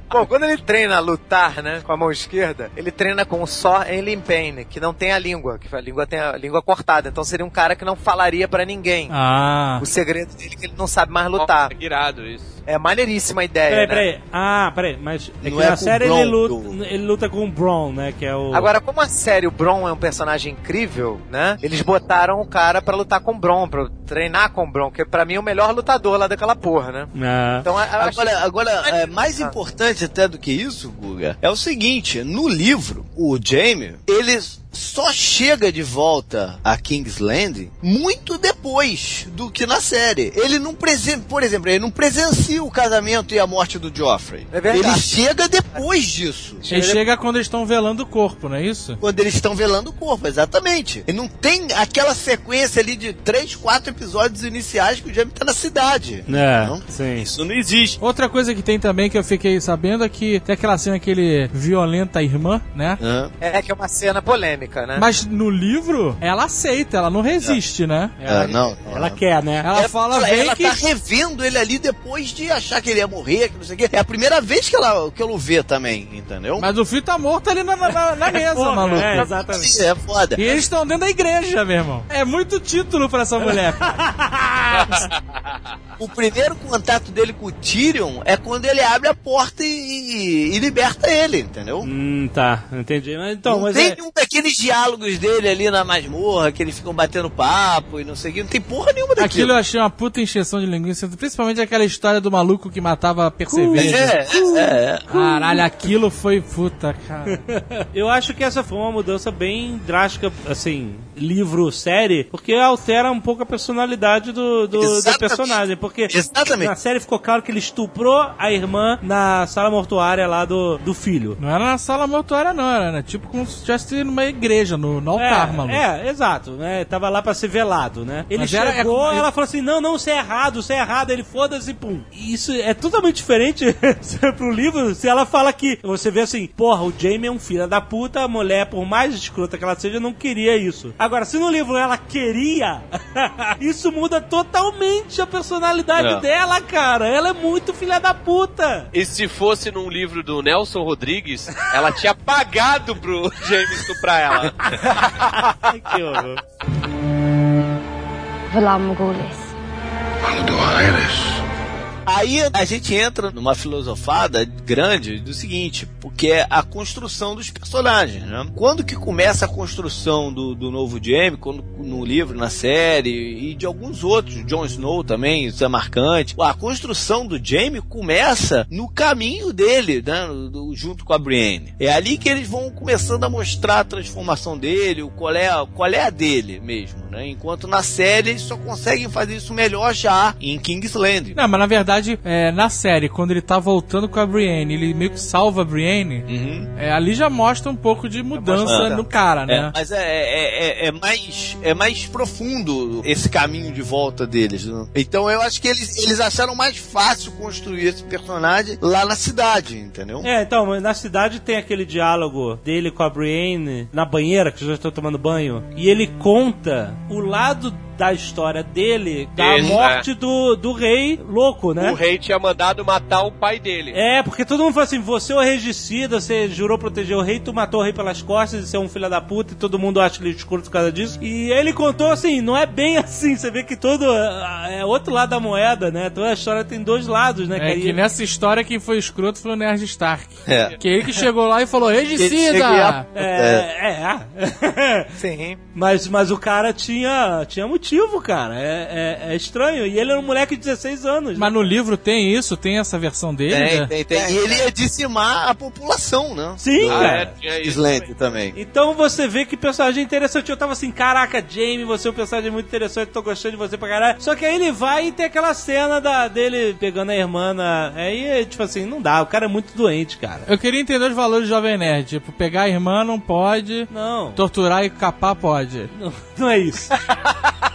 Bom, quando ele treina lutar, né, com a mão esquerda, ele treina com só Alien Pain, que não tem a língua, que a língua tem a língua cortada. Então seria um cara que não falaria pra ninguém. Ah. O segredo dele é que ele não sabe mais lutar. Nossa, irado isso. É maneiríssima a ideia, Peraí, né? peraí. Ah, peraí, mas é Não que é na série Bron ele luta, ele luta com o Bron, né? Que é o. Agora, como a série o Bron é um personagem incrível, né? Eles botaram o cara pra lutar com o Bron, pra treinar com o Bron, que pra mim é o melhor lutador lá daquela porra, né? Ah. Então, acho- Agora, agora é, mais importante até do que isso, Guga, é o seguinte: no livro, o Jamie, ele só chega de volta a King's Landing muito depois do que na série. Ele não presen por exemplo, ele não presencia o casamento e a morte do Joffrey. É verdade. Ele chega depois disso. Ele chega quando eles estão velando o corpo, não é isso? Quando eles estão velando o corpo, exatamente. E não tem aquela sequência ali de três, quatro episódios iniciais que o Jamie tá na cidade. É, Não? sim. Isso não existe. Outra coisa que tem também que eu fiquei sabendo é que tem aquela cena que ele violenta a irmã, né? Hã? É que é uma cena polêmica, né? Mas no livro, ela aceita, ela não resiste, né? Ah, não. Ela quer, né? Ela fala, ela, vem ela que... tá revendo ele ali depois de achar que ele ia morrer, que não sei o quê. É a primeira vez que ela, que ela o vê também, entendeu? Mas o filho tá morto ali na, na, na mesa, Porra, maluco. É, exatamente. É foda. E eles estão dentro da igreja, meu irmão. É muito título pra essa mulher. O primeiro contato dele com o Tyrion é quando ele abre a porta e, e- e liberta ele, entendeu? Hum, tá, entendi. Mas, então, não mas tem é, nenhum daqueles diálogos dele ali na masmorra, que eles ficam batendo papo e não sei o que. Não tem porra nenhuma daquilo. Aquilo eu achei uma puta encheção de linguiça, principalmente aquela história do maluco que matava per cerveja. É, é, é. Caralho, aquilo foi puta, cara. eu acho que essa foi uma mudança bem drástica, assim, livro, série, porque altera um pouco a personalidade do, do, do personagem. porque Exatamente. na série ficou claro que ele estuprou a irmã na sala mortuária lá do, do filho. Não era na sala mortuária, não. Era né? tipo como se estivesse numa igreja, no, no altar, maluco. É, é, exato, né? Tava lá pra ser velado, né? Ele Mas é chegou, como- ela falou assim: não, não, você é errado, você é errado. Ele foda-se, pum. E Isso é totalmente diferente pro livro. Se ela fala que você vê assim, porra, o Jamie é um filho da puta, a mulher, por mais escrota que ela seja, não queria isso. Agora, se no livro ela queria, isso muda totalmente a personalidade É. dela, cara. Ela é muito filha da puta. E se fosse num livro do Nelson Rodrigues, ela tinha pagado pro James estuprar ela. que horror. Aí a gente entra numa filosofada grande do seguinte, porque é a construção dos personagens, né? Quando que começa a construção do, do novo Jaime, quando, no livro, na série, e de alguns outros, Jon Snow também, isso é marcante, a construção do Jaime começa no caminho dele, né? junto com a Brienne. É ali que eles vão começando a mostrar a transformação dele, o qual é, qual é a dele mesmo, né? Enquanto na série eles só conseguem fazer isso melhor já em Kingsland. Não, mas na verdade, é, na série, quando ele tá voltando com a Brienne, ele meio que salva a Brienne, é, ali já mostra um pouco de mudança no cara, É, né? mas é, é, é, é mais, é mais profundo esse caminho de volta deles. né? Então eu acho que eles, eles acharam mais fácil construir esse personagem lá na cidade, entendeu? É, então, mas na cidade tem aquele diálogo dele com a Brienne na banheira, que já estão tomando banho, e ele conta o lado da história dele, da Isso, morte do, do rei louco, né? O rei tinha mandado matar o pai dele. É, porque todo mundo fala assim: você é o regicida, você jurou proteger o rei, tu matou o rei pelas costas, você é um filho da puta e todo mundo acha ele escroto por causa disso. E ele contou assim: não é bem assim, você vê que todo. ah, É outro lado da moeda, né? Toda a história tem dois lados, né? É que E- nessa história quem foi escroto foi o Nerd Stark. É. Que ele que chegou lá e falou, regicida! e- É, é, ah. Sim. Mas, mas o cara tinha, tinha motivo, cara. É, é, é estranho. E ele era um moleque de 16 anos. Mas no livro tem isso? Tem essa versão dele? Tem, né? tem, tem. E ele ia dizimar a população, né? Sim, Ah, cara. é, isso. Kingsland também. Então você vê que personagem interessante. Eu tava assim, caraca, Jamie, você é um personagem muito interessante, tô gostando de você pra caralho. Só que aí ele vai e tem aquela cena da, dele pegando a irmã na... Aí, tipo assim, não dá, o cara é muito doente, cara. Eu queria entender os valores do Jovem Nerd. Tipo, pegar a irmã não pode, Não, torturar e capar pode. não, não é isso.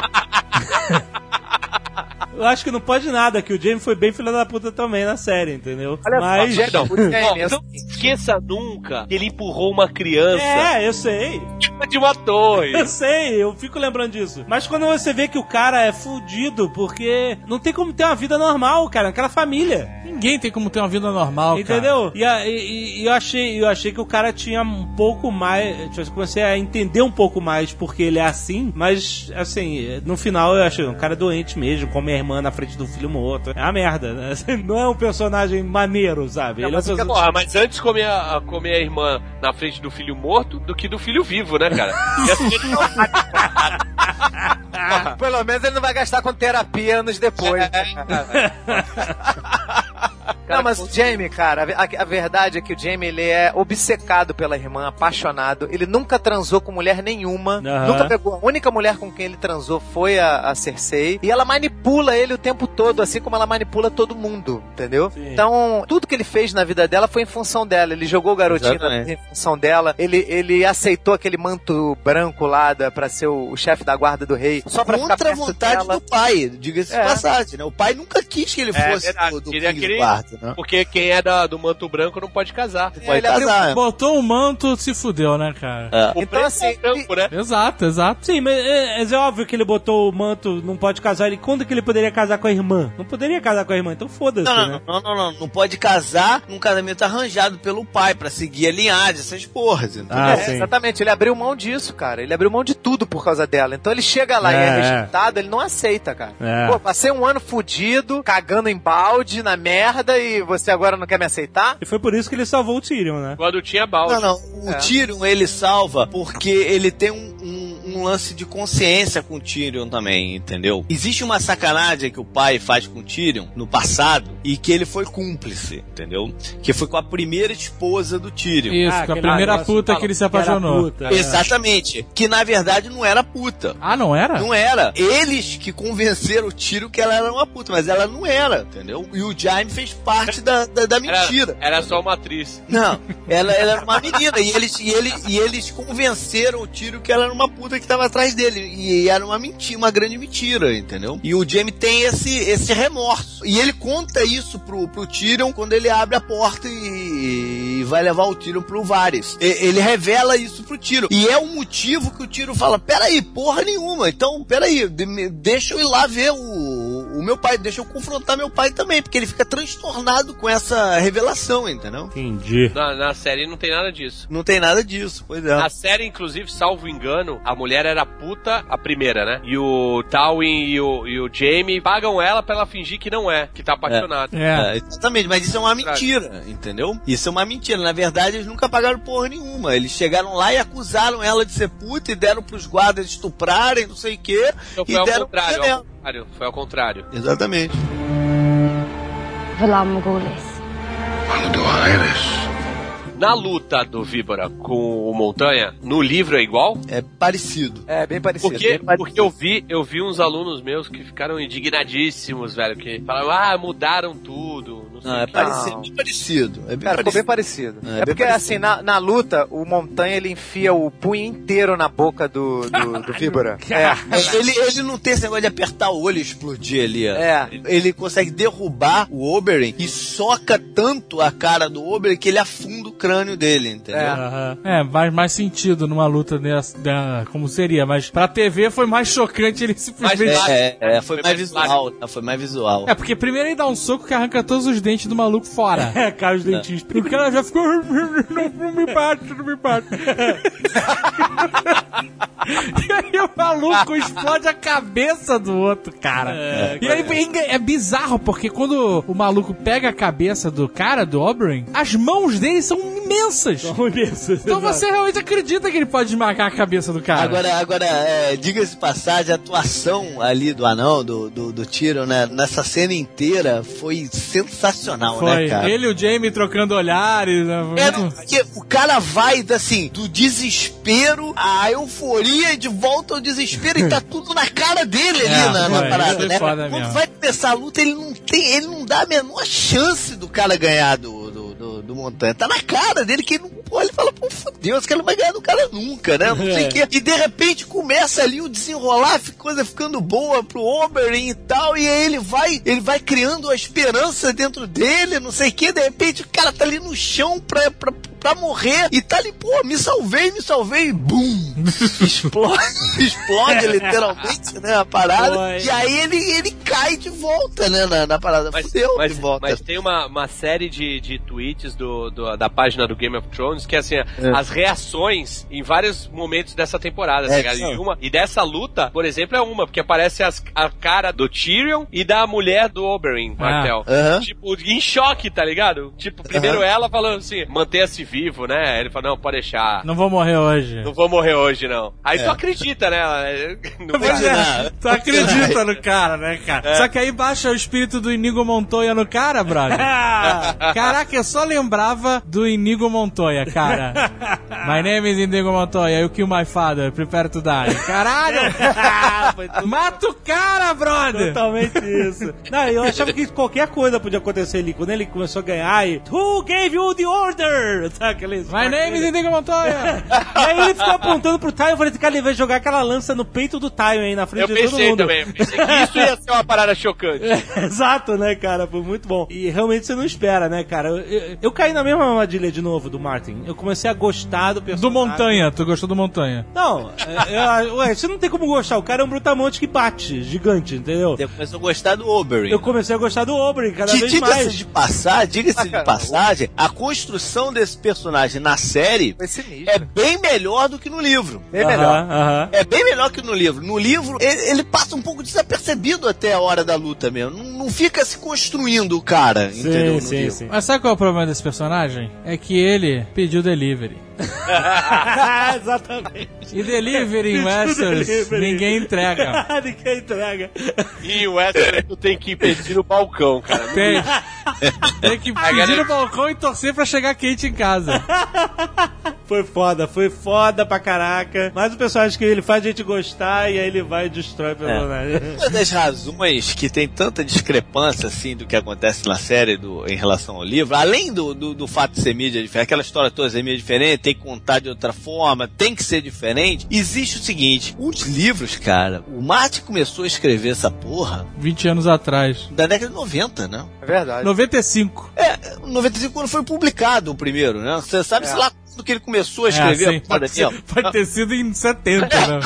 Eu acho que não pode nada, que o Jamie foi bem filho da puta também na série, entendeu? Mas... Não, O Jamie, Ó, eu- não esqueça nunca que ele empurrou uma criança É, eu sei. de uma torre. Eu sei, eu fico lembrando disso. Mas quando você vê que o cara é fudido, porque não tem como ter uma vida normal, cara, naquela família. Ninguém tem como ter uma vida normal, cara. Entendeu? E, e- eu achei, eu achei que o cara tinha um pouco mais. Tipo, eu comecei a entender um pouco mais porque ele é assim, mas assim, no final eu achei um cara doente mesmo, come a irmã na frente do filho morto. É uma merda, né? Não é um personagem maneiro, sabe? Não, Ele é um mas, fica- personagem- porra, mas antes comer a, comer a irmã na frente do filho morto do que do filho vivo, né, cara? Pelo menos ele não vai gastar com terapia anos depois. Não, mas o Jamie, cara, a, a verdade é que o Jamie ele é obcecado pela irmã, apaixonado. Ele nunca transou com mulher nenhuma. Aham. Nunca pegou. A única mulher com quem ele transou foi a, a Cersei. E ela manipula ele o tempo todo, assim como ela manipula todo mundo, entendeu? Sim. Então, tudo que ele fez na vida dela foi em função dela. Ele jogou o garotinho em função dela. Ele, ele aceitou aquele manto branco lá da, pra ser o, o chefe da guarda do rei. Só pra ficar Contra a perto vontade dela. do pai, diga-se É. de passagem, né? O pai nunca quis que ele É, fosse verdade. do, do Queria King's que ele- Guard, né? Porque quem é da- do manto branco não pode casar. Pode ele abriu- casar. Botou um manto, se fudeu, né, cara? É. O Então, preto assim, é branco, né? Exato, exato. Sim, mas é, mas é óbvio que ele botou o manto, não pode casar. Ele, quando que ele poderia casar com a irmã? Não poderia casar com a irmã, então foda-se, Não, né? não, não, não, não, não pode casar num casamento arranjado pelo pai pra seguir a linhagem, essas porras, entendeu? Ah, É, sim. exatamente, ele abriu mão disso, cara. Ele abriu mão de tudo por causa dela. Então ele chega lá e É, é é. rejeitado, ele não aceita, cara. É. Pô, passei um ano fudido, cagando em balde, na merda, e você agora não quer me aceitar? E foi por isso que ele salvou o Tyrion, né? Quando tinha balde. Não, não. O É. Tyrion ele salva porque ele tem um, um- um lance de consciência com o Tyrion também, entendeu? Existe uma sacanagem que o pai faz com o Tyrion no passado e que ele foi cúmplice, entendeu? Que foi com a primeira esposa do Tyrion. Isso, Ah, com a primeira puta que que ele se apaixonou. puta. É. Exatamente. Que na verdade não era puta. Ah, não era? Não era. Eles que convenceram o Tyrion que ela era uma puta, mas ela não era, entendeu? E o Jaime fez parte da, da, da mentira. Era, era só uma atriz. Não, ela, ela era uma menina e eles, e, ele, e eles convenceram o Tyrion que ela era uma puta que tava atrás dele. E era uma mentira, uma grande mentira, entendeu? E o Jaime tem esse, esse remorso. E ele conta isso pro, pro Tyrion quando ele abre a porta e, e vai levar o Tyrion pro Varys. E- ele revela isso pro Tyrion. E é o motivo que o Tyrion fala: peraí, porra nenhuma. Então, peraí, de- deixa eu ir lá ver o, o meu pai, deixa eu confrontar meu pai também, porque ele fica transtornado com essa revelação, entendeu? Entendi. Na, na série não tem nada disso. Não tem nada disso, pois é. Na série, inclusive, salvo engano, a mulher era puta, a primeira, né? E o Tywin e o, e o Jaime pagam ela pra ela fingir que não é, que tá apaixonado. É. É, exatamente, mas isso é uma mentira, entendeu? Isso é uma mentira. Na verdade, eles nunca pagaram porra nenhuma. Eles chegaram lá e acusaram ela de ser puta e deram pros guardas estuprarem, não sei o quê. Então e deram contrário, pra ao ela. Contrário. Foi ao contrário. Exatamente. Valar Morghulis. Na luta do Víbora com o Montanha, no livro é igual? É parecido. É, bem parecido. Porque, bem parecido. porque eu vi, eu vi uns alunos meus que ficaram indignadíssimos, velho, que falaram, ah, mudaram tudo, não sei Não, é parecido. bem parecido. É bem Cara, ficou bem parecido. parecido. É, É, bem porque, parecido. assim, na, na luta, o Montanha ele enfia o punho inteiro na boca do, do, do Víbora. É. Ele, ele não tem esse negócio de apertar o olho e explodir ali. ó. É. Ele consegue derrubar o Oberyn e soca tanto a cara do Oberyn que ele afunda o crânio dele, entendeu? É, faz mais sentido numa luta dessa, da- como seria, mas pra TV foi mais chocante ele simplesmente. Mais É, é, é, foi, mais visual, né? foi mais visual. É, porque primeiro ele dá um soco que arranca todos os dentes do maluco fora. É, cai os dentinhos. E o cara já ficou. Não, me bate, não me bate. e aí o maluco explode a cabeça do outro cara. e aí é, é bizarro, porque quando o maluco pega a cabeça do cara, do Oberyn, as mãos dele são imensas. Então você realmente acredita que ele pode esmagar a cabeça do cara. Agora, agora é, diga-se de passagem, a atuação ali do anão, do, do, do Tyrion, né, nessa cena inteira foi sensacional, Foi. né, cara? Ele e o Jamie trocando olhares. Né? É, muito- porque o cara vai, assim, do desespero à euforia e de volta ao desespero e tá tudo na cara dele ali É, na, na foi. parada, é né? Quando mesmo. vai começar a luta, ele não tem, ele não dá a menor chance do cara ganhar do, do, Montanha. Tá na cara dele que ele não pô, ele fala, pô, fodeu, esse cara não vai ganhar do cara nunca, né? Não É. sei o quê. E de repente começa ali o desenrolar, coisa ficando boa pro Oberyn e tal, e aí ele vai, ele vai criando a esperança dentro dele, não sei o quê, de repente o cara tá ali no chão pra, pra, pra morrer e tá ali, pô, me salvei, me salvei, e bum! Explode, explode literalmente, né, a parada. Foi. E aí ele, ele cai de volta, né, na, na parada. Mas, Fudeu mas, de volta. mas tem uma, uma série de, de tweets do, do- da página do Game of Thrones que é assim, É. as reações em vários momentos dessa temporada, tá É, ligado? sim. E, uma, e dessa luta, por exemplo, é uma, porque aparece as- a cara do Tyrion e da mulher do Oberyn, Ah. Martel. Aham. Tipo, em choque, tá ligado? Tipo, primeiro Aham. ela falando assim, mantenha-se vivo, né? Ele fala, não, pode deixar. Não vou morrer hoje. Não vou morrer hoje, não. Aí É. tu acredita, né? Não Pois é, tu acredita no cara, né, cara? Só que aí baixa o espírito do Inigo Montoya no cara, brother. Caraca, eu só lembrava do Inigo Montoya, cara. My name is Inigo Montoya, you kill my father, prepare to die. Caralho! Mata o cara, brother! Totalmente isso. Não, eu achava que qualquer coisa podia acontecer ali. Quando ele começou a ganhar e. Who gave you the order? Sabe aqueles. My name is Inigo Montoya! E aí ele ficou apontando pro Tywin. Eu falei, cara, ele vai jogar aquela lança no peito do Tywin aí na frente Eu de todo pensei mundo. também, eu pensei que isso ia ser uma parada chocante. Exato, né, cara? Foi muito bom. E realmente você não espera, né, cara? Eu, eu- eu caí na mesma armadilha de novo do Martin. Eu comecei a gostar do personagem. Do Montanha, tu gostou do Montanha? Não, é, eu- ué, você não tem como gostar. O cara é um brutamonte que bate, gigante, entendeu? Você começou a gostar do Oberyn. Eu comecei a gostar do Oberyn cada Que vez diga-se mais. de passagem, diga-se de passagem, a construção desse personagem na série é bem melhor do que no livro. Bem melhor. É bem melhor que no livro. No livro, ele, ele passa um pouco desapercebido até a hora da luta mesmo. Não, não fica se construindo o cara, entendeu? no Sim, sim, livro. sim. Mas sabe qual é o problema desse personagem? É que ele pediu delivery. Exatamente. E delivery em Westeros, delivery. ninguém entrega. Ninguém entrega. E o Wesley tu tem que pedir no balcão, cara. Tem. Tem que pedir no balcão e torcer pra chegar quente em casa. Foi foda, foi foda pra caraca. Mas o personagem que ele faz a gente gostar e aí ele vai e destrói o personagem. Uma das razões que tem tanta discrepância assim do que acontece na série do, em relação ao livro, além do, do, do fato de ser mídia diferente, aquela história toda ser mídia diferente, tem que contar de outra forma, tem que ser diferente, existe o seguinte: os livros, cara, o Martin começou a escrever essa porra 20 anos atrás. da década de 90, né? É verdade. 95. É, 95 quando foi publicado o primeiro, né? Você sabe, É. sei lá, quando que ele começou a escrever É, sim, a porra pode, ser- pode ter sido em 70, né?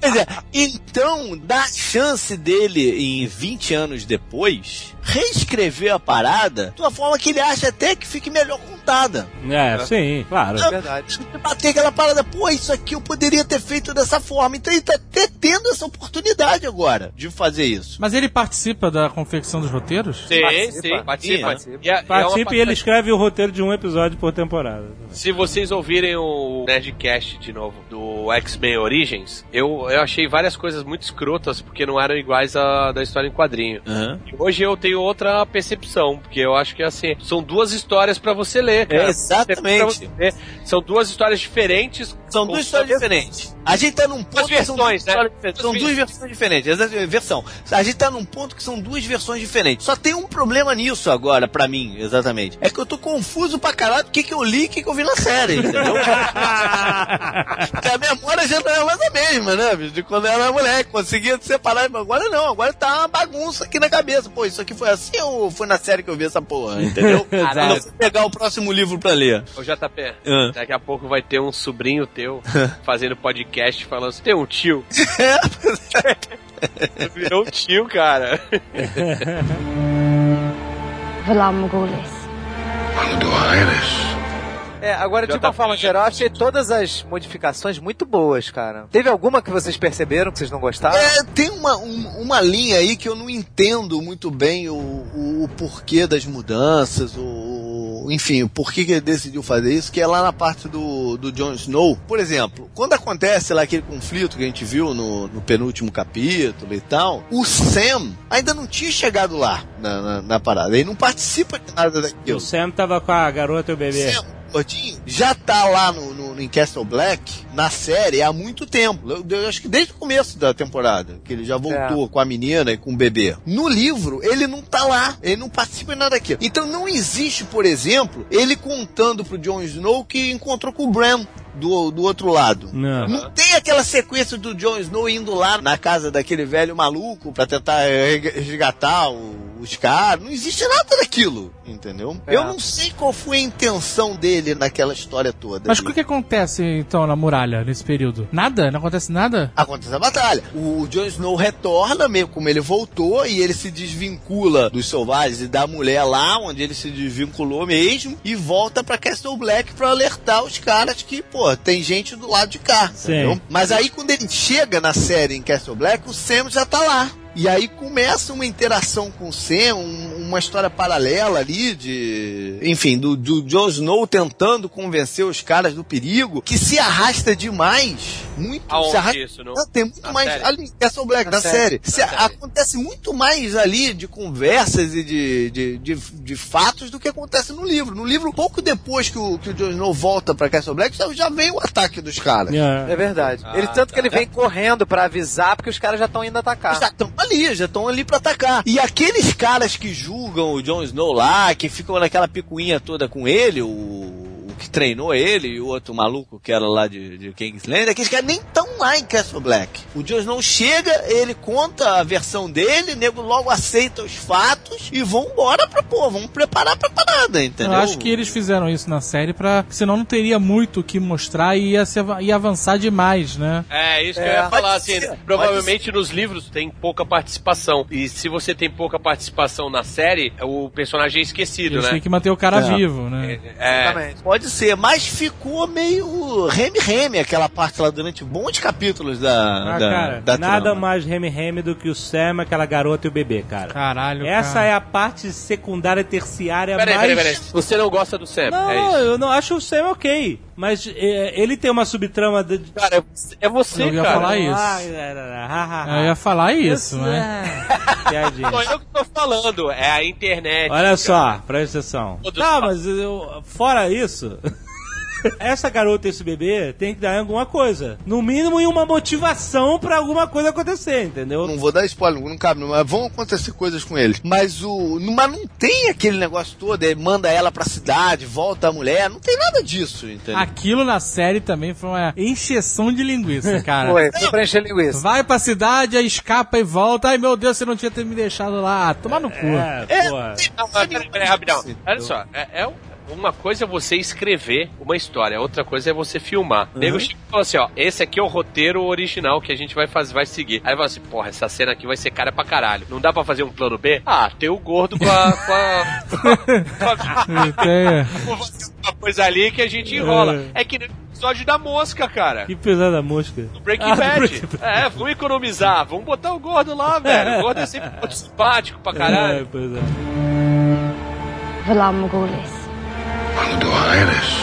Pois é, então dá chance dele, em 20 anos depois, reescrever a parada de uma forma que ele acha até que fique melhor contada. É, sim, claro. É verdade. Bater aquela parada, pô, isso aqui eu poderia ter feito dessa forma. Então ele tá até tendo essa oportunidade agora de fazer isso. Mas ele participa da confecção dos roteiros? Sim, Participa. sim, participa. Participa. E é- é uma Participa e ele escreve o roteiro de um episódio por temporada. Se vocês ouvirem o Nerdcast de novo do X-Men Origins, eu, eu achei várias coisas muito escrotas porque não eram iguais à da história em quadrinho. E hoje eu tenho outra percepção, porque eu acho que assim, são duas histórias pra você ler, cara. É, exatamente. São duas histórias diferentes. São duas histórias diferentes. A gente tá num ponto que são duas versões, né? São Duas versões diferentes. Exatamente, versão. A gente tá num ponto que são duas versões diferentes. Só tem um problema nisso agora, pra mim, exatamente. É que eu tô confuso pra caralho do que, que eu li e o que, que eu vi na série, entendeu? Porque a memória já não é mais a mesma, né, bicho? De quando eu era moleque, conseguia separar. Agora não, agora tá uma bagunça aqui na cabeça. Pô, isso aqui foi assim ou foi na série que eu vi essa porra, entendeu? Caralho. Eu vou pegar o próximo livro pra ler. Ô JP, Ah. daqui a pouco vai ter um sobrinho teu fazendo podcast falando assim, tem um tio. Virou um tio, cara. Valar Morghulis. É, agora, de uma tá forma geral, eu achei todas as modificações muito boas, cara. Teve alguma que vocês perceberam que vocês não gostaram? É, tem uma, um- uma linha aí que eu não entendo muito bem o, o, o porquê das mudanças, o, enfim, o porquê que ele decidiu fazer isso, que é lá na parte do, do Jon Snow. Por exemplo, quando acontece lá aquele conflito que a gente viu no, no penúltimo capítulo e tal, o Sam ainda não tinha chegado lá na, na, na parada. Ele não participa de nada daquilo. O Sam tava com a garota e o bebê. Sam, gordinho, já tá lá no, no, no em Castle Black, na série, há muito tempo. Eu, eu acho que desde o começo da temporada, que ele já voltou com a menina e com o bebê. No livro, ele não tá lá, ele não participa de nada daquilo. Então não existe, por exemplo, ele contando pro Jon Snow que encontrou com o Bran. Do, do outro lado. Não. Não tem aquela sequência do Jon Snow indo lá na casa daquele velho maluco pra tentar eh, resgatar o- os caras. Não existe nada daquilo, entendeu? É. Eu não sei qual foi a intenção dele naquela história toda. Mas o que, que acontece então na muralha nesse período? Nada? Não acontece nada? Acontece a batalha. O Jon Snow retorna, meio como ele voltou, e ele se desvincula dos selvagens e da mulher lá, onde ele se desvinculou mesmo, e volta pra Castle Black pra alertar os caras que, pô, tem gente do lado de cá. Mas aí quando ele chega na série em Castle Black, o Sam já tá lá. E aí começa uma interação com o Sam, um- uma história paralela ali de. Enfim, do, do Jon Snow tentando convencer os caras do perigo, que se arrasta demais. Muito se Aonde arrasta. isso? Não, tem muito Na mais. série? Ali, Castle Black, Na na, série. série. Na Se- série. Acontece muito mais ali de conversas e de, de, de, de fatos do que acontece no livro. No livro, pouco depois que o, que o Jon Snow volta pra Castle Black, já, já vem o ataque dos caras. É. É verdade. Ah, ele tanto tá. que ele vem correndo pra avisar porque os caras já estão indo atacar. Já estão ali, já estão ali pra atacar. E aqueles caras que julgam o Jon Snow lá, que ficam naquela picuinha toda com ele, o que treinou ele e o outro maluco que era lá de, de Kingsland, aqueles caras nem estão lá em Castle Black. O Jon Snow chega, ele conta a versão dele, o nego logo aceita os fatos e vão embora pra, pô, vamos preparar pra parada, entendeu? Eu acho que eles fizeram isso na série pra. Senão não teria muito o que mostrar e ia, se, ia avançar demais, né? É, isso que É, eu ia falar, assim, ser, provavelmente nos livros tem pouca participação. E se você tem pouca participação na série, o personagem é esquecido, Eles né? têm que manter o cara É. vivo, né? É, Exatamente. Pode ser, mas ficou meio reme-reme aquela parte lá durante bons capítulos da, Ah, da, cara, da nada trama. mais reme-reme do que o Sam, aquela garota e o bebê, cara. Caralho, Essa cara. é a parte secundária e terciária Peraí, mais... peraí, peraí. Você não gosta do Sam, Não, é isso. eu não acho o Sam ok. Mas é, ele tem uma subtrama de... Cara, é você- é você, Eu ia cara. falar isso. Ah, é, é. Eu ia falar isso, né? É. Piadinha. Sou eu que tô falando, é a internet. Olha cara. só, presta atenção. Todos Tá, mas eu- fora isso, essa garota e esse bebê tem que dar alguma coisa. No mínimo, em uma motivação pra alguma coisa acontecer, entendeu? Não vou dar spoiler, não cabe, mas vão acontecer coisas com eles. Mas o. Mas não tem aquele negócio todo, ele manda ela pra cidade, volta a mulher, não tem nada disso, entendeu? Aquilo na série também foi uma encheção de linguiça, cara. Foi, foi pra encher linguiça. Vai pra cidade, aí escapa e volta. Ai meu Deus, você não tinha ter me deixado lá. Toma no cu. É, pô. Não, mas peraí, peraí, rapidão. Olha só, é, é um- uma coisa é você escrever uma história, outra coisa é você filmar. O nego e fala assim, ó, esse aqui é o roteiro original que a gente vai fazer, vai seguir. Aí fala assim, porra, essa cena aqui vai ser cara pra caralho. Não dá pra fazer um plano B? Ah, tem o gordo com a... Com a, com a- Tem- Vou fazer uma coisa ali que a gente enrola. É que nem o episódio da mosca, cara. Que pesada a mosca. Do Breaking Ah, Bad. Breaking É, vamos economizar. Vamos botar o gordo lá, velho. O gordo é sempre muito simpático pra É, caralho. pois é. Valar Morghulis.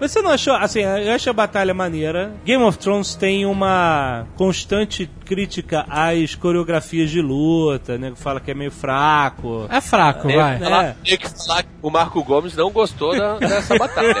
Mas você não achou, assim, eu achei a batalha maneira. Game of Thrones tem uma constante crítica às coreografias de luta, né? Fala que é meio fraco. É fraco, Tem vai. que falar- tem que falar que o Marco Gomes não gostou da- dessa batalha.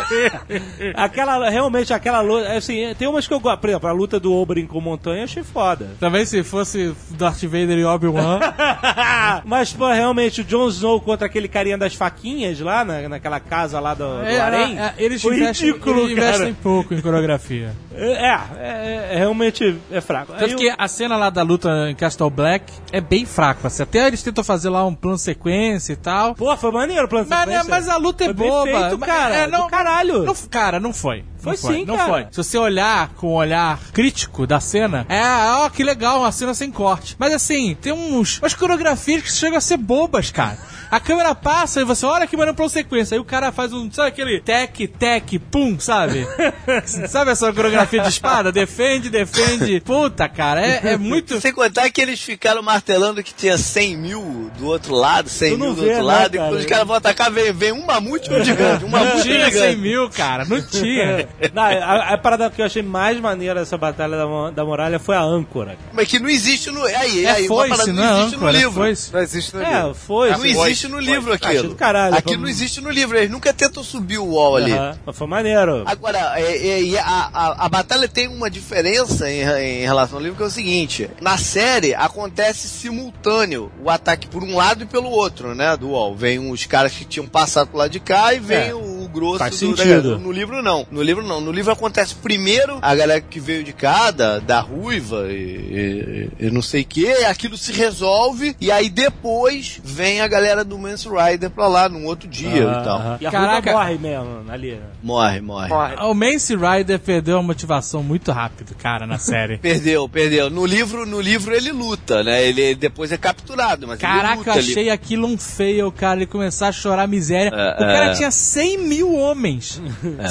aquela, realmente, aquela luta, assim, tem umas que eu gosto. Por exemplo, a luta do Oberyn com Montanha eu achei foda. Também se fosse Darth Vader e Obi-Wan. Mas, pô, realmente, o Jon Snow contra aquele carinha das faquinhas lá, na, naquela casa lá do, do É, Harém, é, eles foi investem, ridículo, eles investem cara. pouco em coreografia. É, é, é, realmente é fraco. Aí Tanto eu- que a cena lá da luta em Castle Black é bem fraca. Assim. Até eles tentam fazer lá um plano sequência e tal. Pô, foi maneiro o plano Mas, sequência. mas a luta é Foi boba. feito, cara. é, do caralho. Não, cara, não foi. Foi não sim, não cara. foi. Se você olhar com um olhar crítico da cena, é, ó, que legal, uma cena sem corte. Mas assim, tem uns, umas coreografias que chegam a ser bobas, cara. A câmera passa e você olha que plano sequência. Aí o cara faz um, sabe aquele tec, tec, pum, sabe? sabe essa coreografia de espada? Defende, defende. Puta, cara, é, é muito. Sem contar que eles ficaram martelando que tinha 100 mil do outro lado, 100 Tu não mil do vê, outro né, lado, e cara? quando os caras vão atacar, vem, vem um mamute e um gigante. Um Não mamute e um tinha 100 gigante. mil, cara, não tinha. Não, a, a parada que eu achei mais maneira dessa batalha da, da muralha foi a âncora. cara. Mas que não existe no. Aí, É aí, uma parada não não é existe no âncora, é livro. foice. Não existe no É, livro. foi. Não foi. Existe no livro Achei aquilo. do caralho. Aquilo Foi- não existe no livro, eles nunca tentam subir o wall ali. Aham, Mas foi maneiro. Agora, é, é, a, a, a batalha tem uma diferença em, em relação ao livro, que é o seguinte: na série acontece simultâneo o ataque por um lado e pelo outro, né? Do UOL. Vem os caras que tinham passado pro lado de cá e vem É. o grosso Faz do sentido. No livro não. No livro não. No livro acontece primeiro a galera que veio de cá, da, da ruiva e, e- e não sei o que, aquilo se resolve e aí depois vem a galera do Mance Rider pra lá num outro dia Aham, e tal. aham. E a Caraca. Ruiva morre mesmo ali. né? Morre, morre. Morre. O Mance Rider perdeu a motivação muito rápido, cara, na série. Perdeu, perdeu. No livro, no livro ele luta, né? Ele depois é capturado, mas ele Caraca, luta eu ali. achei aquilo um feio, cara, ele começar a chorar miséria. É, o cara é. tinha 100 mil homens.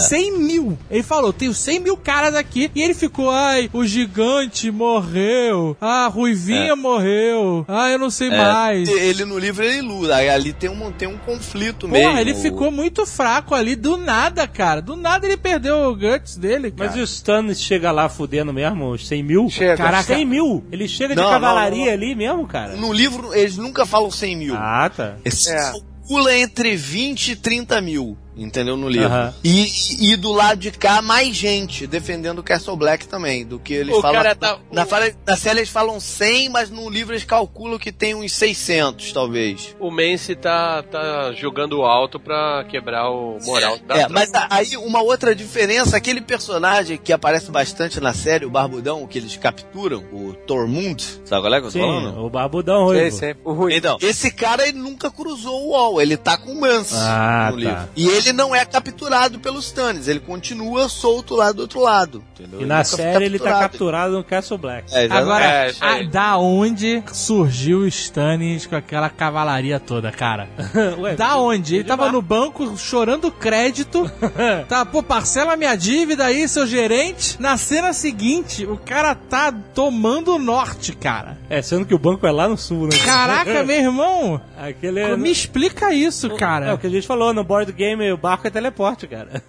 100 mil. Ele falou, tenho 100 mil caras aqui. E ele ficou, ai, o gigante morreu. Ah, a Ruivinha morreu. Ah, eu não sei É, mais. Ele no livro ele luta, ali tem um, tem um conflito Porra, mesmo. ele ficou muito fraco ali, do nada, cara. Do nada ele perdeu o guts dele, cara. Mas o Stannis chega lá fudendo mesmo, os 100 mil? Chega. Caraca, 100 mil? Ele chega de Não, cavalaria não, não. ali mesmo, cara? No livro eles nunca falam 100 mil. Ah, tá. Esse É. calcula entre 20 e 30 mil. Entendeu? No livro. E, e do lado de cá, mais gente defendendo o Castle Black também. Do que eles O falam. cara tá- na, fala- na série eles falam 100, mas no livro eles calculam que tem uns 600, talvez. O Mance tá, tá jogando alto pra quebrar o moral da É, mas a- aí uma outra diferença, aquele personagem que aparece bastante na série, o Barbudão, que eles capturam, o Tormund, sabe qual é que eu tô Sim, falando? o barbudão ruivo. sei. O Rui. Então, esse cara ele nunca cruzou o UOL, ele tá com o Mance Ah, no tá. livro. E ele ele não é capturado pelos Stannis, ele continua solto lá do outro lado. Entendeu? E Ele na série ele tá capturado no Castle Black. É. Agora, É, a- da onde surgiu o Stannis com aquela cavalaria toda, cara? Ué, Da onde? Ele tava mar. no banco chorando crédito. tá, pô, parcela minha dívida aí, seu gerente. Na cena seguinte, o cara tá tomando o norte, cara. É, sendo que o banco é lá no sul, né? Caraca, meu irmão. Aquele é... Me explica isso, É o cara. que a gente falou, no board game o barco é teleporte, cara.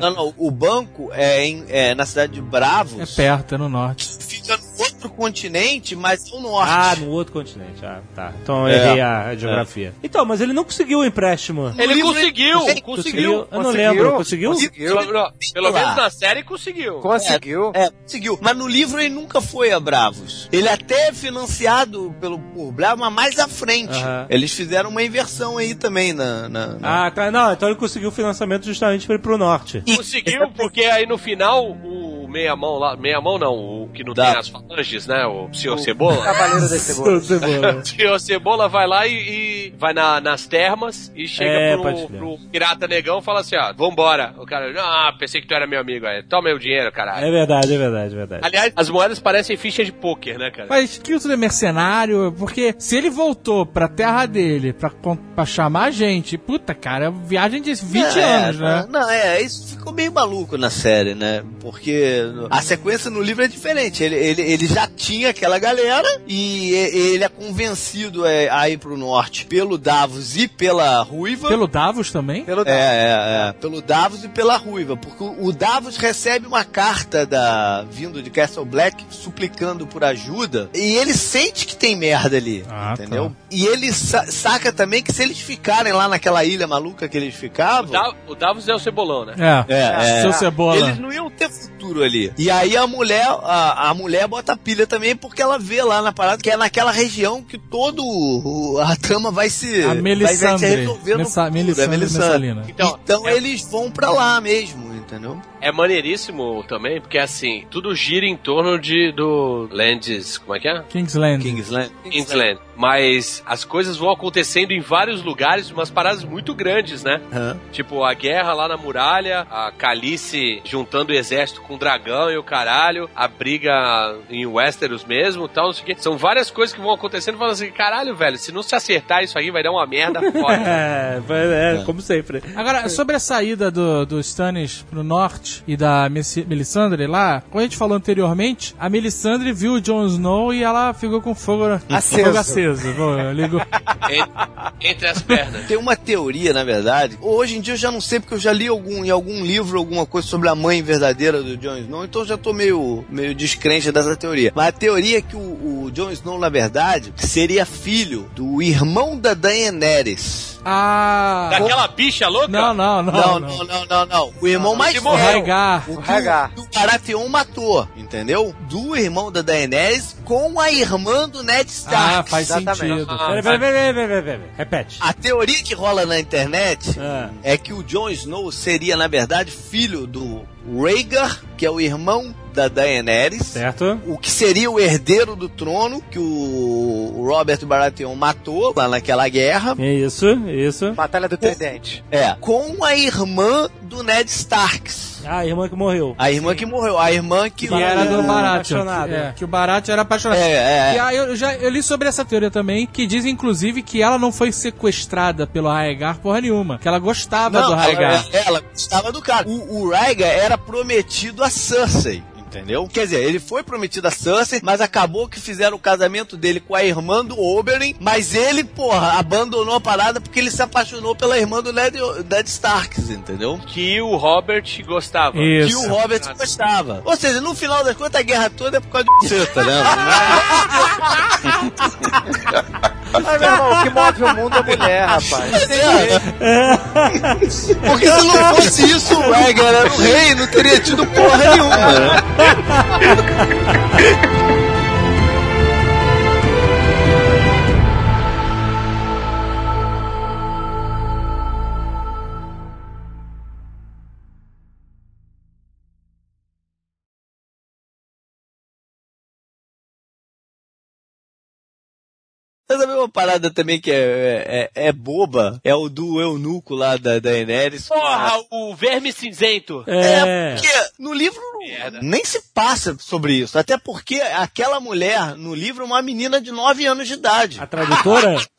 Não, não, o banco é, em- é na cidade de Bravos. É perto, é no norte. Fica no outro continente, mas no norte. ah, no outro continente. Ah, tá. Então eu É. errei a, a geografia. Então, mas ele não conseguiu o empréstimo. Ele conseguiu, ele- conseguiu. Eu não Conseguiu? lembro. Conseguiu? Conseguiu. Pelo, não, pelo menos na série conseguiu. Conseguiu. É, conseguiu. Mas no livro ele nunca foi a Bravos. Ele até é financiado pelo, por Bravos, mas mais à frente. Eles fizeram uma inversão aí também na. na- na- Ah, tá. Não, então ele conseguiu o financiamento justamente pra ir pro norte. Conseguiu, porque aí no final o meia-mão lá, meia-mão não, o que não Dá. tem as falanges, né? O senhor Cebola. Cavaleiro das Cebolas. Cebola. O senhor Cebola vai lá e, e vai na- nas termas e chega É, pro, pro pirata negão e fala assim, ó, vambora. O cara, ah, pensei que tu era meu amigo aí. Toma o dinheiro, caralho. É verdade, é verdade, é verdade. Aliás, as moedas parecem ficha de pôquer, né, cara? Mas que isso é mercenário, porque se ele voltou pra terra dele pra, pra chamar a gente, puta, cara, é viagem de 20 É, anos, né? Não, é, isso ficou meio maluco na série, né? Porque a sequência no livro é diferente. Ele, ele, ele já tinha aquela galera e ele é convencido é, a ir pro norte pelo Davos e pela Ruiva. Pelo Davos também? Pelo É, é, é. Pelo Davos e pela Ruiva. Porque o o Davos recebe uma carta da vindo de Castle Black suplicando por ajuda. E ele sente que tem merda ali. Ah, entendeu? E ele sa- saca também que se eles ficarem lá naquela ilha maluca que eles O, ficavam. Da- o Davos é o cebolão, né? É. É, é. Seu cebola. Eles não iam ter futuro ali. E aí a mulher, a, a mulher bota pilha também porque ela vê lá na parada que é naquela região que todo o- a trama vai se A vai, vai se Melisandre. resolver no Messa- futuro, Melisandre é Melisandre. Então, Então, é- eles vão pra lá mesmo, entendeu? É maneiríssimo também, porque assim, tudo gira em torno de do Lands, como é que é? Kingsland. Kingsland. Kingsland. Mas as coisas vão acontecendo em vários lugares, umas paradas muito grandes, né? Hã? Tipo, a guerra lá na muralha, a Calice juntando o exército com o dragão e o caralho, a briga em Westeros mesmo tal, não sei o quê. São várias coisas que vão acontecendo falando assim, caralho, velho, se não se acertar isso aí vai dar uma merda foda. É, é, como sempre. Agora, sobre a saída do, do Stannis pro norte e da Messi- Melisandre lá, como a gente falou anteriormente, a Melisandre viu o Jon Snow e ela ficou com fogo, fogo aceso. Pô, ligou. En- entre as pernas. Tem uma teoria, na verdade. Hoje em dia eu já não sei, porque eu já li algum, em algum livro alguma coisa sobre a mãe verdadeira do Jon Snow, então eu já tô meio, meio descrente dessa teoria. Mas a teoria é que o, o Jon Snow, na verdade, seria filho do irmão da Daenerys. Ah. Daquela bicha louca? Não, não, não. Não, não, não, não, não. O irmão mais que O morreu. velho. O O que Rhaegar. o, que o Baratheon matou, entendeu? Do irmão da Daenerys com a irmã do Ned Stark. Ah, faz Exatamente. sentido. Ah, Peraí, peraí, peraí, peraí, peraí. Repete. A teoria que rola na internet Ah. é que o Jon Snow seria, na verdade, filho do Rhaegar, que é o irmão da Daenerys. Certo? O que seria o herdeiro do trono que o Robert Baratheon matou lá naquela guerra. É isso, isso. Batalha do Tridente. É, com a irmã do Ned Starks. Ah, a irmã que morreu. A irmã que morreu, a irmã que Que era do Baratheon. É, que o Baratheon era apaixonado. É, é, E é. aí eu já eu li sobre essa teoria também, que diz inclusive que ela não foi sequestrada pelo Rhaegar porra nenhuma, que ela gostava do Não, Rhaegar. ela, ela gostava do cara. O, o Rhaegar era prometido a Cersei. Entendeu? Quer dizer, ele foi prometido a Cersei, mas acabou que fizeram o casamento dele com a irmã do Oberyn, mas ele, porra, abandonou a parada porque ele se apaixonou pela irmã do Ned, Ned Starks, entendeu? Que o Robert gostava. Isso. Que o Robert gostava. Ou seja, no final das contas, a guerra toda é por causa de você, tá vendo? Mas, meu irmão, o que move o mundo é mulher, rapaz. Porque se não fosse isso, o Rhaegar era o rei, não teria tido porra nenhuma, né? Mas a mesma parada também que é, é, é boba é o do eunuco lá da Daenerys. Porra, o verme cinzento. É, porque no livro nem se passa sobre isso. Até porque aquela mulher no livro é uma menina de 9 anos de idade. A tradutora?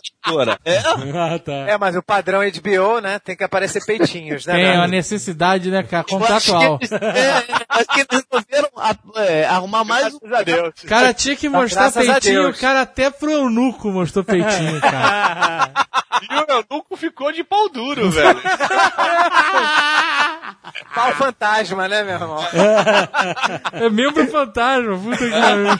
É. ah, tá. É, mas o padrão HBO, né? Tem que aparecer peitinhos, né? Tem Nando? uma necessidade, né, cara? Contratual. É, acho que eles resolveram a- é, arrumar mais um. Graças a Deus. O cara tinha que mostrar Graças peitinho, o cara até pro eunuco mostrou peitinho, cara. E o eunuco ficou de pau duro, velho. Pau fantasma, né, meu irmão? É membro fantasma, puta que pariu.